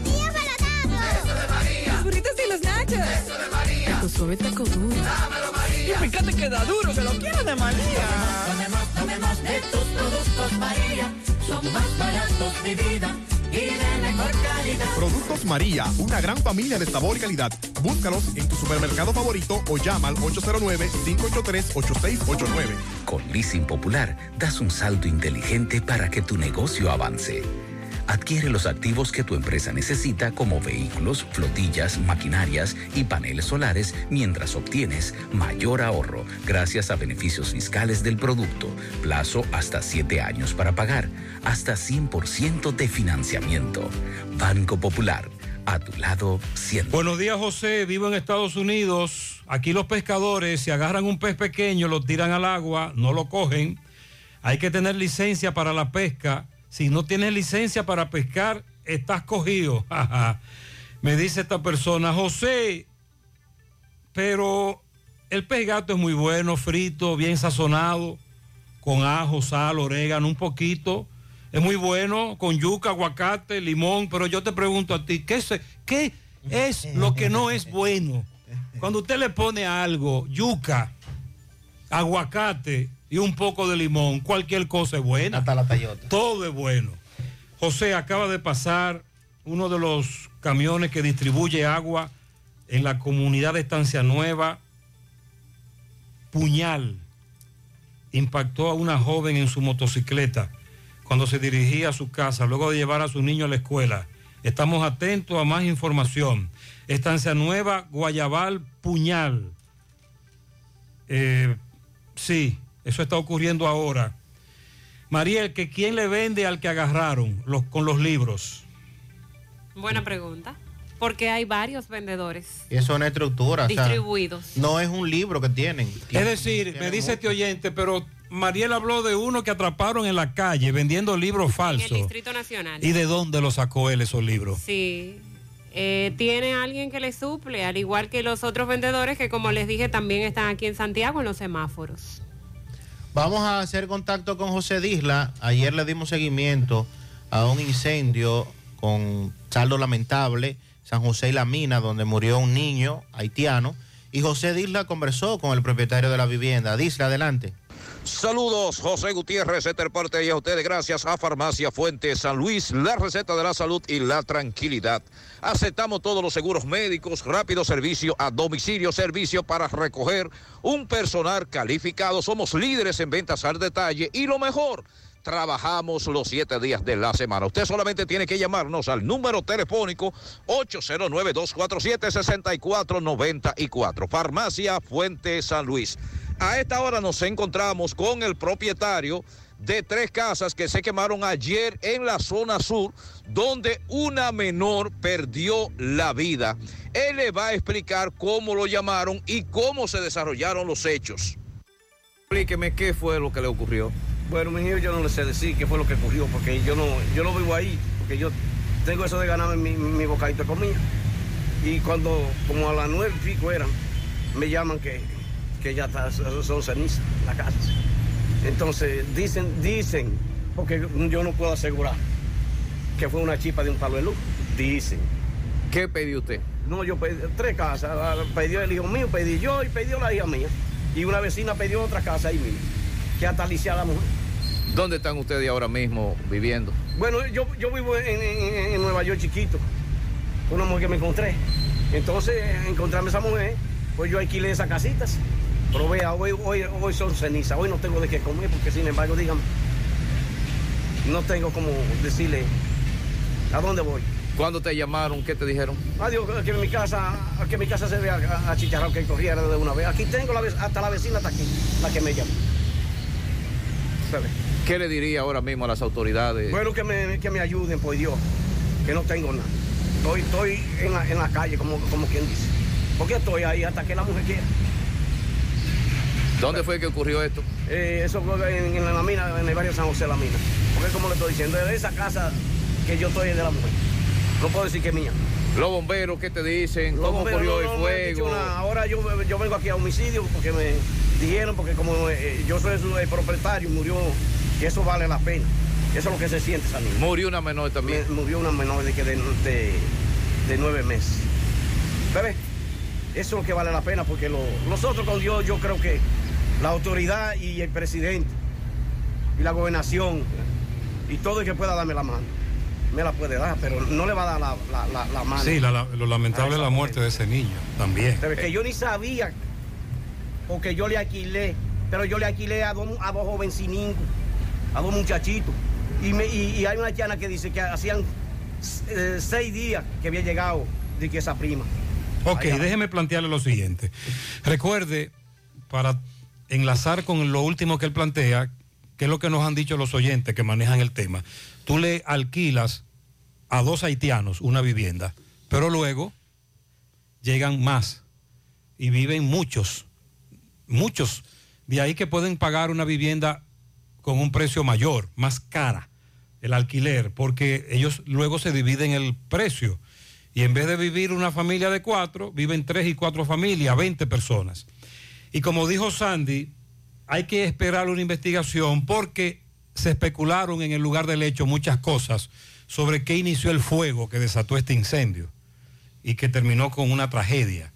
Eso de María. Tu suave taco duro. Dámelo, María. Y fíjate que da duro, que lo quiero de María. Tomemos, tomemos de tus productos, María. Son más baratos de vida y de mejor calidad. Productos María, una gran familia de sabor y calidad. Búscalos en tu supermercado favorito o llama al 809-583-8689. Con Leasing Popular, das un salto inteligente para que tu negocio avance. Adquiere los activos que tu empresa necesita como vehículos, flotillas, maquinarias y paneles solares mientras obtienes mayor ahorro gracias a beneficios fiscales del producto, plazo hasta 7 años para pagar, hasta 100% de financiamiento. Banco Popular, a tu lado siempre. Buenos días, José. Vivo en Estados Unidos. Aquí los pescadores, si agarran un pez pequeño, lo tiran al agua, no lo cogen. Hay que tener licencia para la pesca. Si no tienes licencia para pescar, estás cogido. Me dice esta persona, José, pero el pez gato es muy bueno, frito, bien sazonado, con ajo, sal, orégano, un poquito. Es muy bueno, con yuca, aguacate, limón, pero yo te pregunto a ti, ¿qué, qué es lo que no es bueno? Cuando usted le pone algo, yuca, aguacate y un poco de limón, cualquier cosa es buena. Hasta la tallota. Todo es bueno. José, acaba de pasar uno de los camiones que distribuye agua en la comunidad de Estancia Nueva, Puñal, impactó a una joven en su motocicleta cuando se dirigía a su casa, luego de llevar a su niño a la escuela. Estamos atentos a más información. Estancia Nueva, Guayabal, Puñal. Eh, sí, eso está ocurriendo ahora. Mariel, que quién le vende al que agarraron los, con los libros. Buena pregunta. Porque hay varios vendedores Y eso es una estructura. o sea, distribuidos. no es un libro que tienen. Es decir, me dice este oyente, pero Mariel habló de uno que atraparon en la calle vendiendo libros En el falsos. Distrito Nacional. ¿Y de dónde lo sacó él esos libros? Sí. Eh, tiene alguien que le suple, al igual que los otros vendedores que, como les dije, también están aquí en Santiago en los semáforos. Vamos a hacer contacto con José Disla. Ayer le dimos seguimiento a un incendio con saldo lamentable, San José y la Mina, donde murió un niño haitiano. Y José Disla conversó con el propietario de la vivienda. Disla, adelante. Saludos, José Gutiérrez, Parte y a ustedes gracias a Farmacia Fuente San Luis, la receta de la salud y la tranquilidad. Aceptamos todos los seguros médicos, rápido servicio a domicilio, servicio para recoger un personal calificado. Somos líderes en ventas al detalle y lo mejor. Trabajamos los siete días de la semana. Usted solamente tiene que llamarnos al número telefónico 809-247-6494. Farmacia Fuente San Luis. A esta hora nos encontramos con el propietario de tres casas que se quemaron ayer en la zona sur, donde una menor perdió la vida. Él le va a explicar cómo lo llamaron y cómo se desarrollaron los hechos. Explíqueme qué fue lo que le ocurrió. Bueno, mi hijo, yo no le sé decir qué fue lo que ocurrió, porque yo no, yo no vivo ahí, porque yo tengo eso de ganarme mi, mi bocadito de comida. Y cuando, como a las nueve y pico eran, me llaman que, que ya está, son cenizas, la casa. Entonces, dicen, dicen, porque yo no puedo asegurar que fue una chipa de un palo de luz. Dicen. ¿Qué pidió usted? No, yo pedí tres casas. Ah, Pidió el hijo mío, pedí yo y pidió la hija mía. Y una vecina pidió otra casa ahí mismo, que hasta lisiada la mujer. ¿Dónde están ustedes ahora mismo viviendo? Bueno, yo, yo vivo en, en- en Nueva York chiquito, una mujer que me encontré. Entonces, encontrarme esa mujer, pues yo alquilé esas casitas. Pero vea, hoy, hoy, hoy son cenizas, hoy no tengo de qué comer, porque sin embargo, dígame, no tengo como decirle a dónde voy. ¿Cuándo te llamaron? ¿Qué te dijeron? Adiós, que mi casa, que mi casa se vea a, a chicharrón que corriera de una vez. Aquí tengo la, hasta la vecina está aquí, la que me llama. ¿Sabe? ¿Qué le diría ahora mismo a las autoridades? Bueno, que me, que me ayuden, por Dios, que no tengo nada. Estoy, estoy en, la, en la calle, como, como quien dice. Porque estoy ahí hasta que la mujer quiera. ¿Dónde fue que ocurrió esto? Eh, eso fue en, en la mina, en el barrio San José de la Mina. Porque como le estoy diciendo, es de esa casa que yo estoy es de la mujer. No puedo decir que es mía. Los bomberos, ¿qué te dicen? Los ¿Cómo bomberos ocurrió no- el no fuego? Ahora yo, yo vengo aquí a homicidio porque me dijeron, porque como eh, yo soy el propietario y murió, que eso vale la pena. Eso es lo que se siente esa niña. Murió una menor también. Me- murió una menor de, de, de- de nueve meses. ¿Bebé? Eso es lo que vale la pena porque lo- nosotros con Dios yo creo que la autoridad y el presidente y la gobernación y todo el que pueda darme la mano, me la puede dar, pero no le va a dar la, la- la- la mano. Sí, lo lamentable es la muerte de ese niño también. Pero que yo ni sabía, porque yo le alquilé, pero yo le alquilé a dos, a dos jovencinincos, a dos muchachitos. Y, me- y- y hay una chana que dice que hacían eh, seis días que había llegado de que esa prima. Ok, Allá. déjeme plantearle lo siguiente. Recuerde, para enlazar con lo último que él plantea, que es lo que nos han dicho los oyentes que manejan el tema, tú le alquilas a dos haitianos una vivienda, pero luego llegan más y viven muchos, muchos, de ahí que pueden pagar una vivienda con un precio mayor, más cara, el alquiler, porque ellos luego se dividen el precio. Y en vez de vivir una familia de cuatro, viven tres y cuatro familias, 20 personas. Y como dijo Sandy, hay que esperar una investigación porque se especularon en el lugar del hecho muchas cosas sobre qué inició el fuego que desató este incendio y que terminó con una tragedia.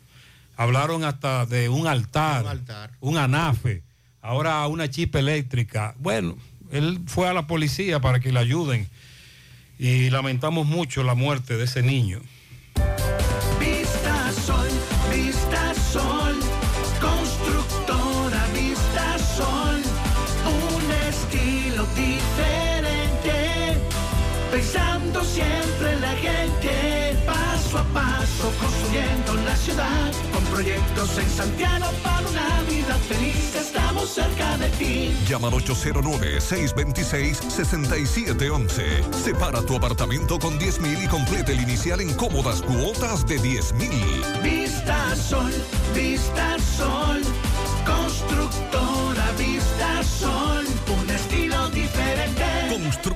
Hablaron hasta de un altar, Un altar. un anafe, ahora una chipa eléctrica. Bueno, él fue a la policía para que le ayuden y lamentamos mucho la muerte de ese niño. Ciudad, con proyectos en Santiago para una vida feliz, estamos cerca de ti. Llama al 809-626-6711. Separa tu apartamento con 10 mil y complete el inicial en cómodas cuotas de 10 mil. Vista Sol, Vista Sol, constructora Vista Sol, un estilo diferente.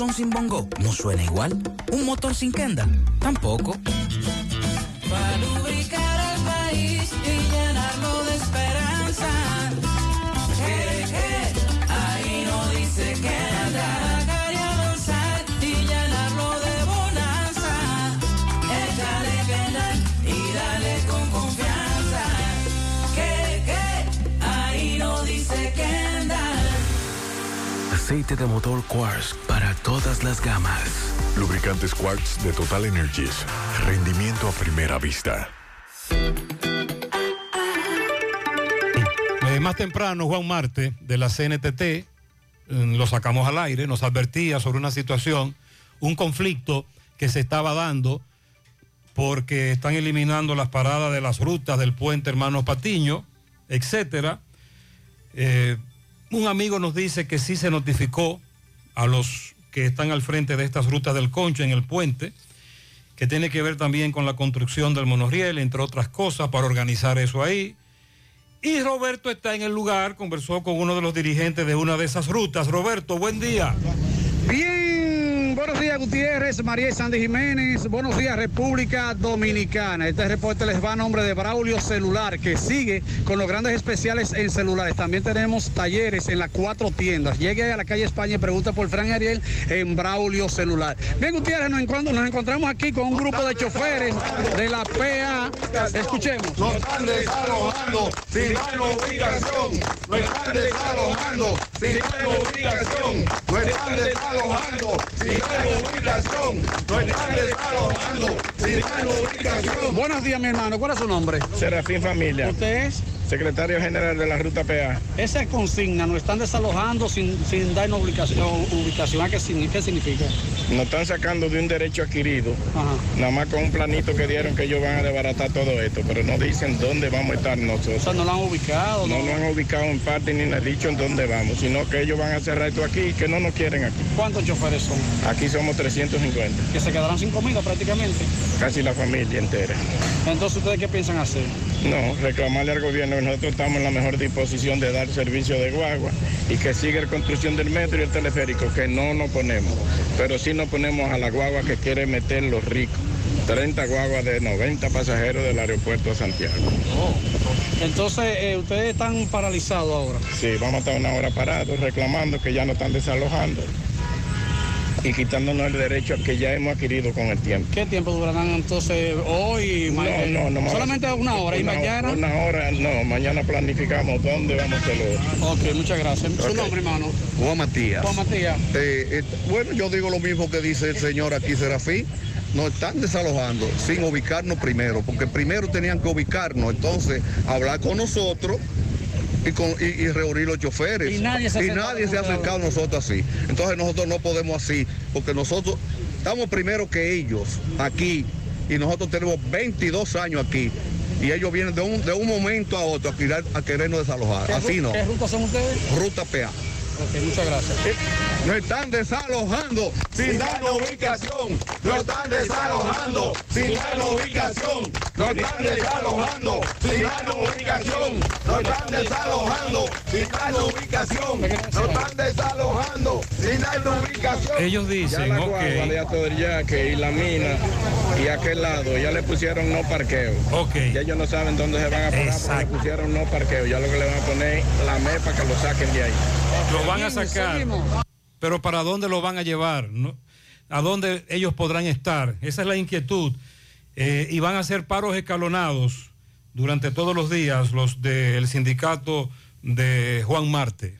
Son sin bongo no suena igual. Un motor sin kenda tampoco. Aceite de motor Quartz para todas las gamas. Lubricantes Quartz de Total Energies. Rendimiento a primera vista. Eh, más temprano, Juan Marte, de la CNTT, eh, lo sacamos al aire, nos advertía sobre una situación, un conflicto que se estaba dando porque están eliminando las paradas de las rutas del puente Hermanos Patiño, etcétera. Eh, un amigo nos dice que sí se notificó a los que están al frente de estas rutas del concho en el puente, que tiene que ver también con la construcción del monorriel, entre otras cosas, para organizar eso ahí. Y Roberto está en el lugar, conversó con uno de los dirigentes de una de esas rutas. Roberto, buen día. Bien, buenos días Gutiérrez, María y Sandy Jiménez, buenos días República Dominicana. Este reporte les va a nombre de Braulio Celular, que sigue con los grandes especiales en celulares. También tenemos talleres en las cuatro tiendas. Llegue a la calle España y pregunta por Fran Ariel en Braulio Celular. Bien Gutiérrez, nos, nos encontramos aquí con un grupo de choferes de la PA. Escuchemos. Nos están desalojando sin ubicación. Nos sin sin ubicación. Buenos días, mi hermano. ¿Cuál es su nombre? Serafín Familia. ¿Usted es? Secretario General de la Ruta PA. Esa consigna, nos están desalojando sin, sin darnos ubicación. ubicación. ¿A qué, qué significa? Nos están sacando de un derecho adquirido, nada más con un planito que dieron que ellos van a desbaratar todo esto, pero no dicen dónde vamos a estar nosotros. O sea, no lo han ubicado. No nos han ubicado en parte ni nos han dicho en dónde vamos, sino que ellos van a cerrar esto aquí y que no nos quieren aquí. ¿Cuántos choferes son? Aquí somos 350, Que se quedarán sin comida prácticamente. casi la familia entera. Entonces, ¿ustedes qué piensan hacer? No, reclamarle al gobierno nosotros estamos en la mejor disposición de dar servicio de guagua y que siga la construcción del metro y el teleférico, que no nos ponemos, pero sí nos ponemos a la guagua que quiere meter los ricos. 30 guaguas de 90 pasajeros del aeropuerto a Santiago. Entonces, eh, ustedes están paralizados ahora. Sí, vamos a estar una hora parados reclamando que ya nos están desalojando y quitándonos el derecho que ya hemos adquirido con el tiempo. ¿Qué tiempo durarán entonces hoy? y ma- No, no, no. Solamente una hora. ¿Y Una- mañana? Una hora, no. Mañana planificamos dónde vamos a hacerlo. Ok, muchas gracias. ¿Su Ok. nombre, hermano? Juan Matías. Juan Matías. Eh, eh, bueno, yo digo lo mismo que dice el señor aquí, Serafín. Nos están desalojando sin ubicarnos primero, porque primero tenían que ubicarnos, entonces hablar con nosotros y, con, y, y reunir los choferes. Y nadie se ha acercado nadie se ha con acercado a nosotros así. Entonces nosotros no podemos así, porque nosotros estamos primero que ellos aquí y nosotros tenemos 22 años aquí. Y ellos vienen de un, de un momento a otro a, querer- a querernos desalojar. ¿Qué Así no. ¿Qué ruta son ustedes? Ruta PA. Ok, muchas gracias. Nos están desalojando sin darnos ubicación. Nos están desalojando sin darnos ubicación. Nos están desalojando sin darnos ubicación. Nos están desalojando sin darnos ubicación. Nos están desalojando sin darnos ubicación. Ellos Ya dicen, la ok. guagua de Alto del Yaque y la mina y aquel lado, ya le pusieron no parqueo. Ok. Ya ellos no saben dónde se van a parar porque le pusieron no parqueo. Ya lo que le van a poner la MEPA que lo saquen de ahí. Lo van a sacar. Pero ¿para dónde lo van a llevar? ¿No? ¿A dónde ellos podrán estar? Esa es la inquietud. Eh, y van a hacer paros escalonados durante todos los días los del sindicato de Juan Marte.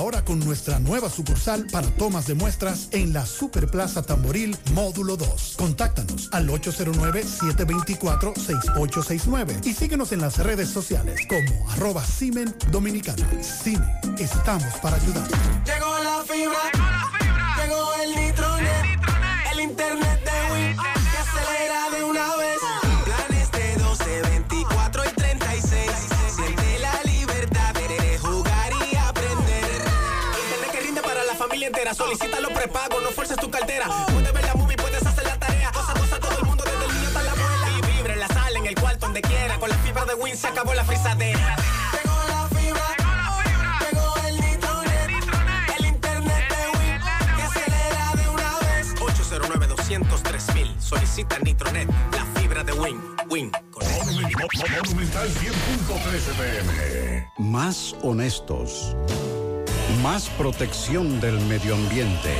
con nuestra nueva sucursal para tomas de muestras en la Superplaza Tamboril Módulo 2. Contáctanos al 809-724-6869 y síguenos en las redes sociales como arroba Simen Dominicana. Estamos para ayudar. Llegó la fibra, llegó el nitronet, el internet de es tu cartera. Puedes ver la movie, puedes hacer la tarea. Cosa, cosa, todo el mundo, desde el niño hasta la abuela. Y vibra en la sala, en el cuarto, donde quiera. Con la fibra de Win se acabó la frisadera. Tengo la fibra. Tengo la fibra. Tengo el nitronet. El, el internet de Win. Que acelera de una vez. 809 203 mil. Solicita Nitronet. La fibra de Win. Win. Monumental 10.13 pm. Más honestos. Más protección del medio ambiente.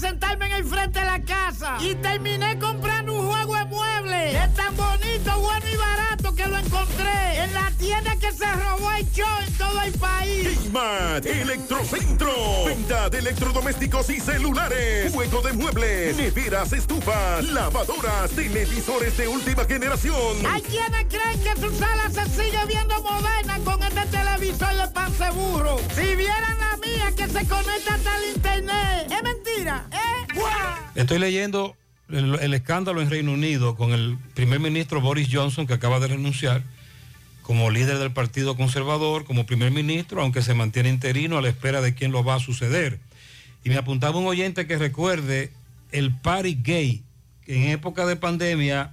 sentarme en el frente de la casa. Y terminé comprando un juego de muebles. Es tan bonito, bueno y barato que lo encontré en la tienda que se robó el show en todo el país. Smart Electrocentro. Venta de electrodomésticos y celulares. Juego de muebles. Neveras, estufas, lavadoras, televisores de última generación. Hay quienes creen que su sala se sigue viendo moderna con este televisor de pan seguro. Si vieran la mía que se conecta hasta el internet. Es mentira, ¿eh? Estoy leyendo el, el escándalo en Reino Unido con el primer ministro Boris Johnson que acaba de renunciar como líder del Partido Conservador, como primer ministro, aunque se mantiene interino a la espera de quién lo va a suceder. Y me apuntaba un oyente que recuerde el party gay, que en época de pandemia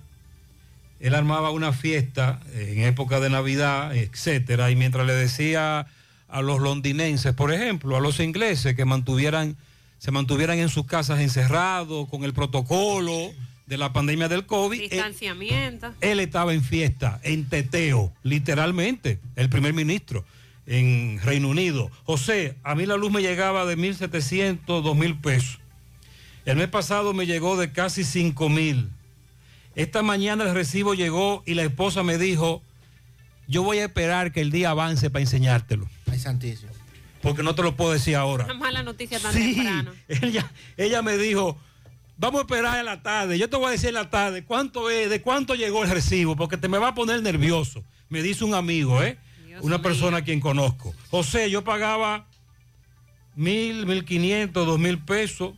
él armaba una fiesta, en época de Navidad, etcétera, y mientras le decía a los londinenses, por ejemplo, a los ingleses que mantuvieran, se mantuvieran en sus casas encerrados con el protocolo de la pandemia del COVID, él, Distanciamiento. él estaba en fiesta, en teteo, literalmente, el primer ministro en Reino Unido. José, a mí la luz me llegaba de 1.700, 2.000 pesos. El mes pasado me llegó de casi 5.000. Esta mañana el recibo llegó y la esposa me dijo, yo voy a esperar que el día avance para enseñártelo, Ay, santísimo. Porque no te lo puedo decir ahora. Una mala noticia tan Sí, temprano. ella, ella me dijo, vamos a esperar en la tarde. Yo te voy a decir en la tarde cuánto es, de cuánto llegó el recibo, porque te me va a poner nervioso. Me dice un amigo, ¿eh? Una persona a quien conozco. José, yo pagaba mil, mil quinientos, dos mil pesos.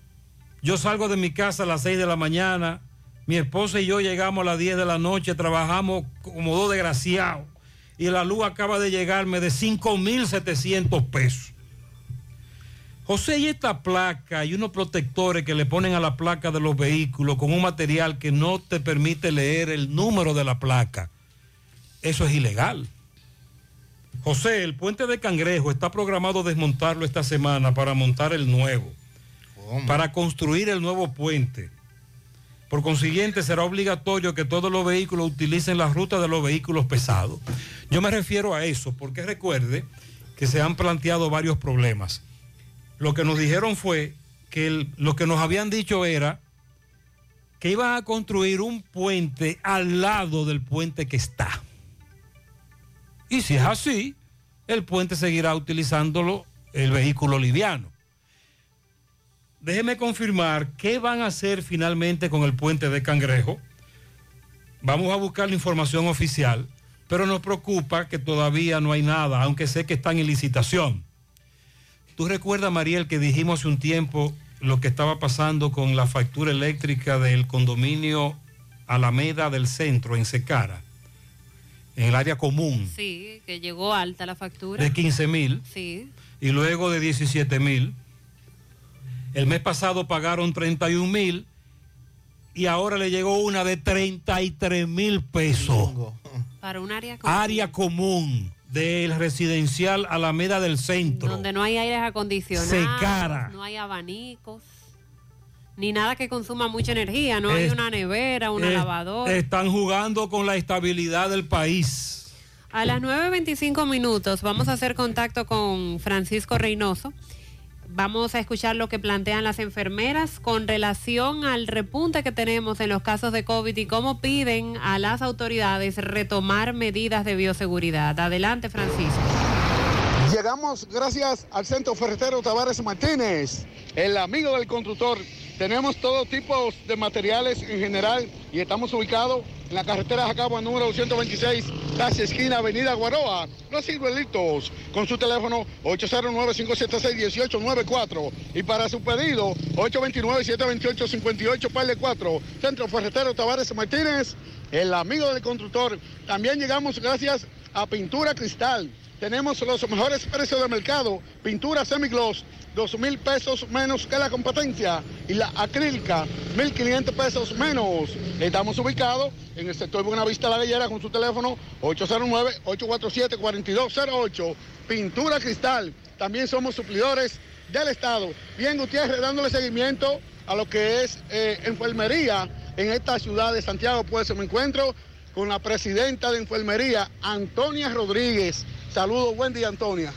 Yo salgo de mi casa a las seis de la mañana. Mi esposa y yo llegamos a las 10 de la noche, trabajamos como dos desgraciados. Y la luz acaba de llegarme de 5.700 pesos. José, y esta placa y unos protectores que le ponen a la placa de los vehículos con un material que no te permite leer el número de la placa, eso es ilegal. José, el puente de Cangrejo está programado desmontarlo esta semana para montar el nuevo, para construir el nuevo puente. Por consiguiente, será obligatorio que todos los vehículos utilicen la ruta de los vehículos pesados. Yo me refiero a eso porque recuerde que se han planteado varios problemas. Lo que nos dijeron fue que lo que nos habían dicho era que iban a construir un puente al lado del puente que está. Y si es así, el puente seguirá utilizándolo el vehículo liviano. Déjeme confirmar qué van a hacer finalmente con el puente de Cangrejo. Vamos a buscar la información oficial, pero nos preocupa que todavía no hay nada, aunque sé que están en licitación. ¿Tú recuerdas, Mariel, que dijimos hace un tiempo lo que estaba pasando con la factura eléctrica del condominio Alameda del Centro en Secara, en el área común, Sí, que llegó alta la factura. de 15 mil? Sí. y luego de 17 mil. El mes pasado pagaron 31 mil y ahora le llegó una de 33 mil pesos. Para un área con- Área común del residencial Alameda del Centro. donde no hay aires acondicionados, Secara. no hay abanicos, Ni nada que consuma mucha energía, no hay Es- una nevera, una Eh, lavadora. Están jugando con la estabilidad del país. A las 9.25 minutos vamos a hacer contacto con Francisco Reynoso. Vamos a escuchar lo que plantean las enfermeras con relación al repunte que tenemos en los casos de COVID y cómo piden a las autoridades retomar medidas de bioseguridad. Adelante, Francisco. Llegamos gracias al Centro Ferretero Tavares Martínez, el amigo del constructor. Tenemos todo tipo de materiales en general y estamos ubicados en la carretera Jacagua número 226, casi esquina Avenida Guaroa, Los Ciruelitos, con su teléfono 809-576-1894 y para su pedido 829-728-58 par de 4, Centro Ferretero Tavares Martínez, el amigo del constructor. También llegamos gracias a Pintura Cristal. Tenemos los mejores precios de mercado. Pintura semigloss, 2 mil pesos menos que la competencia. Y la acrílica, 1.500 pesos menos. Estamos ubicados en el sector Buenavista La Gallera con su teléfono 809-847-4208. Pintura Cristal. También somos suplidores del Estado. Bien, Gutiérrez, dándole seguimiento a lo que es eh, enfermería en esta ciudad de Santiago. Pues me encuentro con la presidenta de enfermería, Antonia Rodríguez. Saludos, buen día, Antonia.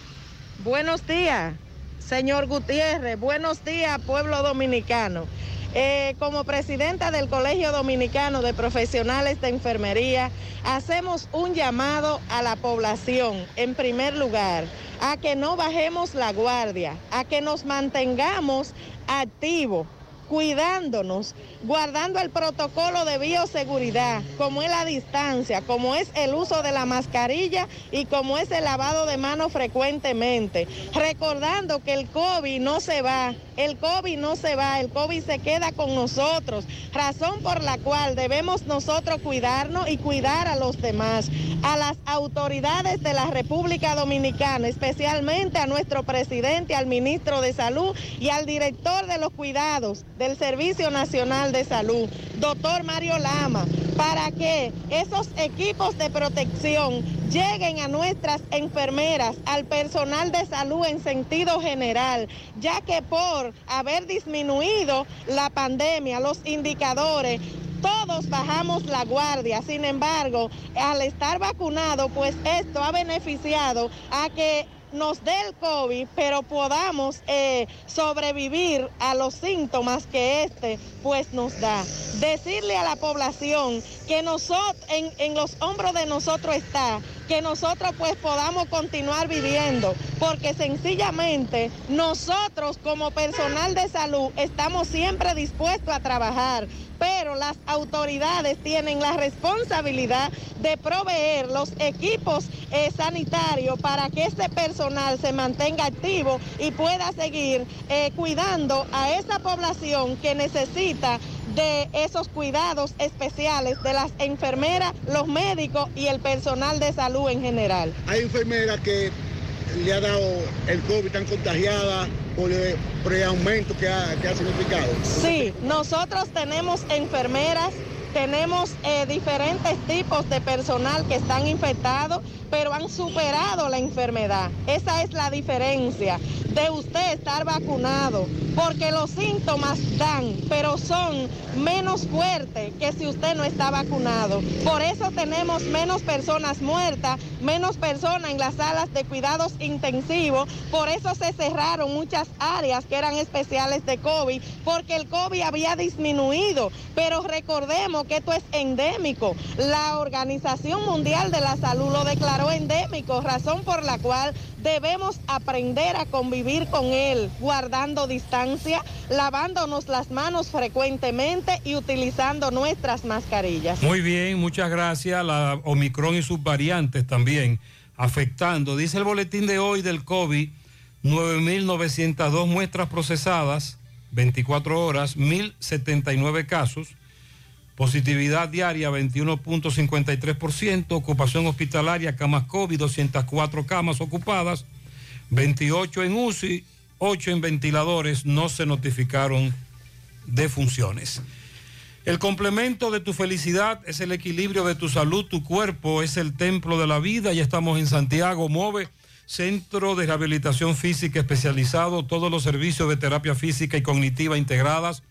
Buenos días, señor Gutiérrez. Buenos días, pueblo dominicano. Eh, como presidenta del Colegio Dominicano de Profesionales de Enfermería, hacemos un llamado a la población, en primer lugar, a que no bajemos la guardia, a que nos mantengamos activos cuidándonos, guardando el protocolo de bioseguridad, como es la distancia, como es el uso de la mascarilla y como es el lavado de manos frecuentemente. Recordando que el COVID no se va, el COVID no se va, el COVID se queda con nosotros, razón por la cual debemos nosotros cuidarnos y cuidar a los demás, a las autoridades de la República Dominicana, especialmente a nuestro presidente, al ministro de Salud y al director de los cuidados del Servicio Nacional de Salud, doctor Mario Lama, para que esos equipos de protección lleguen a nuestras enfermeras, al personal de salud en sentido general, ya que por haber disminuido la pandemia, los indicadores, todos bajamos la guardia. Sin embargo, al estar vacunado, pues esto ha beneficiado a que nos dé el COVID, pero podamos eh, sobrevivir a los síntomas que este pues nos da. Decirle a la población que nosotros, en, en los hombros de nosotros está que nosotros pues podamos continuar viviendo, porque sencillamente nosotros como personal de salud estamos siempre dispuestos a trabajar, pero las autoridades tienen la responsabilidad de proveer los equipos eh, sanitarios para que este personal se mantenga activo y pueda seguir eh, cuidando a esa población que necesita de esos cuidados especiales de las enfermeras, los médicos y el personal de salud en general. Hay enfermeras que le ha dado el COVID, están contagiadas por el, por el aumento que ha, que ha significado. Sí, nosotros tenemos enfermeras, tenemos eh, diferentes tipos de personal que están infectados, pero han superado la enfermedad. Esa es la diferencia de usted estar vacunado, porque los síntomas dan, pero son menos fuertes que si usted no está vacunado. Por eso tenemos menos personas muertas, menos personas en las salas de cuidados intensivos, por eso se cerraron muchas áreas que eran especiales de COVID, porque el COVID había disminuido, pero recordemos que esto es endémico. La Organización Mundial de la Salud lo declaró endémico, razón por la cual debemos aprender a convivir con él, guardando distancia, lavándonos las manos frecuentemente y utilizando nuestras mascarillas. Muy bien, muchas gracias. La Omicron y sus variantes también afectando. Dice el boletín de hoy del COVID, 9.902 muestras procesadas, 24 horas, 1.079 casos. Positividad diaria 21.53%, ocupación hospitalaria, camas COVID, 204 camas ocupadas, 28 en UCI, 8 en ventiladores, no se notificaron defunciones. El complemento de tu felicidad es el equilibrio de tu salud, tu cuerpo es el templo de la vida, ya estamos en Santiago, MOVE, Centro de Rehabilitación Física especializado, todos los servicios de terapia física y cognitiva integradas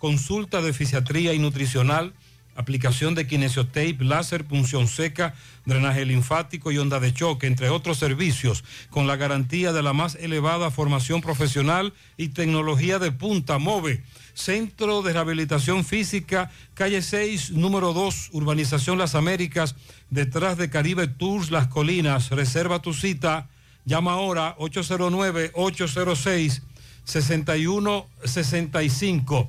consulta de fisiatría y nutricional, aplicación de kinesiotape, láser, punción seca, drenaje linfático y onda de choque, entre otros servicios, con la garantía de la más elevada formación profesional y tecnología de punta MOVE. Centro de Rehabilitación Física, calle 6, número 2, Urbanización Las Américas, detrás de Caribe Tours Las Colinas. Reserva tu cita. Llama ahora 809-806-6165.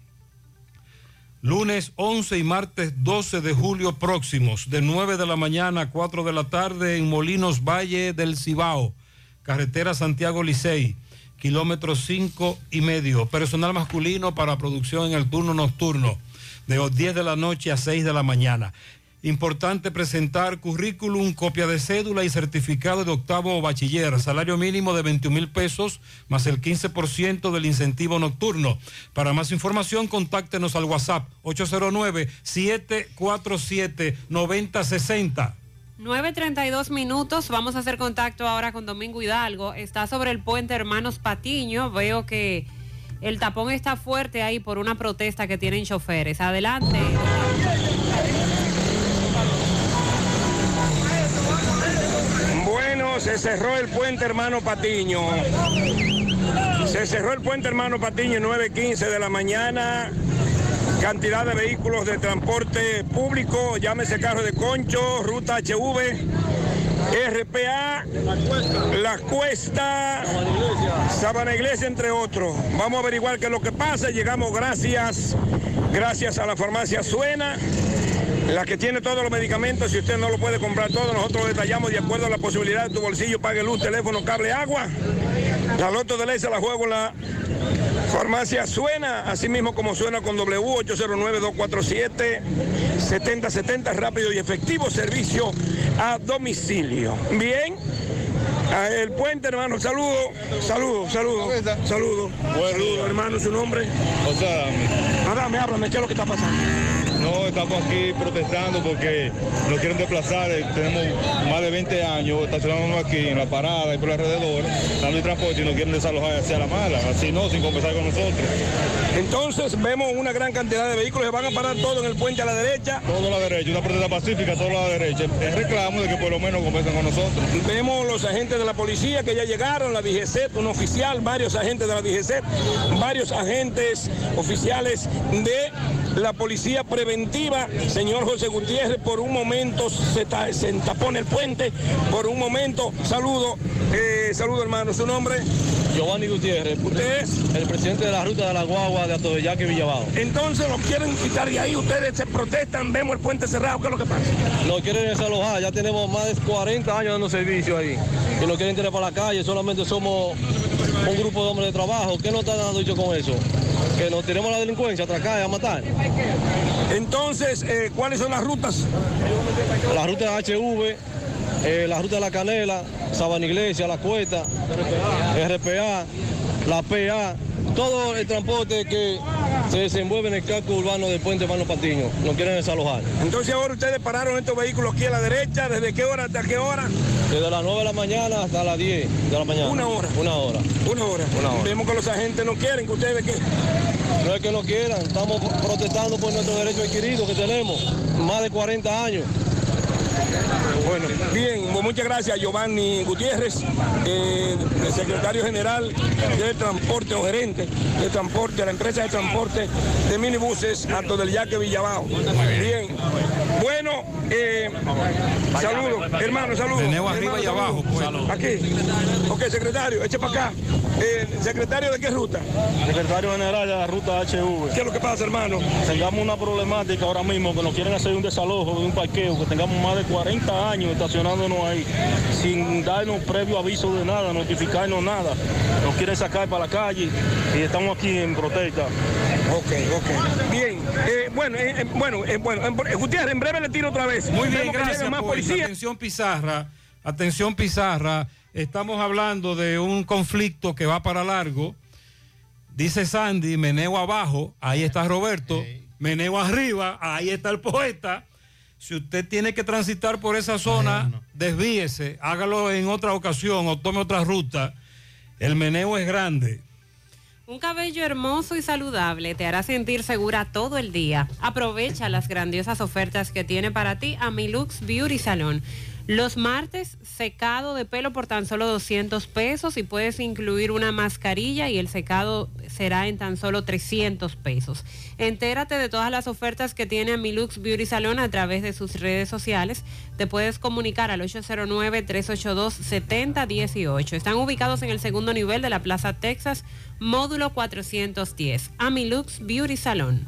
Lunes 11 y martes 12 de julio próximos, de 9 de la mañana a 4 de la tarde en Molinos Valle del Cibao, carretera Santiago Licey, kilómetro 5 y medio. Personal masculino para producción en el turno nocturno, de 10 de la noche a 6 de la mañana. Importante presentar currículum, copia de cédula y certificado de octavo bachiller. Salario mínimo de 21 mil pesos más el 15% del incentivo nocturno. Para más información, contáctenos al WhatsApp 809-747-9060. 9.32 minutos, vamos a hacer contacto ahora con Domingo Hidalgo. Está sobre el puente Hermanos Patiño. Veo que el tapón está fuerte ahí por una protesta que tienen choferes. Adelante. Se cerró el puente hermano Patiño. Se cerró el puente hermano Patiño 9.15 de la mañana. Cantidad de vehículos de transporte público, llámese carro de concho, ruta HV, RPA, La Cuesta, Sabana Iglesia, entre otros. Vamos a averiguar qué es lo que pasa. Llegamos gracias, gracias a la farmacia Suena la que tiene todos los medicamentos, si usted no lo puede comprar todo, nosotros lo detallamos de acuerdo a la posibilidad de tu bolsillo, pague luz, teléfono, cable, agua. La loto de ley se la juego la farmacia Suena, así mismo como suena con W 809-247-7070, rápido y efectivo servicio a domicilio. Bien. A el puente, hermano, saludo, saludo, saludo, saludo. Saludo, hermano, su nombre. José Adame. Adame, háblame, ¿qué es lo que está pasando? No, estamos aquí protestando porque nos quieren desplazar. eh, Tenemos más de 20 años estacionándonos aquí en la parada y por alrededor, dando el transporte y nos quieren desalojar hacia la mala. Así no, sin conversar con nosotros. Entonces vemos una gran cantidad de vehículos que van a parar todo en el puente a la derecha. Todo a la derecha, una protesta pacífica, todo a la derecha. Es reclamo de que por lo menos conversen con nosotros. Vemos los agentes de la policía que ya llegaron, la DGCET, un oficial, varios agentes de la DGCET, varios agentes oficiales de la policía preventiva. Señor José Gutiérrez, por un momento se, ta- se entapone el puente, por un momento, saludo, eh, saludo hermano, su nombre. Giovanni Gutiérrez. ¿Usted es? El presidente de la ruta de la guagua de Atobellaque Villabao. Entonces lo quieren quitar de ahí, ustedes se protestan, vemos el puente cerrado, ¿qué es lo que pasa? Nos quieren desalojar, ya tenemos más de 40 años dando servicio ahí. Y nos quieren tirar para la calle, solamente somos un grupo de hombres de trabajo. ¿Qué nos están dando dicho con eso? Que nos tiremos a la delincuencia, a atracar y a matar. Entonces, eh, ¿cuáles son las rutas? La ruta de HV, eh, la ruta de la Canela, Sabana Iglesia, La Cuesta, RPA, la PA, todo el transporte que se desenvuelve en el casco urbano del puente Mano Patiño. Nos quieren desalojar. Entonces ahora ustedes pararon estos vehículos aquí a la derecha, ¿desde qué hora hasta qué hora? Desde las 9 de la mañana hasta las 10 de la mañana. Una hora. Una hora. Una hora. Una hora. Vemos que los agentes no quieren que ustedes No es que no quieran, estamos protestando por nuestro derecho adquirido que tenemos, más de 40 años. Bueno, bien, pues muchas gracias a Giovanni Gutiérrez, eh, el secretario general del transporte o gerente de transporte, de la empresa de transporte de minibuses, Alto del Yaque Villabajo. Bien. Bueno, eh, saludos, hermano, saludos. Tenemos arriba y abajo, saludos. Aquí. Ok, secretario, eche para acá. Eh, secretario de qué ruta? Secretario General de la ruta HV. ¿Qué es lo que pasa, hermano? Tengamos una problemática ahora mismo que nos quieren hacer un desalojo de un parqueo, que tengamos más de 40 años estacionándonos ahí, sin darnos previo aviso de nada, notificarnos nada. Nos quieren sacar para la calle y estamos aquí en protesta. Ok, ok. Bien. Eh, bueno, eh, eh, bueno, eh, bueno, eh, Gutiérrez, en breve le tiro otra vez. Muy bien, gracias. más Pois. policías. Atención Pizarra, atención Pizarra. Estamos hablando de un conflicto que va para largo. Dice Sandy, meneo abajo, ahí está Roberto. Meneo arriba, ahí está el poeta. Si usted tiene que transitar por esa zona, desvíese, hágalo en otra ocasión o tome otra ruta. El meneo es grande. Un cabello hermoso y saludable te hará sentir segura todo el día. Aprovecha las grandiosas ofertas que tiene para ti Amilux Beauty Salon. Los martes, secado de pelo por tan solo 200 pesos y puedes incluir una mascarilla y el secado será en tan solo 300 pesos. Entérate de todas las ofertas que tiene Amilux Beauty Salon a través de sus redes sociales. Te puedes comunicar al 809-382-7018. Están ubicados en el segundo nivel de la Plaza Texas, módulo 410. Amilux Beauty Salon.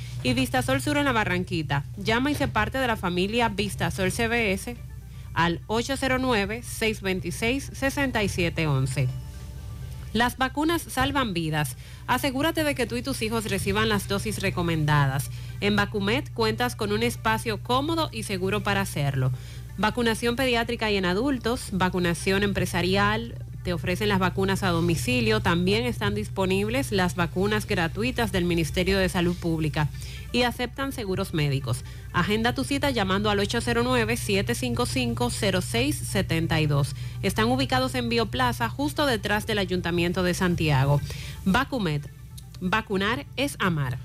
Y Vista Sol Sur en la Barranquita. Llama y se parte de la familia Vista Sol CBS al 809-626-6711. Las vacunas salvan vidas. Asegúrate de que tú y tus hijos reciban las dosis recomendadas. En Vacumet cuentas con un espacio cómodo y seguro para hacerlo. Vacunación pediátrica y en adultos, vacunación empresarial, te ofrecen las vacunas a domicilio, también están disponibles las vacunas gratuitas del Ministerio de Salud Pública y aceptan seguros médicos. Agenda tu cita llamando al 809-755-0672. Están ubicados en Bioplaza, justo detrás del Ayuntamiento de Santiago. Vacumet, vacunar es amar.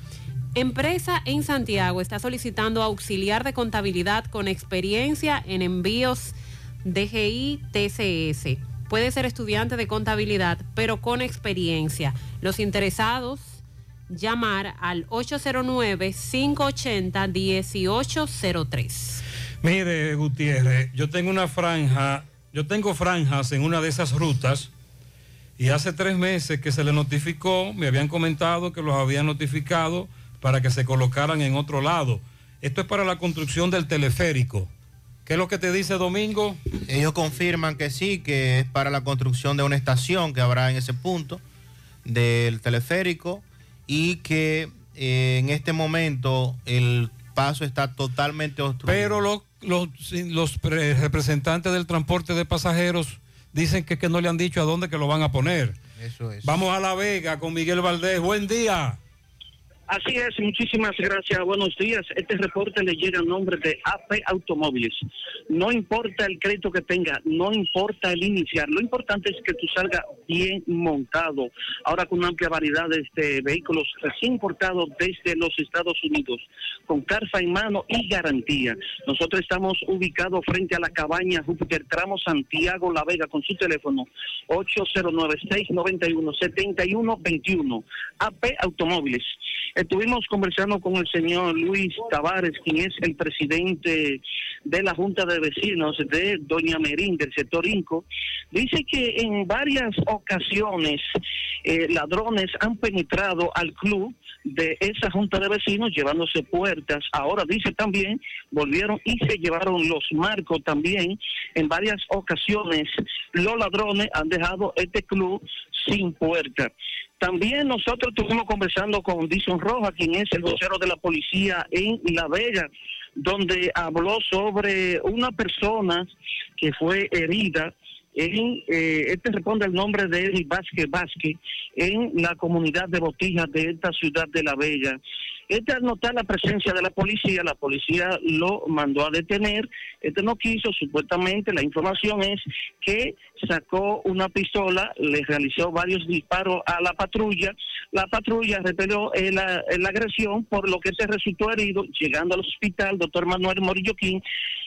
Empresa en Santiago está solicitando auxiliar de contabilidad con experiencia en envíos DGI TCS. Puede ser estudiante de contabilidad, pero con experiencia. Los interesados, llamar al 809-580-1803. Mire, Gutiérrez, yo tengo una franja, yo tengo franjas en una de esas rutas y hace tres meses que se le notificó, me habían comentado que los habían notificado para que se colocaran en otro lado. Esto es para la construcción del teleférico. ¿Qué es lo que te dice Domingo? Ellos confirman que sí, que es para la construcción de una estación que habrá en ese punto del teleférico y que eh, en este momento el paso está totalmente obstruido. Pero los, los, los pre- representantes del transporte de pasajeros dicen que, que no le han dicho a dónde que lo van a poner. Eso es. Vamos a La Vega con Miguel Valdés. Buen día. Así es, muchísimas gracias. Buenos días. Este reporte le llega a nombre de AP Automóviles. No importa el crédito que tenga, no importa el iniciar, lo importante es que tú salgas bien montado. Ahora con una amplia variedad de este, vehículos recién importados desde los Estados Unidos, con carfa en mano y garantía. Nosotros estamos ubicados frente a la cabaña Júpiter Tramo Santiago La Vega con su teléfono 809-691-7121. AP Automóviles. Estuvimos conversando con el señor Luis Tavares, quien es el presidente de la Junta de Vecinos de Doña Merín, del sector Inco. Dice que en varias ocasiones eh, ladrones han penetrado al club, de esa junta de vecinos llevándose puertas. Ahora dice también, volvieron y se llevaron los marcos también. En varias ocasiones los ladrones han dejado este club sin puerta. También nosotros estuvimos conversando con Dison Roja, quien es el vocero de la policía en La Vega, donde habló sobre una persona que fue herida en, eh, este responde al nombre de Eddie Vázquez Vázquez, en la comunidad de Botijas de esta ciudad de La Vega. Este al la presencia de la policía, la policía lo mandó a detener. Este no quiso, supuestamente la información es que sacó una pistola, le realizó varios disparos a la patrulla. La patrulla repelió la, la agresión, por lo que este resultó herido. Llegando al hospital, doctor Manuel Morillo King,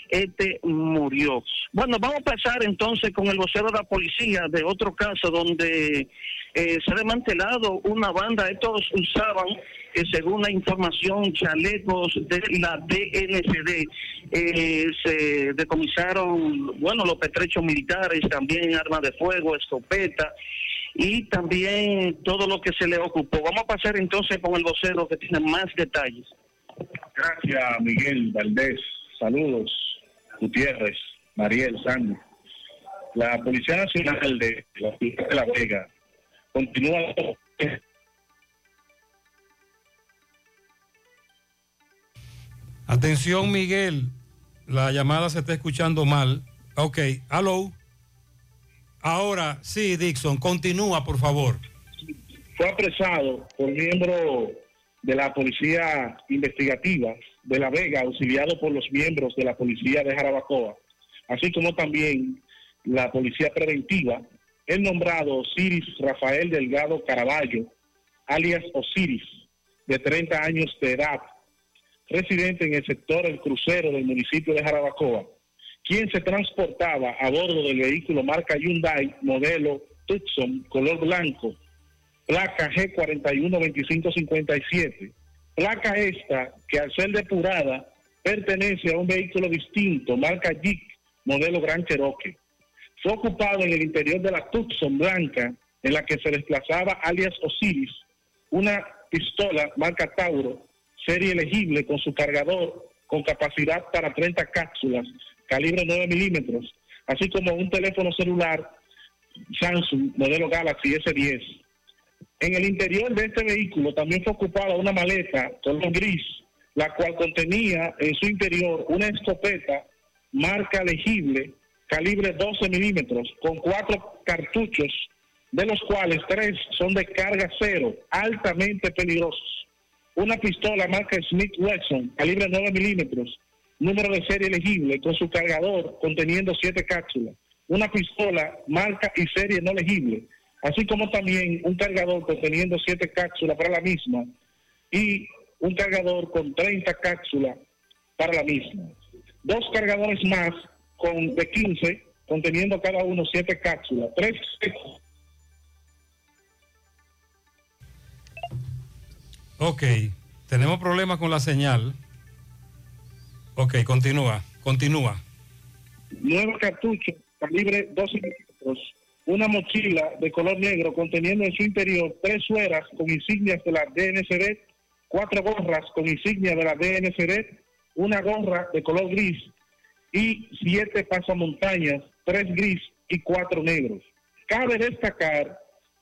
este murió. Bueno, vamos a pasar entonces con el vocero de la policía de otro caso donde eh, se ha desmantelado una banda. Estos usaban, eh, según la información, chalecos de la DNCD. Eh, se decomisaron, bueno, los petrechos militares, también armas de fuego, escopeta y también todo lo que se le ocupó. Vamos a pasar entonces con el vocero que tiene más detalles. Gracias, Miguel Valdés. Saludos, Gutiérrez, Mariel Sánchez. La Policía Nacional de La Vega continúa Atención, Miguel. La llamada se está escuchando mal. Ok, hello. Ahora sí, Dixon, continúa, por favor. fue apresado por miembro de la Policía Investigativa de La Vega, auxiliado por los miembros de la Policía de Jarabacoa, así como también la Policía Preventiva, el nombrado Osiris Rafael Delgado Caraballo, alias Osiris, de 30 años de edad, residente en el sector El Crucero del municipio de Jarabacoa, quien se transportaba a bordo del vehículo marca Hyundai modelo Tucson color blanco, placa G412557. Placa esta que al ser depurada pertenece a un vehículo distinto, marca Jeep, modelo Gran Cherokee. Fue ocupado en el interior de la Tucson blanca en la que se desplazaba alias Osiris, una pistola marca Tauro, serie elegible con su cargador con capacidad para 30 cápsulas, calibre 9 milímetros, así como un teléfono celular Samsung modelo Galaxy S10. En el interior de este vehículo también fue ocupada una maleta color gris, la cual contenía en su interior una escopeta marca legible, calibre 12 milímetros, con cuatro cartuchos, de los cuales tres son de carga cero, altamente peligrosos. Una pistola marca Smith Wesson, calibre 9 milímetros, número de serie legible, con su cargador conteniendo siete cápsulas. Una pistola marca y serie no legible, así como también un cargador conteniendo siete cápsulas para la misma y un cargador con 30 cápsulas para la misma. Dos cargadores más con de 15 conteniendo cada uno siete cápsulas. Tres Ok, tenemos problemas con la señal. Ok, continúa, continúa. nueve cartuchos calibre 12 milímetros, una mochila de color negro conteniendo en su interior tres sueras con insignias de la DNCD, cuatro gorras con insignias de la DNCD, una gorra de color gris y siete pasamontañas, tres gris y cuatro negros. Cabe destacar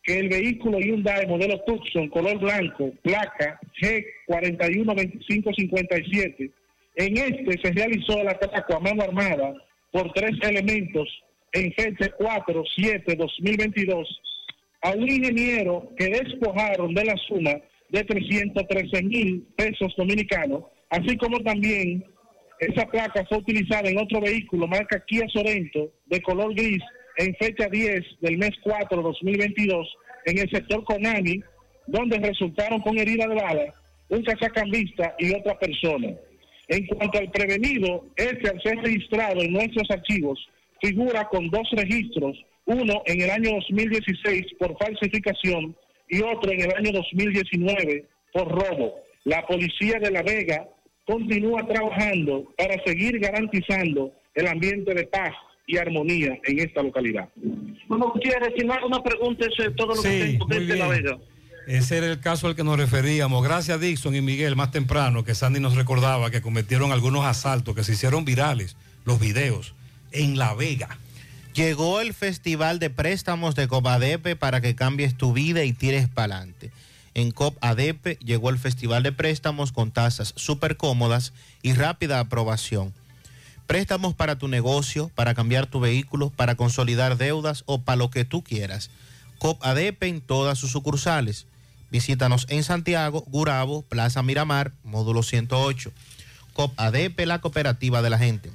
que el vehículo Hyundai modelo Tucson color blanco, placa G412557, en este se realizó el ataque a mano armada por tres elementos en fecha 4-7-2022 a un ingeniero que despojaron de la suma de 313 mil pesos dominicanos, así como también esa placa fue utilizada en otro vehículo marca Kia Sorento de color gris en fecha 10 del mes 4 2022 en el sector Conami, donde resultaron con herida de bala un cazacambista y otra persona. En cuanto al prevenido, este al ser registrado en nuestros archivos figura con dos registros, uno en el año 2016 por falsificación y otro en el año 2019 por robo. La policía de La Vega continúa trabajando para seguir garantizando el ambiente de paz y armonía en esta localidad. Bueno, Gutiérrez, si no hago una pregunta, eso es todo lo que tengo desde La Vega. Ese era el caso al que nos referíamos. Gracias Dixon y Miguel más temprano que Sandy nos recordaba que cometieron algunos asaltos que se hicieron virales, los videos, en La Vega. Llegó el Festival de Préstamos de Copadepe para que cambies tu vida y tires para adelante. En COP ADP llegó el Festival de Préstamos con tasas súper cómodas y rápida aprobación. Préstamos para tu negocio, para cambiar tu vehículo, para consolidar deudas o para lo que tú quieras. COP ADP en todas sus sucursales. Visítanos en Santiago, Gurabo, Plaza Miramar, módulo 108. COP ADP, la cooperativa de la gente.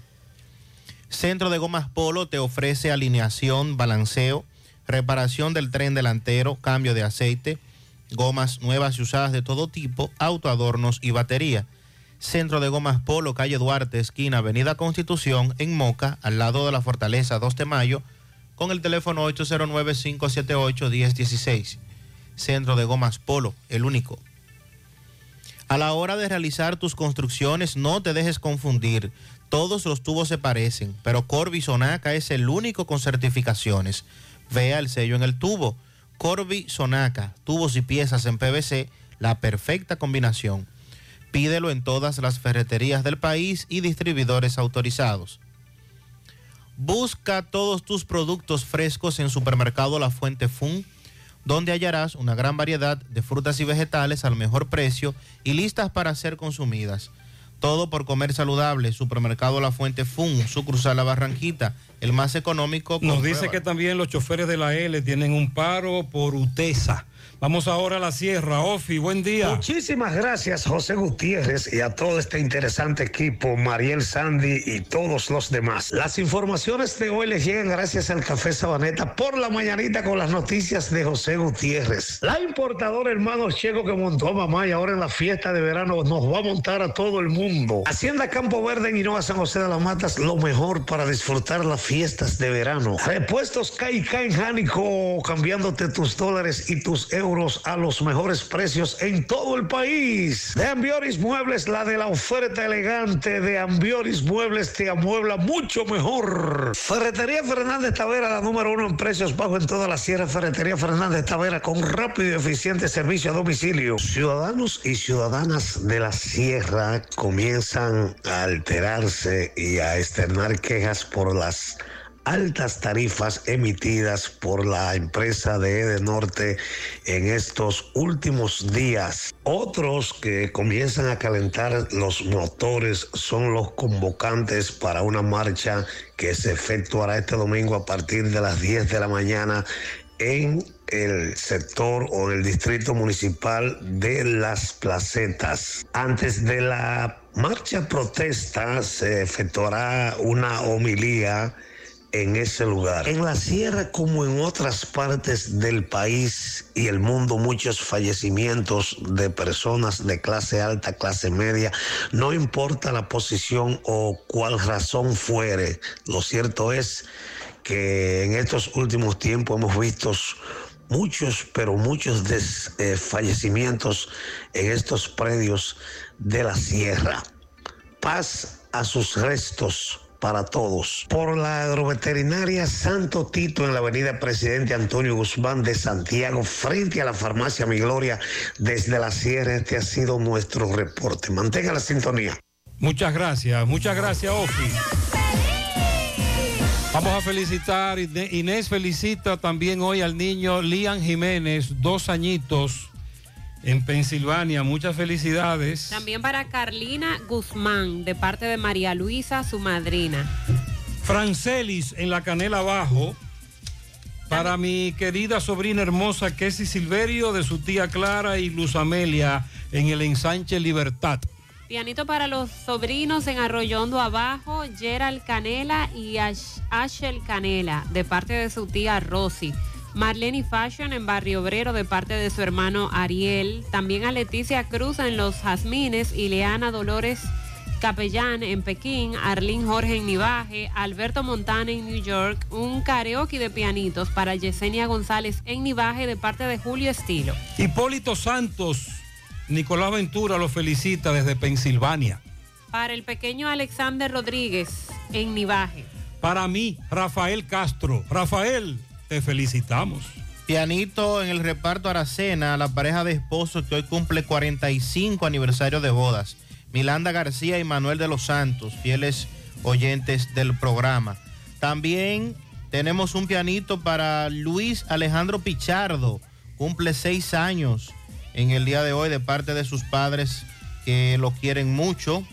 Centro de Gomas Polo te ofrece alineación, balanceo, reparación del tren delantero, cambio de aceite, gomas nuevas y usadas de todo tipo, autoadornos y batería. Centro de Gomas Polo, calle Duarte, esquina Avenida Constitución, en Moca, al lado de la Fortaleza 2 de Mayo, con el teléfono 809-578-1016. Centro de Gomas Polo, el único. A la hora de realizar tus construcciones, no te dejes confundir. Todos los tubos se parecen, pero Corby Sonaca es el único con certificaciones. Vea el sello en el tubo. Corby Sonaca, tubos y piezas en PVC, la perfecta combinación. Pídelo en todas las ferreterías del país y distribuidores autorizados. Busca todos tus productos frescos en Supermercado La Fuente Fun, donde hallarás una gran variedad de frutas y vegetales al mejor precio y listas para ser consumidas. Todo por comer saludable. Supermercado La Fuente Fun, sucursal La Barranquita, el más económico. Nos dice que también los choferes de la L tienen un paro por UTESA. Vamos ahora a la sierra. Ofi, buen día. Muchísimas gracias, José Gutiérrez, y a todo este interesante equipo, Mariel Sandy y todos los demás. Las informaciones de hoy les llegan gracias al Café Sabaneta por la mañanita con las noticias de José Gutiérrez. La importadora hermano Checo que montó a mamá y ahora en la fiesta de verano nos va a montar a todo el mundo. Hacienda Campo Verde en Hinoa San José de las Matas, lo mejor para disfrutar las fiestas de verano. Repuestos Caica en Jánico, cambiándote tus dólares y tus euros a los mejores precios en todo el país. De Ambioris Muebles, la de la oferta elegante de Ambioris Muebles te amuebla mucho mejor. Ferretería Fernández Tavera, la número uno en precios bajos en toda la sierra. Ferretería Fernández Tavera con rápido y eficiente servicio a domicilio. Ciudadanos y ciudadanas de la sierra comienzan a alterarse y a externar quejas por las altas tarifas emitidas por la empresa de Edenorte en estos últimos días. Otros que comienzan a calentar los motores son los convocantes para una marcha que se efectuará este domingo a partir de las 10 de la mañana en el sector o en el distrito municipal de Las Placetas. Antes de la marcha protesta se efectuará una homilía en ese lugar. En la sierra como en otras partes del país y el mundo, muchos fallecimientos de personas de clase alta, clase media, no importa la posición o cuál razón fuere, lo cierto es que en estos últimos tiempos hemos visto muchos, pero muchos des, eh, fallecimientos en estos predios de la sierra. Paz a sus restos para todos. Por la agroveterinaria Santo Tito en la avenida Presidente Antonio Guzmán de Santiago, frente a la farmacia Mi Gloria, desde la sierra. Este ha sido nuestro reporte. Mantenga la sintonía. Muchas gracias, muchas gracias, Ofi. Vamos a felicitar, Inés felicita también hoy al niño Lian Jiménez, dos añitos en Pensilvania. Muchas felicidades. También para Carlina Guzmán, de parte de María Luisa, su madrina. Francelis en la Canela Abajo. Para mi querida sobrina hermosa Kessie Silverio, de su tía Clara y Luz Amelia en el ensanche Libertad. Pianito para los sobrinos en Arroyondo Abajo, Gerald Canela y Ash Ashel Canela, de parte de su tía Rosy. Marlene Fashion en Barrio Obrero de parte de su hermano Ariel. También a Leticia Cruz en Los Jazmines y Leana Dolores Capellán en Pekín, Arlín Jorge en Nivaje, Alberto Montana en New York, un karaoke de pianitos para Yesenia González en Nivaje de parte de Julio Estilo. Hipólito Santos, Nicolás Ventura lo felicita desde Pensilvania. Para el pequeño Alexander Rodríguez en Nivaje. Para mí, Rafael Castro. Rafael, te felicitamos. Pianito en el reparto Aracena, la pareja de esposos que hoy cumple 45 aniversario de bodas. Milanda García y Manuel de los Santos, fieles oyentes del programa. También tenemos un pianito para Luis Alejandro Pichardo, cumple seis años en el día de hoy de parte de sus padres que lo quieren mucho.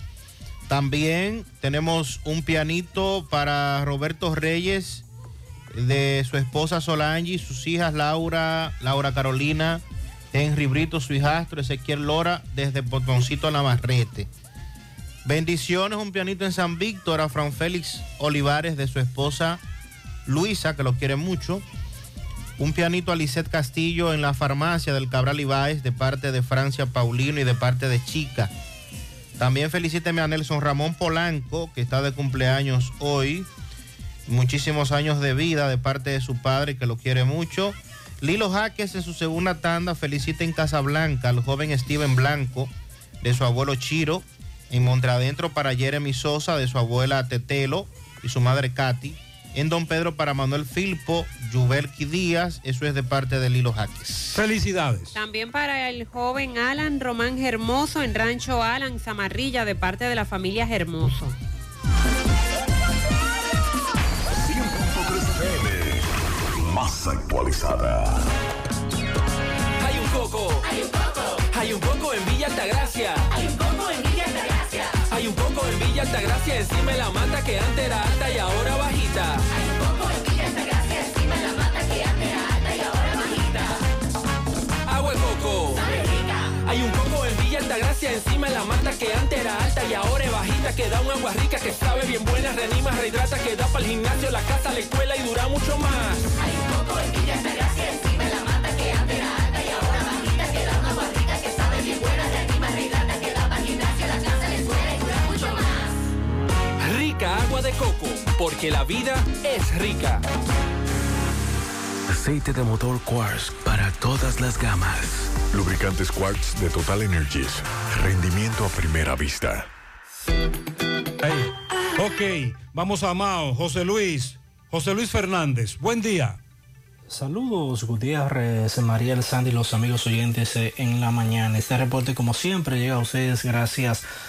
También tenemos un pianito para Roberto Reyes de su esposa Solange, sus hijas Laura, Laura Carolina, Henry Brito, su hijastro, Ezequiel Lora, desde Botoncito Navarrete. Bendiciones, un pianito en San Víctor a Fran Félix Olivares de su esposa Luisa, que lo quiere mucho. Un pianito a Lisette Castillo en la farmacia del Cabral Ibáez de parte de Francia Paulino y de parte de Chica. También felicíteme a Nelson Ramón Polanco, que está de cumpleaños hoy. Muchísimos años de vida de parte de su padre, que lo quiere mucho. Lilo Jaques en su segunda tanda felicita en Casablanca al joven Steven Blanco de su abuelo Chiro. En Montradentro para Jeremy Sosa de su abuela Tetelo y su madre Katy. En Don Pedro para Manuel Filpo, Yubelki Díaz, eso es de parte de Lilo Jaques. Felicidades. También para el joven Alan Román Hermoso en Rancho Alan, Zamarrilla, de parte de la familia Hermoso. Más actualizada. Hay un coco. Hay un coco. Hay un coco en Villa Altagracia. Hay un coco en Villa Altagracia. Hay un coco en Villa Altagracia encima de la mata que antes era alta y ahora bajita. Hay un coco en Villa Altagracia encima de la mata que antes era alta y ahora bajita. Agua de coco. Hay un coco Altagracia encima de la mata que antes era alta y ahora es bajita que da un agua rica que sabe bien buena, reanima, rehidrata, que da para el gimnasio, la casa, la escuela y dura mucho más. Hay un coco en Villa Altagracia encima de la mata que antes era alta y ahora bajita que da un agua rica que sabe bien buena, reanima, rehidrata, que da para el gimnasio, la casa, la escuela y dura mucho más. Rica agua de coco, porque la vida es rica. Aceite de motor Quartz para todas las gamas. Lubricantes Quartz de Total Energies. Rendimiento a primera vista. Hey, ok, vamos a Mao. José Luis. José Luis Fernández. Buen día. Saludos Gutiérrez, Mariel Sandy, los amigos oyentes eh, en la mañana. Este reporte como siempre llega a ustedes gracias a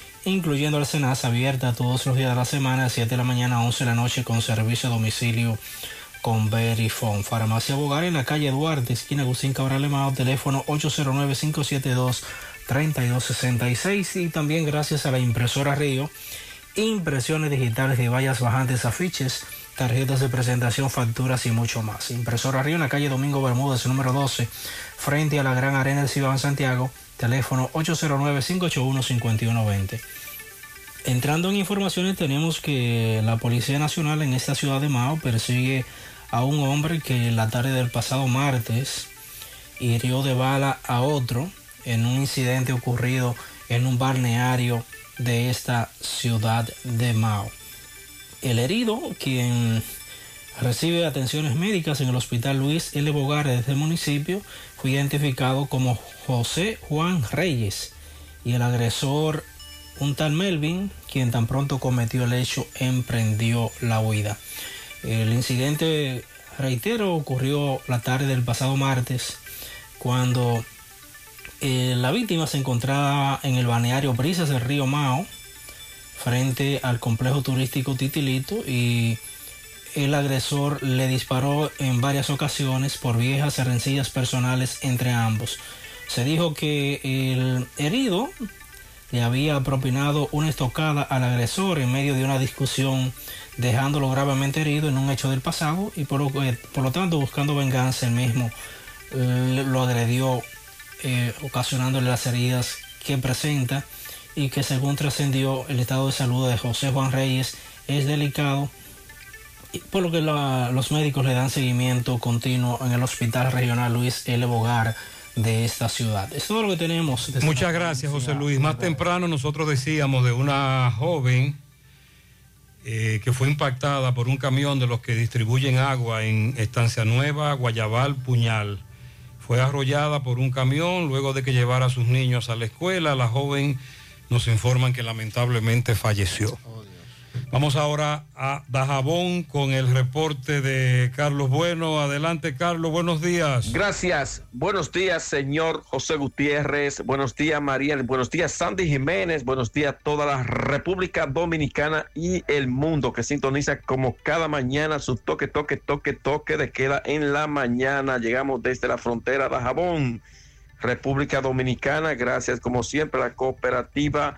incluyendo la Senasa abierta todos los días de la semana, de 7 de la mañana a 11 de la noche, con servicio a domicilio con Verifone. Farmacia Bogar en la calle Duarte, esquina Agustín Cabral Lemao, teléfono 809-572-3266 y también gracias a la impresora Río, impresiones digitales de vallas bajantes, afiches, tarjetas de presentación, facturas y mucho más. Impresora Río en la calle Domingo Bermúdez, número 12, frente a la Gran Arena del Ciudad Santiago, teléfono 809-581-5120. Entrando en informaciones tenemos que la Policía Nacional en esta ciudad de Mao persigue a un hombre que la tarde del pasado martes hirió de bala a otro en un incidente ocurrido en un balneario de esta ciudad de Mao. El herido, quien recibe atenciones médicas en el hospital Luis L. Bogar de este municipio, fue identificado como José Juan Reyes y el agresor, un tal Melvin, quien tan pronto cometió el hecho, emprendió la huida. El incidente, reitero, ocurrió la tarde del pasado martes, cuando eh, la víctima se encontraba en el balneario Brisas del río Mao, frente al complejo turístico Titilito, y el agresor le disparó en varias ocasiones por viejas rencillas personales entre ambos. Se dijo que el herido le había propinado una estocada al agresor en medio de una discusión, dejándolo gravemente herido en un hecho del pasado y por lo, tanto buscando venganza el mismo eh, lo agredió eh, ocasionándole las heridas que presenta y que según trascendió el estado de salud de José Juan Reyes es delicado por lo que la, los médicos le dan seguimiento continuo en el Hospital Regional Luis L. Bogar de esta ciudad. Es todo lo que tenemos. Muchas gracias, José Luis. Más temprano nosotros decíamos de una joven eh, que fue impactada por un camión de los que distribuyen agua en Estancia Nueva, Guayabal, Puñal. Fue arrollada por un camión luego de que llevara a sus niños a la escuela. La joven nos informan que lamentablemente falleció. Vamos ahora a Dajabón con el reporte de Carlos Bueno. Adelante, Carlos, buenos días. Gracias. Buenos días, señor José Gutiérrez. Buenos días, María. Buenos días, Sandy Jiménez. Buenos días, toda la República Dominicana y el mundo que sintoniza como cada mañana su toque, toque, toque, toque de queda en la mañana. Llegamos desde la frontera Dajabón, República Dominicana. Gracias, como siempre, la cooperativa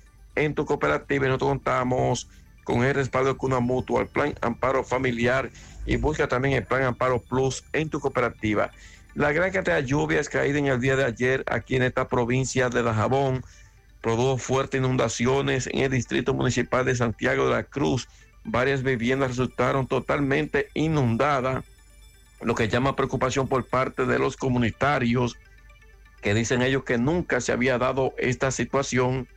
en tu cooperativa y nosotros contamos con el respaldo de Cuna Mutua, el Plan Amparo Familiar y busca también el Plan Amparo Plus en tu cooperativa. La gran cantidad de lluvias caídas en el día de ayer aquí en esta provincia de Dajabón produjo fuertes inundaciones en el distrito municipal de Santiago de la Cruz. Varias viviendas resultaron totalmente inundadas, lo que llama preocupación por parte de los comunitarios que dicen ellos que nunca se había dado esta situación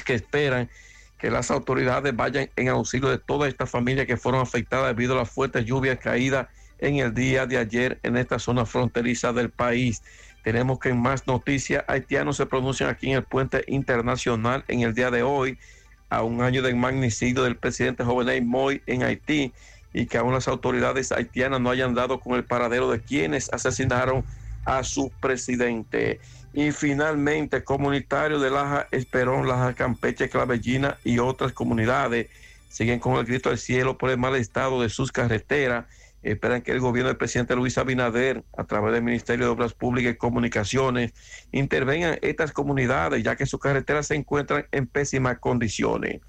que esperan que las autoridades vayan en auxilio de todas estas familias que fueron afectadas debido a las fuertes lluvias caídas en el día de ayer en esta zona fronteriza del país. Tenemos que más noticias, haitianos se pronuncian aquí en el puente internacional en el día de hoy, a un año del magnicidio del presidente Jovenel Moy en Haití, y que aún las autoridades haitianas no hayan dado con el paradero de quienes asesinaron a su presidente. Y finalmente, comunitarios de Laja Esperón, Laja Campeche, Clavellina y otras comunidades siguen con el grito al cielo por el mal estado de sus carreteras. Esperan que el gobierno del presidente Luis Abinader, a través del Ministerio de Obras Públicas y Comunicaciones, intervengan estas comunidades, ya que sus carreteras se encuentran en pésimas condiciones.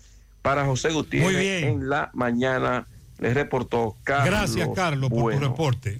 Para José Gutiérrez, en la mañana les reportó Carlos. Gracias, Carlos, por tu reporte.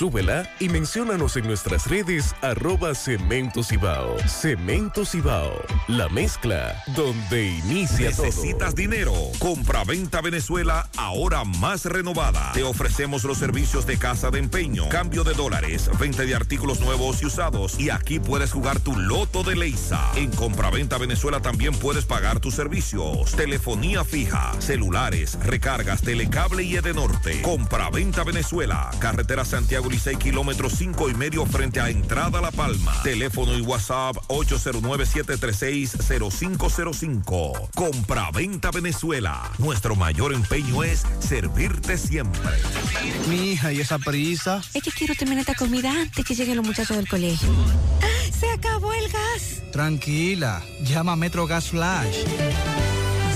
Súbela y menciónanos en nuestras redes arroba Cemento Cibao. Cemento Cibao, la mezcla donde inicia. ¿Necesitas dinero? Compra-venta Venezuela ahora más renovada. Te ofrecemos los servicios de casa de empeño, cambio de dólares, venta de artículos nuevos y usados. Y aquí puedes jugar tu loto de Leisa. En Compra-venta Venezuela también puedes pagar tus servicios. Telefonía fija, celulares, recargas, telecable y Edenorte. Compra-venta Venezuela. Carretera Santiago Licey, kilómetro 5 y medio frente a Entrada La Palma. Teléfono y WhatsApp 809-736-0505. Compra-venta Venezuela. Nuestro mayor empeño es servirte siempre. Mi hija, ¿y esa prisa? Es que quiero terminar esta comida antes que lleguen los muchachos del colegio. ¡Se acabó el gas! Tranquila, llama a Metro Gas Flash.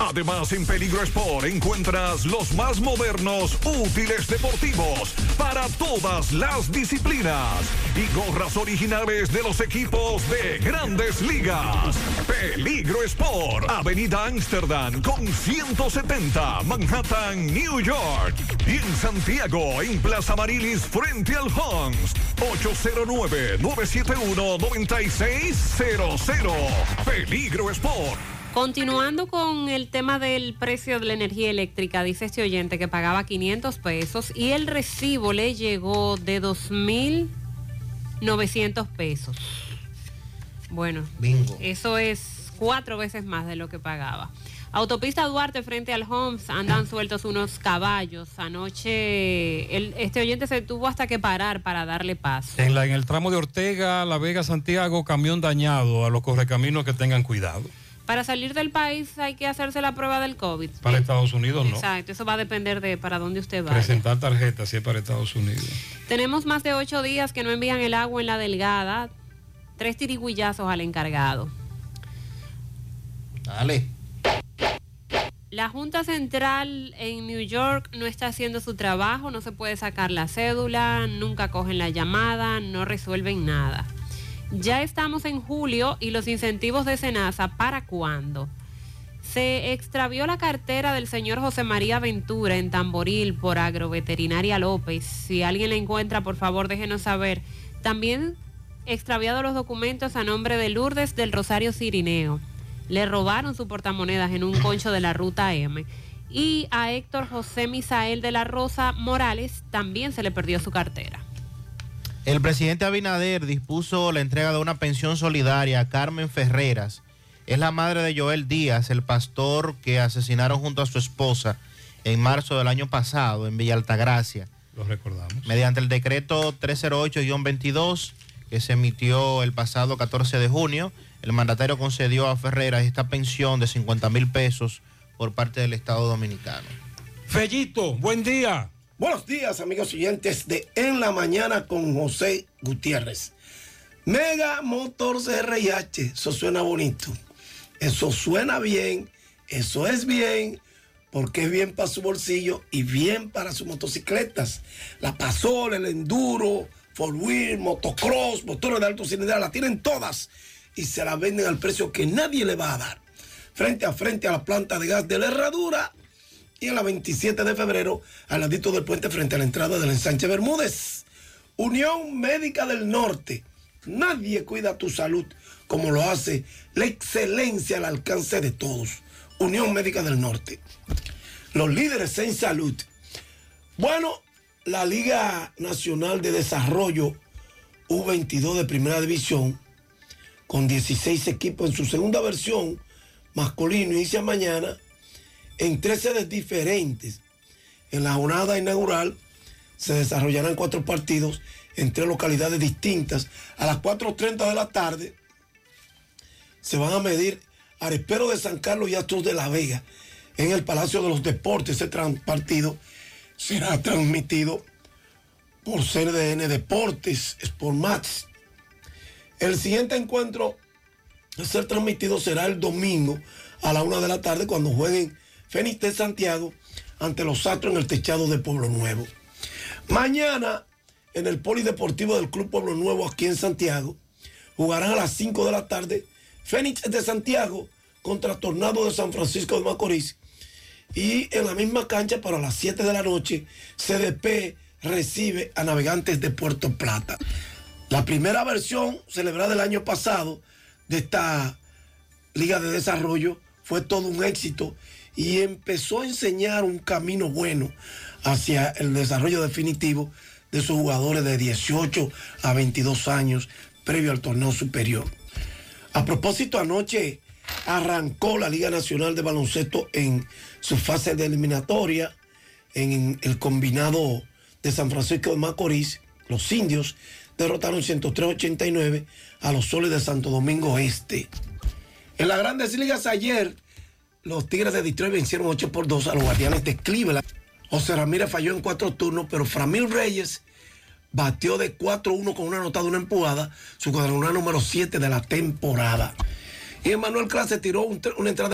Además, en Peligro Sport encuentras los más modernos útiles deportivos para todas las disciplinas y gorras originales de los equipos de grandes ligas. Peligro Sport, Avenida Amsterdam con 170, Manhattan, New York. Y en Santiago, en Plaza Marilis, frente al Hans, 809-971-9600. Peligro Sport. Continuando con el tema del precio de la energía eléctrica, dice este oyente que pagaba 500 pesos y el recibo le llegó de 2.900 pesos. Bueno, eso es cuatro veces más de lo que pagaba. Autopista Duarte frente al Homes andan sueltos unos caballos. Anoche el- este oyente se tuvo hasta que parar para darle paso. En, la, en el tramo de Ortega, La Vega, Santiago, camión dañado. A los correcaminos que tengan cuidado. Para salir del país hay que hacerse la prueba del COVID. Para Estados Unidos no. Exacto, eso va a depender de para dónde usted va. Presentar tarjeta si es para Estados Unidos. Tenemos más de ocho días que no envían el agua en la delgada. Tres tirigüillazos al encargado. Dale. La Junta Central en New York no está haciendo su trabajo, no se puede sacar la cédula, nunca cogen la llamada, no resuelven nada. Ya estamos en julio y los incentivos de Senasa, ¿para cuándo? Se extravió la cartera del señor José María Ventura en Tamboril por Agroveterinaria López. Si alguien la encuentra, por favor déjenos saber. También extraviado los documentos a nombre de Lourdes del Rosario Cirineo. Le robaron su portamonedas en un concho de la ruta M. Y a Héctor José Misael de la Rosa Morales también se le perdió su cartera. El presidente Abinader dispuso la entrega de una pensión solidaria a Carmen Ferreras. Es la madre de Joel Díaz, el pastor que asesinaron junto a su esposa en marzo del año pasado en Villa Altagracia. Lo recordamos. Mediante el decreto 308-22 que se emitió el pasado 14 de junio, el mandatario concedió a Ferreras esta pensión de 50 mil pesos por parte del Estado Dominicano. Fellito, buen día. Buenos días, amigos oyentes de En la Mañana con José Gutiérrez. Mega Motors RIH, eso suena bonito. Eso suena bien, eso es bien, porque es bien para su bolsillo y bien para sus motocicletas. La Pasola, el Enduro, Four Wheel, Motocross, motores de alto cilindrada, la tienen todas y se las venden al precio que nadie le va a dar. Frente a frente a la planta de gas de la Herradura y en la 27 de febrero al ladito del puente frente a la entrada del ensanche Bermúdez. Unión Médica del Norte. Nadie cuida tu salud como lo hace la excelencia al alcance de todos. Unión Médica del Norte. Los líderes en salud. Bueno, la Liga Nacional de Desarrollo U22 de Primera División, con 16 equipos en su segunda versión, masculino, inicia mañana en tres sedes diferentes. En la jornada inaugural se desarrollarán cuatro partidos en tres localidades distintas. A las 4.30 de la tarde se van a medir Arespero de San Carlos y Astros de la Vega en el Palacio de los Deportes. Ese partido será transmitido por CDN Deportes, Sport Max. El siguiente encuentro a ser transmitido será el domingo a la una de la tarde cuando jueguen Fénix de Santiago ante los Astros en el techado de Pueblo Nuevo. Mañana en el Polideportivo del Club Pueblo Nuevo aquí en Santiago jugarán a las 5 de la tarde Fénix de Santiago contra Tornado de San Francisco de Macorís y en la misma cancha para las 7 de la noche CDP recibe a Navegantes de Puerto Plata. La primera versión celebrada el año pasado de esta Liga de Desarrollo fue todo un éxito y empezó a enseñar un camino bueno hacia el desarrollo definitivo de sus jugadores de 18 a 22 años previo al torneo superior. A propósito, anoche arrancó la Liga Nacional de Baloncesto en su fase de eliminatoria en el combinado de San Francisco de Macorís. Los indios derrotaron 103-89 a los soles de Santo Domingo Este. En las grandes ligas ayer, los Tigres de Detroit vencieron 8 por 2 a los Guardianes de Cleveland. José Ramírez falló en cuatro turnos, pero Framil Reyes batió de 4-1 con una anotada, una empujada, su cuadrangular número 7 de la temporada. Y Emanuel Clase tiró un- una entrada